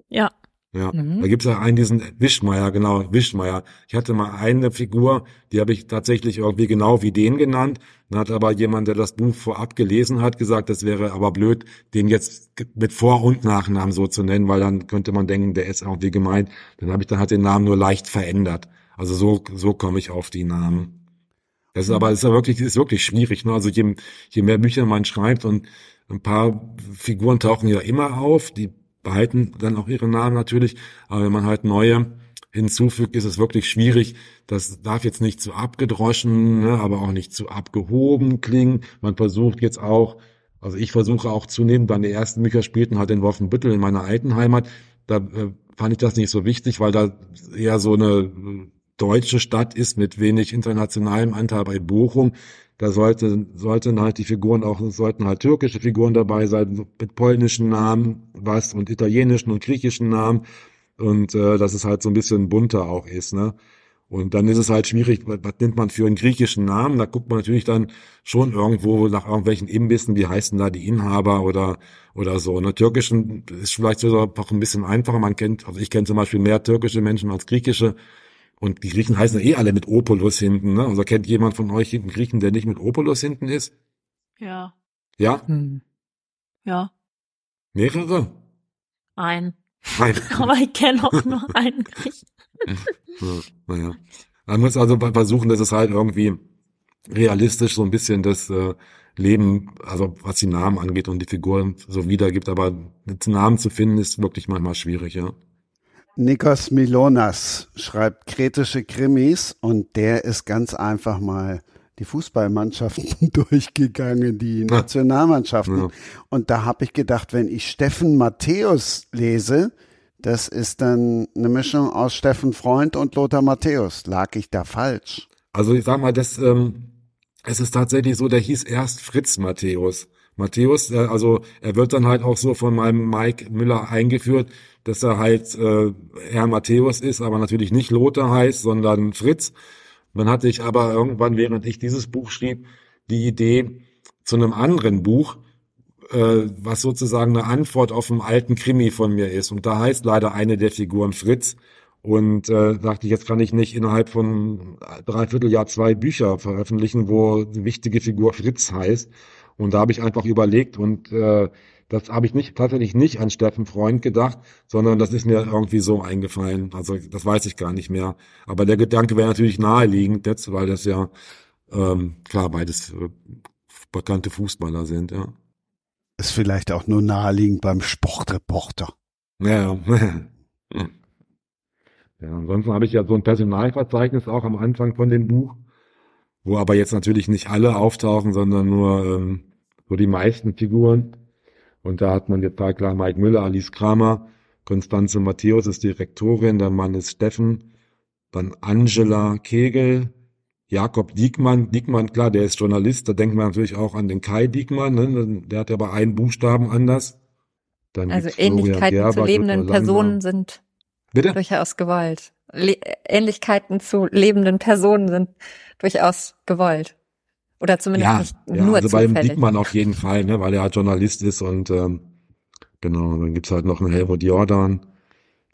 Ja. Ja, Mhm. da gibt's ja einen, diesen Wischmeier, genau, Wischmeier. Ich hatte mal eine Figur, die habe ich tatsächlich irgendwie genau wie den genannt. Dann hat aber jemand, der das Buch vorab gelesen hat, gesagt, das wäre aber blöd, den jetzt mit Vor- und Nachnamen so zu nennen, weil dann könnte man denken, der ist irgendwie gemeint. Dann habe ich dann halt den Namen nur leicht verändert. Also so, so komme ich auf die Namen. Das ist aber, ist ja wirklich, ist wirklich schwierig, ne? Also je, je mehr Bücher man schreibt und ein paar Figuren tauchen ja immer auf, die behalten dann auch ihre Namen natürlich, aber wenn man halt neue hinzufügt, ist es wirklich schwierig. Das darf jetzt nicht zu abgedroschen, ne, aber auch nicht zu abgehoben klingen. Man versucht jetzt auch, also ich versuche auch zunehmend, dann die ersten Bücher spielten halt in Wolfenbüttel in meiner alten Heimat, da äh, fand ich das nicht so wichtig, weil da eher so eine deutsche Stadt ist mit wenig internationalem Anteil bei Bochum. Da sollte, sollten halt die Figuren auch, sollten halt türkische Figuren dabei sein, mit polnischen Namen, was, und italienischen und griechischen Namen. Und äh, dass es halt so ein bisschen bunter auch ist, ne? Und dann ist es halt schwierig, was, was nimmt man für einen griechischen Namen? Da guckt man natürlich dann schon irgendwo nach irgendwelchen Imbissen, wie heißen da die Inhaber oder oder so. Ne? Türkischen ist vielleicht sogar auch ein bisschen einfacher. Man kennt, also ich kenne zum Beispiel mehr türkische Menschen als griechische. Und die Griechen heißen ja eh alle mit Opulus hinten. Ne? Also kennt jemand von euch einen Griechen, der nicht mit Opulus hinten ist? Ja, Ja? Hm. ja, Mehrere? ein. Nein. Aber ich kenne auch nur einen Griechen. Ja, naja. Man muss also versuchen, dass es halt irgendwie realistisch so ein bisschen das äh, Leben, also was die Namen angeht und die Figuren so wiedergibt, aber einen Namen zu finden ist wirklich manchmal schwierig, ja. Nikos Milonas schreibt kritische Krimis und der ist ganz einfach mal die Fußballmannschaften durchgegangen, die Nationalmannschaften. Ja. Und da habe ich gedacht, wenn ich Steffen Matthäus lese, das ist dann eine Mischung aus Steffen Freund und Lothar Matthäus. Lag ich da falsch? Also ich sag mal, das, ähm, es ist tatsächlich so, der hieß erst Fritz Matthäus. Matthäus, äh, also er wird dann halt auch so von meinem Mike Müller eingeführt, dass er halt äh, Herr Matthäus ist, aber natürlich nicht Lothar heißt, sondern Fritz. Dann hatte ich aber irgendwann, während ich dieses Buch schrieb, die Idee zu einem anderen Buch, äh, was sozusagen eine Antwort auf einen alten Krimi von mir ist. Und da heißt leider eine der Figuren Fritz. Und äh, dachte ich, jetzt kann ich nicht innerhalb von dreiviertel Jahr zwei Bücher veröffentlichen, wo die wichtige Figur Fritz heißt. Und da habe ich einfach überlegt und äh, das habe ich nicht tatsächlich nicht an Steffen Freund gedacht, sondern das ist mir irgendwie so eingefallen. Also das weiß ich gar nicht mehr. Aber der Gedanke wäre natürlich naheliegend jetzt, weil das ja ähm, klar beides äh, bekannte Fußballer sind, ja. Ist vielleicht auch nur naheliegend beim Sportreporter. Ja, ja. ja ansonsten habe ich ja so ein Personalverzeichnis auch am Anfang von dem Buch, wo aber jetzt natürlich nicht alle auftauchen, sondern nur ähm, so die meisten Figuren. Und da hat man jetzt halt klar Mike Müller, Alice Kramer, Konstanze Matthäus ist Direktorin, der Mann ist Steffen, dann Angela Kegel, Jakob Diekmann. Diekmann, klar, der ist Journalist, da denkt man natürlich auch an den Kai Diekmann, ne? der hat ja aber einen Buchstaben anders. Dann Also Ähnlichkeiten Gerber, zu lebenden Personen sind Bitte? durchaus gewollt. Le Ähnlichkeiten zu lebenden Personen sind durchaus gewollt. Oder zumindest Ja, nicht ja nur also beim zufällig. Diekmann auf jeden Fall, ne, weil er halt Journalist ist und ähm, genau, dann gibt's halt noch einen Helmut Jordan,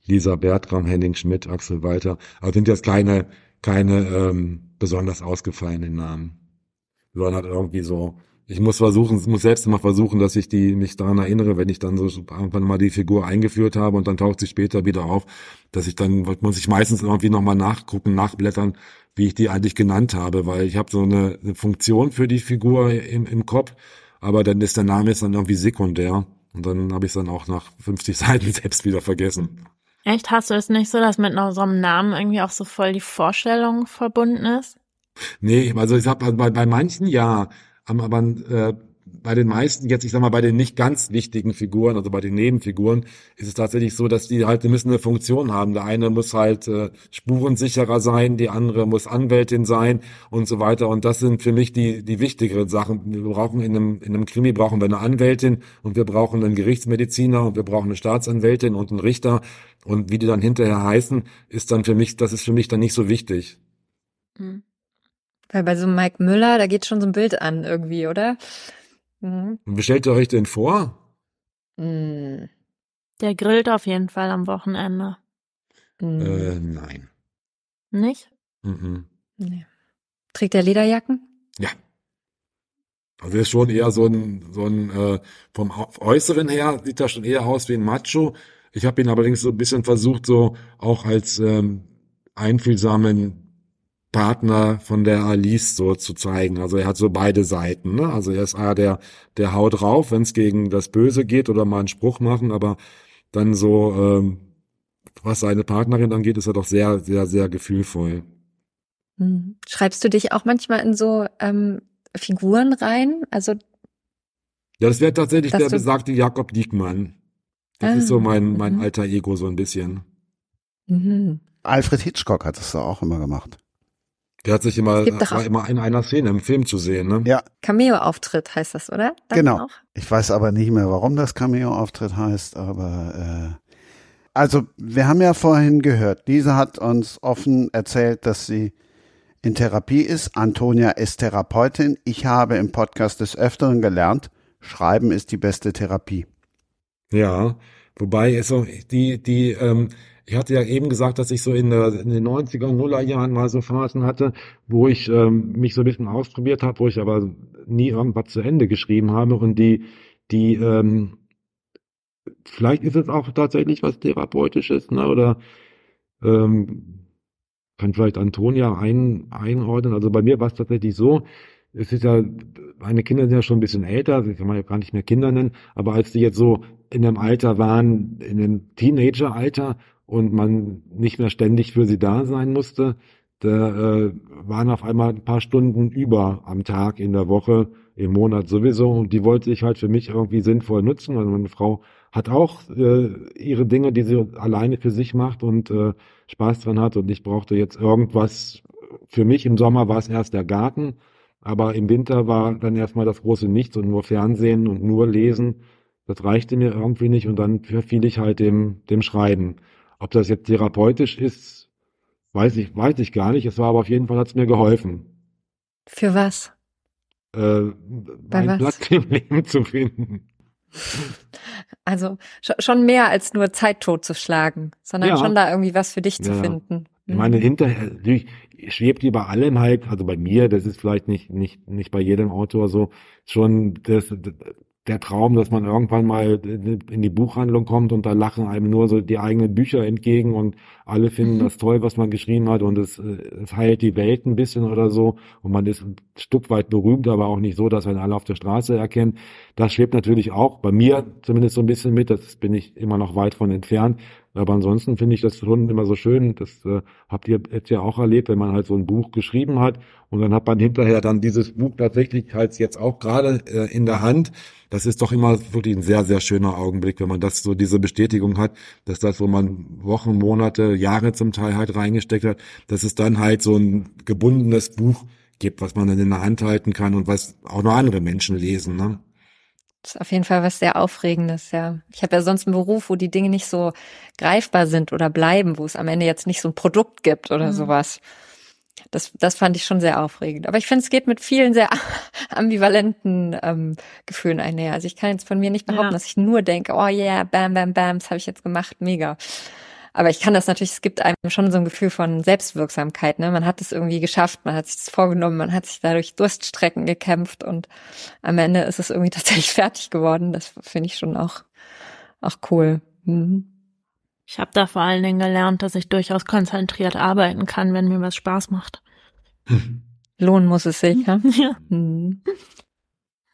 Lisa Bertram, Henning Schmidt, Axel Walter. Aber sind jetzt keine, keine ähm, besonders ausgefallenen Namen. Sondern halt irgendwie so. Ich muss versuchen, muss selbst immer versuchen, dass ich die mich daran erinnere, wenn ich dann so irgendwann mal die Figur eingeführt habe und dann taucht sie später wieder auf, dass ich dann muss ich meistens irgendwie nochmal nachgucken, nachblättern, wie ich die eigentlich genannt habe, weil ich habe so eine, eine Funktion für die Figur im, im Kopf, aber dann ist der Name ist dann irgendwie sekundär und dann habe ich es dann auch nach 50 Seiten selbst wieder vergessen. Echt, hast du es nicht so, dass mit so einem Namen irgendwie auch so voll die Vorstellung verbunden ist? Nee, also ich habe bei, bei manchen ja, aber äh, bei den meisten jetzt, ich sag mal, bei den nicht ganz wichtigen Figuren, also bei den Nebenfiguren, ist es tatsächlich so, dass die halt, die müssen eine Funktion haben. Der eine muss halt äh, spurensicherer sein, die andere muss Anwältin sein und so weiter. Und das sind für mich die die wichtigeren Sachen. Wir brauchen in einem in einem Krimi brauchen wir eine Anwältin und wir brauchen einen Gerichtsmediziner und wir brauchen eine Staatsanwältin und einen Richter. Und wie die dann hinterher heißen, ist dann für mich, das ist für mich dann nicht so wichtig. Weil bei so Mike Müller, da geht schon so ein Bild an irgendwie, oder? Mhm. Und wie stellt ihr euch denn vor? Mhm. Der grillt auf jeden Fall am Wochenende. Mhm. Äh, nein. Nicht? Mhm. Nee. Trägt er Lederjacken? Ja. Also er ist schon eher so ein, so ein äh, vom Äußeren her sieht er schon eher aus wie ein Macho. Ich habe ihn allerdings so ein bisschen versucht, so auch als ähm, einfühlsamen Partner von der Alice so zu zeigen. Also er hat so beide Seiten. Ne? Also er ist einer, der, der haut drauf, wenn es gegen das Böse geht oder mal einen Spruch machen, aber dann so, ähm, was seine Partnerin angeht, ist er doch sehr, sehr, sehr gefühlvoll. Mhm. Schreibst du dich auch manchmal in so ähm, Figuren rein? Also Ja, das wäre tatsächlich der besagte Jakob Diekmann. Das Ah, ist so mein, mein mhm. alter Ego so ein bisschen. mhm. Alfred Hitchcock hat das doch auch immer gemacht. Der hat sich immer, Es gibt doch war auch- immer in einer Szene im Film zu sehen, ne? Ja, Cameo-Auftritt heißt das, oder? Dann Genau. Auch? ich weiß aber nicht mehr, warum das Cameo-Auftritt heißt, aber äh, also wir haben ja vorhin gehört, Lisa hat uns offen erzählt, dass sie in Therapie ist. Antonia ist Therapeutin. Ich habe im Podcast des Öfteren gelernt, Schreiben ist die beste Therapie. Ja, wobei es so die die ähm, ich hatte ja eben gesagt, dass ich so in, in den 90er und Nuller Jahren mal so Phasen hatte, wo ich ähm, mich so ein bisschen ausprobiert habe, wo ich aber nie irgendwas zu Ende geschrieben habe und die die ähm, vielleicht ist es auch tatsächlich was therapeutisches, ne? Oder ähm, kann vielleicht Antonia ein, einordnen. Also bei mir war es tatsächlich so, es ist ja, meine Kinder sind ja schon ein bisschen älter, ich kann man ja gar nicht mehr Kinder nennen, aber als die jetzt so in einem Alter waren, in einem Teenager-Alter und man nicht mehr ständig für sie da sein musste, da äh, waren auf einmal ein paar Stunden über am Tag, in der Woche, im Monat sowieso und die wollte ich halt für mich irgendwie sinnvoll nutzen. Also meine Frau hat auch äh, ihre Dinge, die sie alleine für sich macht und äh, Spaß dran hat und ich brauchte jetzt irgendwas. Für mich im Sommer war es erst der Garten, aber im Winter war dann erstmal das große Nichts und nur Fernsehen und nur Lesen. Das reichte mir irgendwie nicht und dann verfiel ich halt dem, dem Schreiben. Ob das jetzt therapeutisch ist, weiß ich, weiß ich gar nicht. Es war aber auf jeden Fall hat's mir geholfen, Für was? äh, Bei einen was? Platz im Leben zu finden. Also sch schon mehr als nur Zeit totzuschlagen, sondern Ja. schon da irgendwie was für dich zu Ja, ja. finden. Ich meine, Mhm. hinterher natürlich schwebt über allem halt, also bei mir, das ist vielleicht nicht, nicht, nicht bei jedem Autor so, schon das, der Traum, dass man irgendwann mal in die Buchhandlung kommt und da lachen einem nur so die eigenen Bücher entgegen und alle finden Mhm. das toll, was man geschrieben hat und es, äh, es heilt die Welt ein bisschen oder so und man ist ein Stück weit berühmt, aber auch nicht so, dass man alle auf der Straße erkennt. Das schwebt natürlich auch bei mir zumindest so ein bisschen mit, das bin ich immer noch weit von entfernt. Aber ansonsten finde ich das schon immer so schön. Das äh, habt ihr jetzt ja auch erlebt, wenn man halt so ein Buch geschrieben hat und dann hat man hinterher dann dieses Buch tatsächlich halt jetzt auch gerade äh, in der Hand. Das ist doch immer wirklich ein sehr, sehr schöner Augenblick, wenn man das so diese Bestätigung hat, dass das, wo man Wochen, Monate, Jahre zum Teil halt reingesteckt hat, dass es dann halt so ein gebundenes Buch gibt, was man dann in der Hand halten kann und was auch noch andere Menschen lesen. Ne? Das ist auf jeden Fall was sehr Aufregendes, ja. Ich habe ja sonst einen Beruf, wo die Dinge nicht so greifbar sind oder bleiben, wo es am Ende jetzt nicht so ein Produkt gibt oder Mhm. sowas. Das, das fand ich schon sehr aufregend. Aber ich finde, es geht mit vielen sehr ambivalenten ähm, Gefühlen einher. Also ich kann jetzt von mir nicht behaupten, Ja. dass ich nur denke, oh yeah, bam, bam, bam, das habe ich jetzt gemacht, mega. Aber ich kann das natürlich, es gibt einem schon so ein Gefühl von Selbstwirksamkeit. Ne? Man hat es irgendwie geschafft, man hat sich das vorgenommen, man hat sich dadurch Durststrecken gekämpft und am Ende ist es irgendwie tatsächlich fertig geworden. Das finde ich schon auch, auch cool. Mhm. Ich habe da vor allen Dingen gelernt, dass ich durchaus konzentriert arbeiten kann, wenn mir was Spaß macht. Lohnen muss es sich, ja? Ja. Mhm.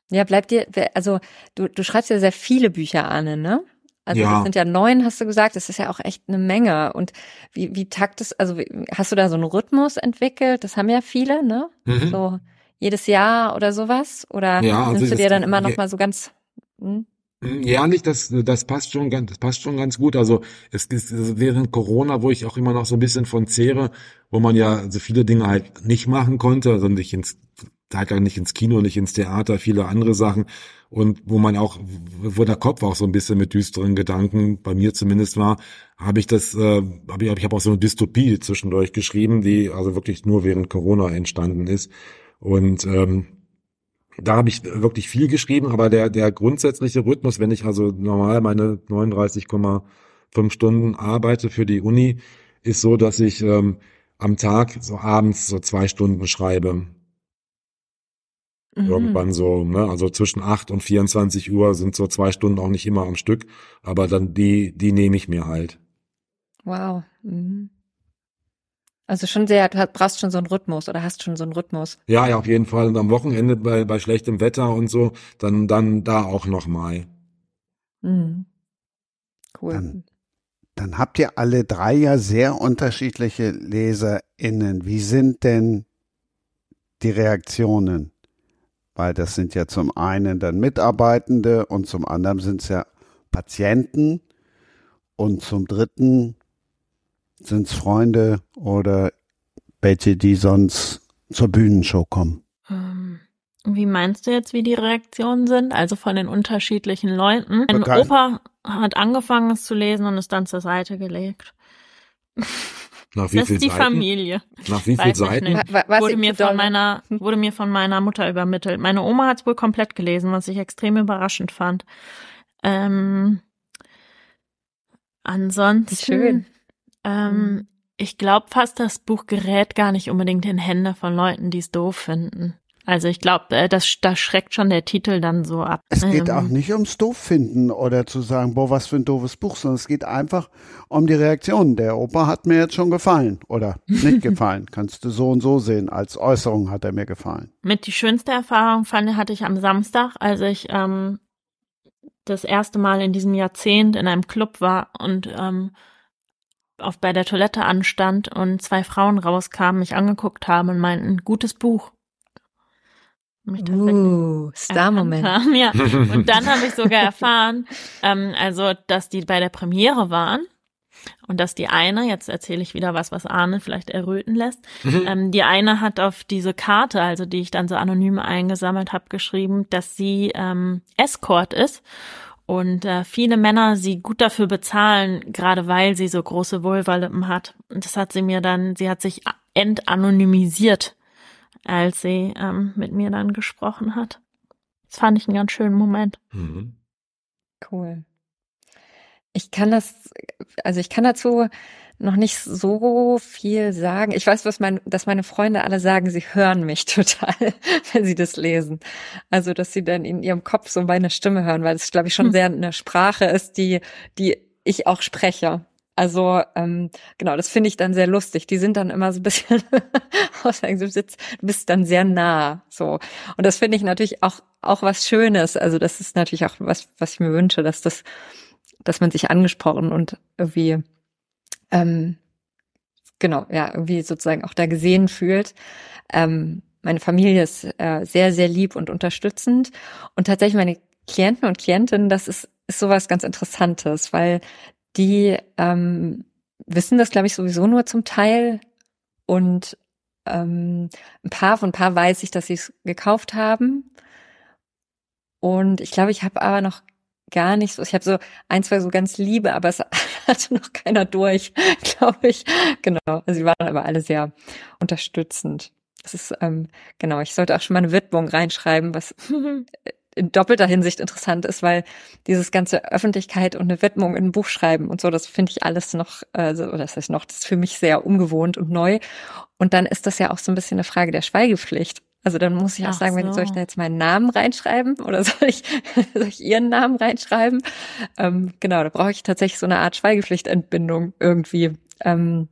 Ja, bleibt dir, also du, du schreibst ja sehr viele Bücher, Anne, ne? Also Ja. das sind ja neun, hast du gesagt, das ist ja auch echt eine Menge. Und wie, wie taktest, also wie, hast du da so einen Rhythmus entwickelt? Das haben ja viele, ne? Mhm. So jedes Jahr oder sowas? Oder Ja, also nimmst du dir dann immer noch mal so ganz, hm? Ja, nicht, das, das passt schon ganz, das passt schon ganz gut. Also es ist während Corona, wo ich auch immer noch so ein bisschen von zehre, wo man ja so viele Dinge halt nicht machen konnte, also nicht ins, halt auch nicht ins Kino, nicht ins Theater, viele andere Sachen und wo man auch, wo der Kopf auch so ein bisschen mit düsteren Gedanken, bei mir zumindest war, habe ich das, äh, habe ich, ich habe auch so eine Dystopie zwischendurch geschrieben, die also wirklich nur während Corona entstanden ist und ähm, da habe ich wirklich viel geschrieben, aber der, der grundsätzliche Rhythmus, wenn ich also normal meine 39,5 Stunden arbeite für die Uni, ist so, dass ich ähm, am Tag so abends so zwei Stunden schreibe. Mhm. Irgendwann so, ne? Also zwischen acht und 24 Uhr sind so zwei Stunden auch nicht immer am Stück, aber dann die, die nehme ich mir halt. Wow. Mhm. Also schon sehr, du brauchst schon so einen Rhythmus oder hast schon so einen Rhythmus. Ja, ja, auf jeden Fall. Und am Wochenende bei, bei schlechtem Wetter und so, dann, dann da auch nochmal. Mhm. Cool. Dann, dann habt ihr alle drei ja sehr unterschiedliche LeserInnen. Wie sind denn die Reaktionen? Weil das sind ja zum einen dann Mitarbeitende und zum anderen sind es ja Patienten und zum dritten sind es Freunde oder welche, die sonst zur Bühnenshow kommen? Ähm, wie meinst du jetzt, wie die Reaktionen sind? Also von den unterschiedlichen Leuten? Mein okay. Opa hat angefangen, es zu lesen und ist dann zur Seite gelegt. Nach wie das ist die Seiten? Familie. Nach wie vielen Seiten? Was wurde mir von meiner, wurde mir von meiner Mutter übermittelt. Meine Oma hat es wohl komplett gelesen, was ich extrem überraschend fand. Ähm, ansonsten. Schön. Ähm, mhm. Ich glaube fast, das Buch gerät gar nicht unbedingt in Hände von Leuten, die es doof finden. Also ich glaube, äh, das, das schreckt schon der Titel dann so ab. Es geht ähm, auch nicht ums doof finden oder zu sagen, boah, was für ein doofes Buch, sondern es geht einfach um die Reaktion. Der Opa hat mir jetzt schon gefallen oder nicht gefallen. Kannst du so und so sehen. Als Äußerung hat er mir gefallen. Mit die schönste Erfahrung fand hatte ich am Samstag, als ich ähm, das erste Mal in diesem Jahrzehnt in einem Club war und ähm, auf bei der Toilette anstand und zwei Frauen rauskamen, mich angeguckt haben und meinten, gutes Buch. Uh, Star-Moment. Ja. Und dann habe ich sogar erfahren, ähm, also, dass die bei der Premiere waren und dass die eine, jetzt erzähle ich wieder was, was Arne vielleicht erröten lässt, mhm. ähm, die eine hat auf diese Karte, also die ich dann so anonym eingesammelt habe, geschrieben, dass sie ähm, Escort ist und äh, viele Männer sie gut dafür bezahlen, gerade weil sie so große Vulvalippen hat. Und das hat sie mir dann, sie hat sich entanonymisiert, als sie ähm, mit mir dann gesprochen hat. Das fand ich einen ganz schönen Moment. Mhm. Cool. Ich kann das, also ich kann dazu noch nicht so viel sagen. Ich weiß, was mein, dass meine Freunde alle sagen, sie hören mich total, wenn sie das lesen. Also, dass sie dann in ihrem Kopf so meine Stimme hören, weil es, glaube ich, schon hm. sehr eine Sprache ist, die, die ich auch spreche. Also ähm, genau, das finde ich dann sehr lustig. Die sind dann immer so ein bisschen du bist dann sehr nah. So. Und das finde ich natürlich auch, auch was Schönes. Also das ist natürlich auch was, was ich mir wünsche, dass das, dass man sich angesprochen und irgendwie ähm, genau, ja, irgendwie sozusagen auch da gesehen fühlt. Ähm, meine Familie ist äh, sehr, sehr lieb und unterstützend. Und tatsächlich meine Klienten und Klientinnen, das ist, ist sowas ganz Interessantes, weil die ähm, wissen das, glaube ich, sowieso nur zum Teil. Und ähm, ein paar von ein paar weiß ich, dass sie es gekauft haben. Und ich glaube, ich habe aber noch gar nicht so. Ich habe so ein, zwei so ganz Liebe, aber es hatte noch keiner durch, glaube ich. Genau. Also sie waren aber alle sehr unterstützend. Das ist, ähm, genau, ich sollte auch schon mal eine Widmung reinschreiben, was in doppelter Hinsicht interessant ist, weil dieses ganze Öffentlichkeit und eine Widmung in ein Buch schreiben und so, das finde ich alles noch, also, oder das heißt noch, das ist für mich sehr ungewohnt und neu. Und dann ist das ja auch so ein bisschen eine Frage der Schweigepflicht. Also dann muss ich auch Ach sagen, so. wenn soll ich da jetzt meinen Namen reinschreiben oder soll ich, soll ich ihren Namen reinschreiben? Ähm, genau, da brauche ich tatsächlich so eine Art Schweigepflichtentbindung irgendwie. Ähm,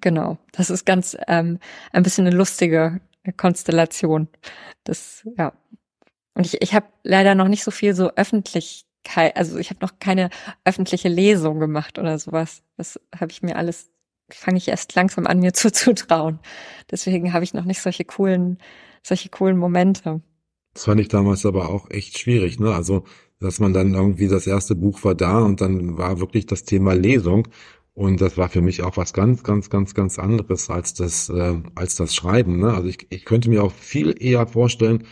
genau, das ist ganz ähm, ein bisschen eine lustige Konstellation. Das, ja. Und ich, ich habe leider noch nicht so viel so Öffentlichkeit, also ich habe noch keine öffentliche Lesung gemacht oder sowas. Das habe ich mir alles fange ich erst langsam an, mir zuzutrauen. Deswegen habe ich noch nicht solche coolen, solche coolen Momente. Das fand ich damals aber auch echt schwierig, ne? Also, dass man dann irgendwie das erste Buch war da und dann war wirklich das Thema Lesung. Und das war für mich auch was ganz, ganz, ganz, ganz anderes als das, äh, als das Schreiben. Ne? Also ich, ich könnte mir auch viel eher vorstellen,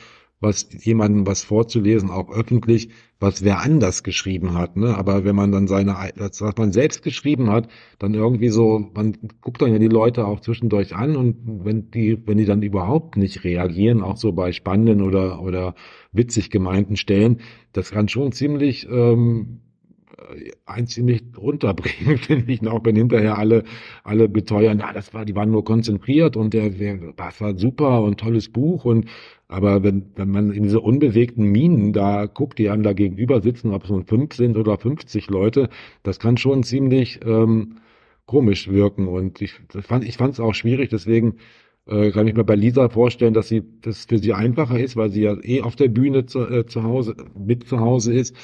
was jemandem was vorzulesen, auch öffentlich, was wer anders geschrieben hat. Ne? Aber wenn man dann seine, was man selbst geschrieben hat, dann irgendwie so, man guckt dann ja die Leute auch zwischendurch an und wenn die, wenn die dann überhaupt nicht reagieren, auch so bei spannenden oder oder witzig gemeinten Stellen, das kann schon ziemlich ähm, ein ziemlich runterbringen, finde ich, auch wenn hinterher alle, alle beteuern, ja, das war, die waren nur konzentriert und der, der das war super und tolles Buch und aber wenn, wenn man in diese unbewegten Minen da guckt, die einem da gegenüber sitzen, ob es nun fünf sind oder 50 Leute, das kann schon ziemlich ähm, komisch wirken. Und ich fand ich es auch schwierig, deswegen äh, kann ich mir bei Lisa vorstellen, dass sie das für sie einfacher ist, weil sie ja eh auf der Bühne zu, äh, zu Hause mit zu Hause ist.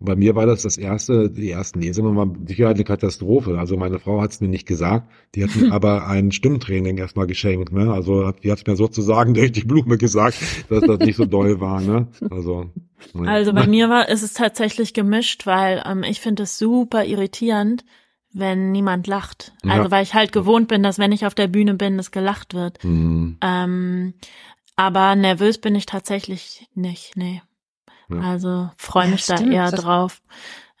Bei mir war das das erste, die ersten Lesungen waren sicher eine Katastrophe. Also meine Frau hat es mir nicht gesagt, die hat mir aber ein Stimmtraining erstmal geschenkt. Ne? Also die hat mir sozusagen durch die Blume gesagt, dass das nicht so doll war. Ne? Also, ne. also bei mir war ist es tatsächlich gemischt, weil ähm, ich finde es super irritierend, wenn niemand lacht. Also ja. weil ich halt gewohnt bin, dass wenn ich auf der Bühne bin, es gelacht wird. Mhm. Ähm, aber nervös bin ich tatsächlich nicht, nee. Also freue mich ja, da eher drauf.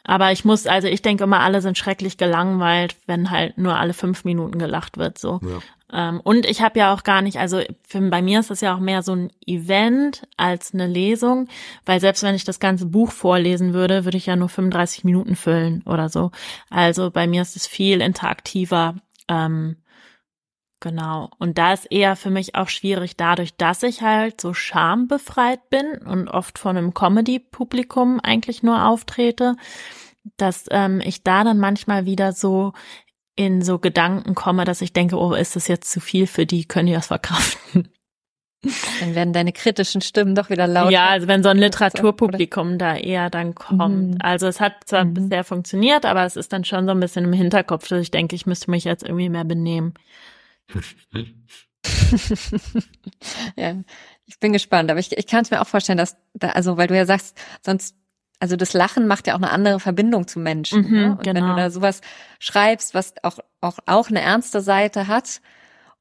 Aber ich muss, also ich denke immer, alle sind schrecklich gelangweilt, wenn halt nur alle fünf Minuten gelacht wird. So. Ja. Ähm, und ich habe ja auch gar nicht, also für, bei mir ist das ja auch mehr so ein Event als eine Lesung, weil selbst wenn ich das ganze Buch vorlesen würde, würde ich ja nur 35 Minuten füllen oder so. Also bei mir ist es viel interaktiver. Ähm, Genau. Und da ist eher für mich auch schwierig, dadurch, dass ich halt so schambefreit bin und oft von einem Comedy-Publikum eigentlich nur auftrete, dass ähm, ich da dann manchmal wieder so in so Gedanken komme, dass ich denke, oh, ist das jetzt zu viel für die, können die das verkraften? Dann werden deine kritischen Stimmen doch wieder lauter. Ja, also wenn so ein Literaturpublikum da eher dann kommt. Mhm. Also es hat zwar mhm. bisher funktioniert, aber es ist dann schon so ein bisschen im Hinterkopf, dass ich denke, ich müsste mich jetzt irgendwie mehr benehmen. Ja, ich bin gespannt, aber ich, ich kann es mir auch vorstellen, dass da, also weil du ja sagst, sonst, also das Lachen macht ja auch eine andere Verbindung zu Menschen. Mhm, ne? Und genau. wenn du genau. da sowas schreibst, was auch, auch, auch eine ernste Seite hat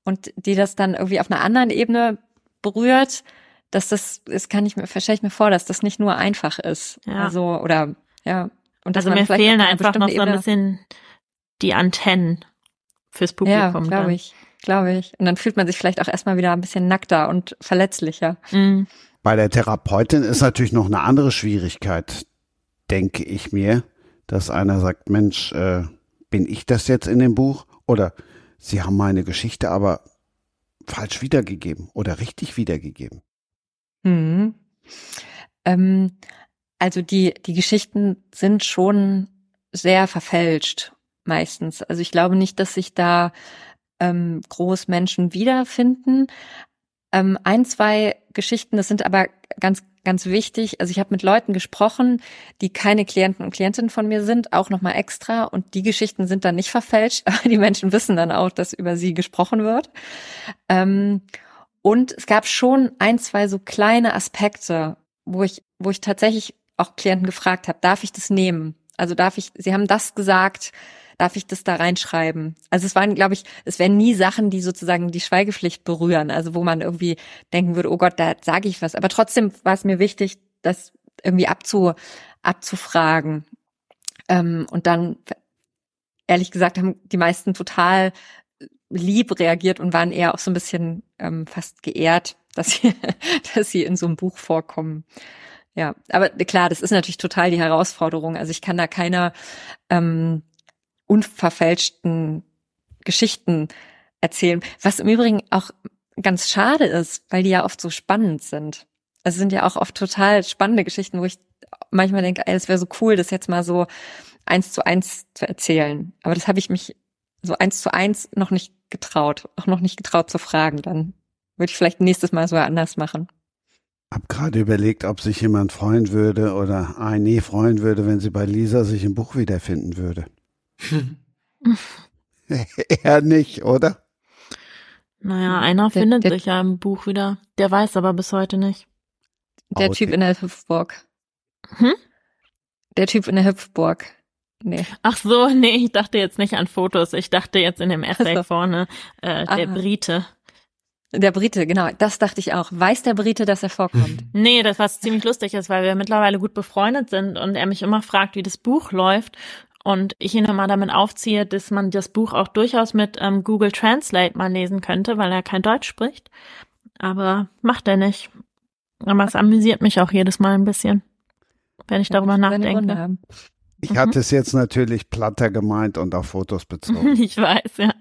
und die das dann irgendwie auf einer anderen Ebene berührt, dass das, das kann ich mir, stelle ich mir vor, dass das nicht nur einfach ist. Ja. Also, oder, ja. Und also mir fehlen einfach noch so ein bisschen die Antennen fürs Publikum. Ja, glaube ich glaube ich. Und dann fühlt man sich vielleicht auch erstmal wieder ein bisschen nackter und verletzlicher. Mhm. Bei der Therapeutin ist natürlich noch eine andere Schwierigkeit, denke ich mir, dass einer sagt, Mensch, äh, bin ich das jetzt in dem Buch? Oder Sie haben meine Geschichte aber falsch wiedergegeben oder richtig wiedergegeben. Mhm. Ähm, also die, die Geschichten sind schon sehr verfälscht meistens. Also ich glaube nicht, dass sich da ähm, Großmenschen wiederfinden. Ähm, ein, zwei Geschichten, das sind aber ganz, ganz wichtig. Also ich habe mit Leuten gesprochen, die keine Klienten und Klientinnen von mir sind, auch nochmal extra. Und die Geschichten sind dann nicht verfälscht, aber die Menschen wissen dann auch, dass über sie gesprochen wird. Ähm, und es gab schon ein, zwei so kleine Aspekte, wo ich, wo ich tatsächlich auch Klienten gefragt habe, darf ich das nehmen? Also darf ich, sie haben das gesagt, darf ich das da reinschreiben? Also es waren, glaube ich, es wären nie Sachen, die sozusagen die Schweigepflicht berühren, also wo man irgendwie denken würde, oh Gott, da sage ich was. Aber trotzdem war es mir wichtig, das irgendwie abzu, abzufragen. Ähm, und dann, ehrlich gesagt, haben die meisten total lieb reagiert und waren eher auch so ein bisschen ähm, fast geehrt, dass sie, dass sie in so einem Buch vorkommen. Ja, aber klar, das ist natürlich total die Herausforderung. Also ich kann da keiner ähm, unverfälschten Geschichten erzählen. Was im Übrigen auch ganz schade ist, weil die ja oft so spannend sind. Es sind ja auch oft total spannende Geschichten, wo ich manchmal denke, ey, es wäre so cool, das jetzt mal so eins zu eins zu erzählen. Aber das habe ich mich so eins zu eins noch nicht getraut, auch noch nicht getraut zu fragen. Dann würde ich vielleicht nächstes Mal so anders machen. Hab gerade überlegt, ob sich jemand freuen würde oder ein nee freuen würde, wenn sie bei Lisa sich im Buch wiederfinden würde. er nicht, oder? Naja, einer der, findet der, sich ja im Buch wieder. Der weiß aber bis heute nicht. Der okay. Typ in der Hüpfburg. Hm? Der Typ in der Hüpfburg. Nee. Ach so, nee, ich dachte jetzt nicht an Fotos. Ich dachte jetzt in dem Essay so. vorne, äh, der. Brite. Der Brite, genau. Das dachte ich auch. Weiß der Brite, dass er vorkommt? Nee, das was ziemlich lustig ist, weil wir mittlerweile gut befreundet sind und er mich immer fragt, wie das Buch läuft. Und ich ihn immer damit aufziehe, dass man das Buch auch durchaus mit ähm, Google Translate mal lesen könnte, weil er kein Deutsch spricht. Aber macht er nicht. Aber es amüsiert mich auch jedes Mal ein bisschen, wenn ich darüber nachdenke. Ich mhm. hatte es jetzt natürlich platter gemeint und auf Fotos bezogen. ich weiß, ja.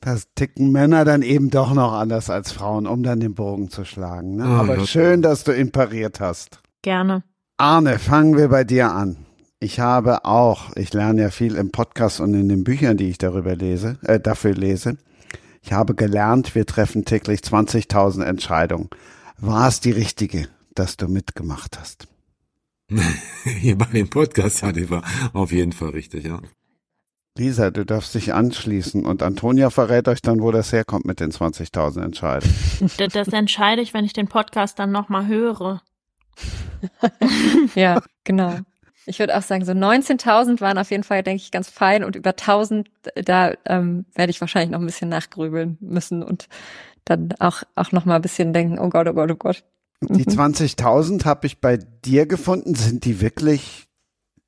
Das ticken Männer dann eben doch noch anders als Frauen, um dann den Bogen zu schlagen. Ne? Oh, Aber schön, dass du ihn pariert hast. Gerne. Arne, fangen wir bei dir an. Ich habe auch, ich lerne ja viel im Podcast und in den Büchern, die ich darüber lese, äh, dafür lese. Ich habe gelernt, wir treffen täglich 20.000 Entscheidungen. War es die richtige, dass du mitgemacht hast? Hier bei dem Podcast, ja, die war auf jeden Fall richtig, ja. Lisa, du darfst dich anschließen und Antonia verrät euch dann, wo das herkommt mit den 20.000 Entscheidungen. Das, das entscheide ich, wenn ich den Podcast dann nochmal höre. ja, genau. Ich würde auch sagen, so 19.000 waren auf jeden Fall, denke ich, ganz fein und über 1.000, da ähm, werde ich wahrscheinlich noch ein bisschen nachgrübeln müssen und dann auch, auch noch mal ein bisschen denken, oh Gott, oh Gott, oh Gott. Die 20.000 mhm. habe ich bei dir gefunden. Sind die wirklich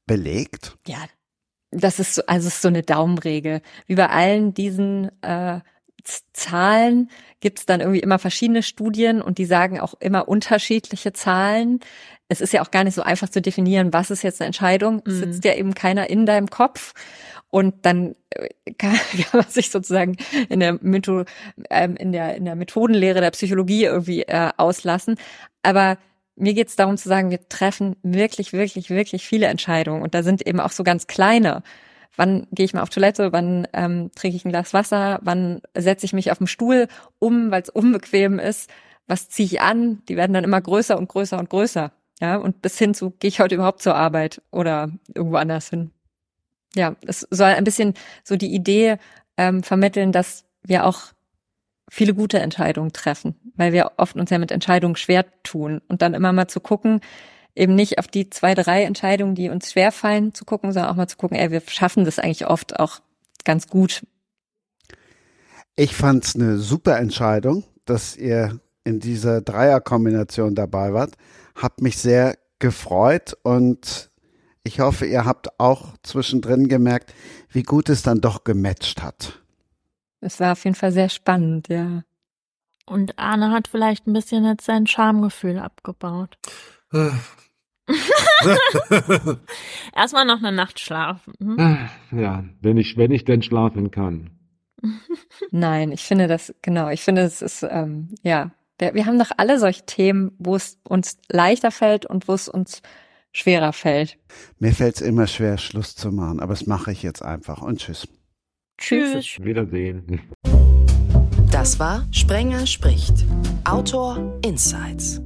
belegt? Ja, das ist so, also ist so eine Daumenregel. Wie bei allen diesen äh, Zahlen gibt es dann irgendwie immer verschiedene Studien und die sagen auch immer unterschiedliche Zahlen. Es ist ja auch gar nicht so einfach zu definieren, was ist jetzt eine Entscheidung. Es mhm. sitzt ja eben keiner in deinem Kopf. Und dann äh, kann, kann man sich sozusagen in der, Metho, ähm, in der, in der Methodenlehre der Psychologie irgendwie äh, auslassen. Aber mir geht es darum zu sagen, wir treffen wirklich, wirklich, wirklich viele Entscheidungen. Und da sind eben auch so ganz kleine. Wann gehe ich mal auf Toilette? Wann ähm, trinke ich ein Glas Wasser? Wann setze ich mich auf dem Stuhl um, weil es unbequem ist? Was ziehe ich an? Die werden dann immer größer und größer und größer. Ja, und bis hin zu, gehe ich heute überhaupt zur Arbeit oder irgendwo anders hin? ja, es soll ein bisschen so die Idee ähm, vermitteln, dass wir auch viele gute Entscheidungen treffen, weil wir oft uns ja mit Entscheidungen schwer tun und dann immer mal zu gucken, eben nicht auf die zwei, drei Entscheidungen, die uns schwer fallen, zu gucken, sondern auch mal zu gucken, ey, wir schaffen das eigentlich oft auch ganz gut. Ich fand's eine super Entscheidung, dass ihr in dieser Dreierkombination dabei wart. Hab mich sehr gefreut und ich hoffe, ihr habt auch zwischendrin gemerkt, wie gut es dann doch gematcht hat. Es war auf jeden Fall sehr spannend, ja. Und Arne hat vielleicht ein bisschen jetzt sein Schamgefühl abgebaut. Erstmal noch eine Nacht schlafen. Hm? Ja, wenn ich, wenn ich denn schlafen kann. Nein, ich finde das, genau, ich finde es ist, ähm, ja, der, wir haben doch alle solche Themen, wo es uns leichter fällt und wo es uns schwerer fällt. Mir fällt es immer schwer, Schluss zu machen, aber das mache ich jetzt einfach und tschüss. Tschüss. Wiedersehen. Das war Sprenger spricht. Autor Insights.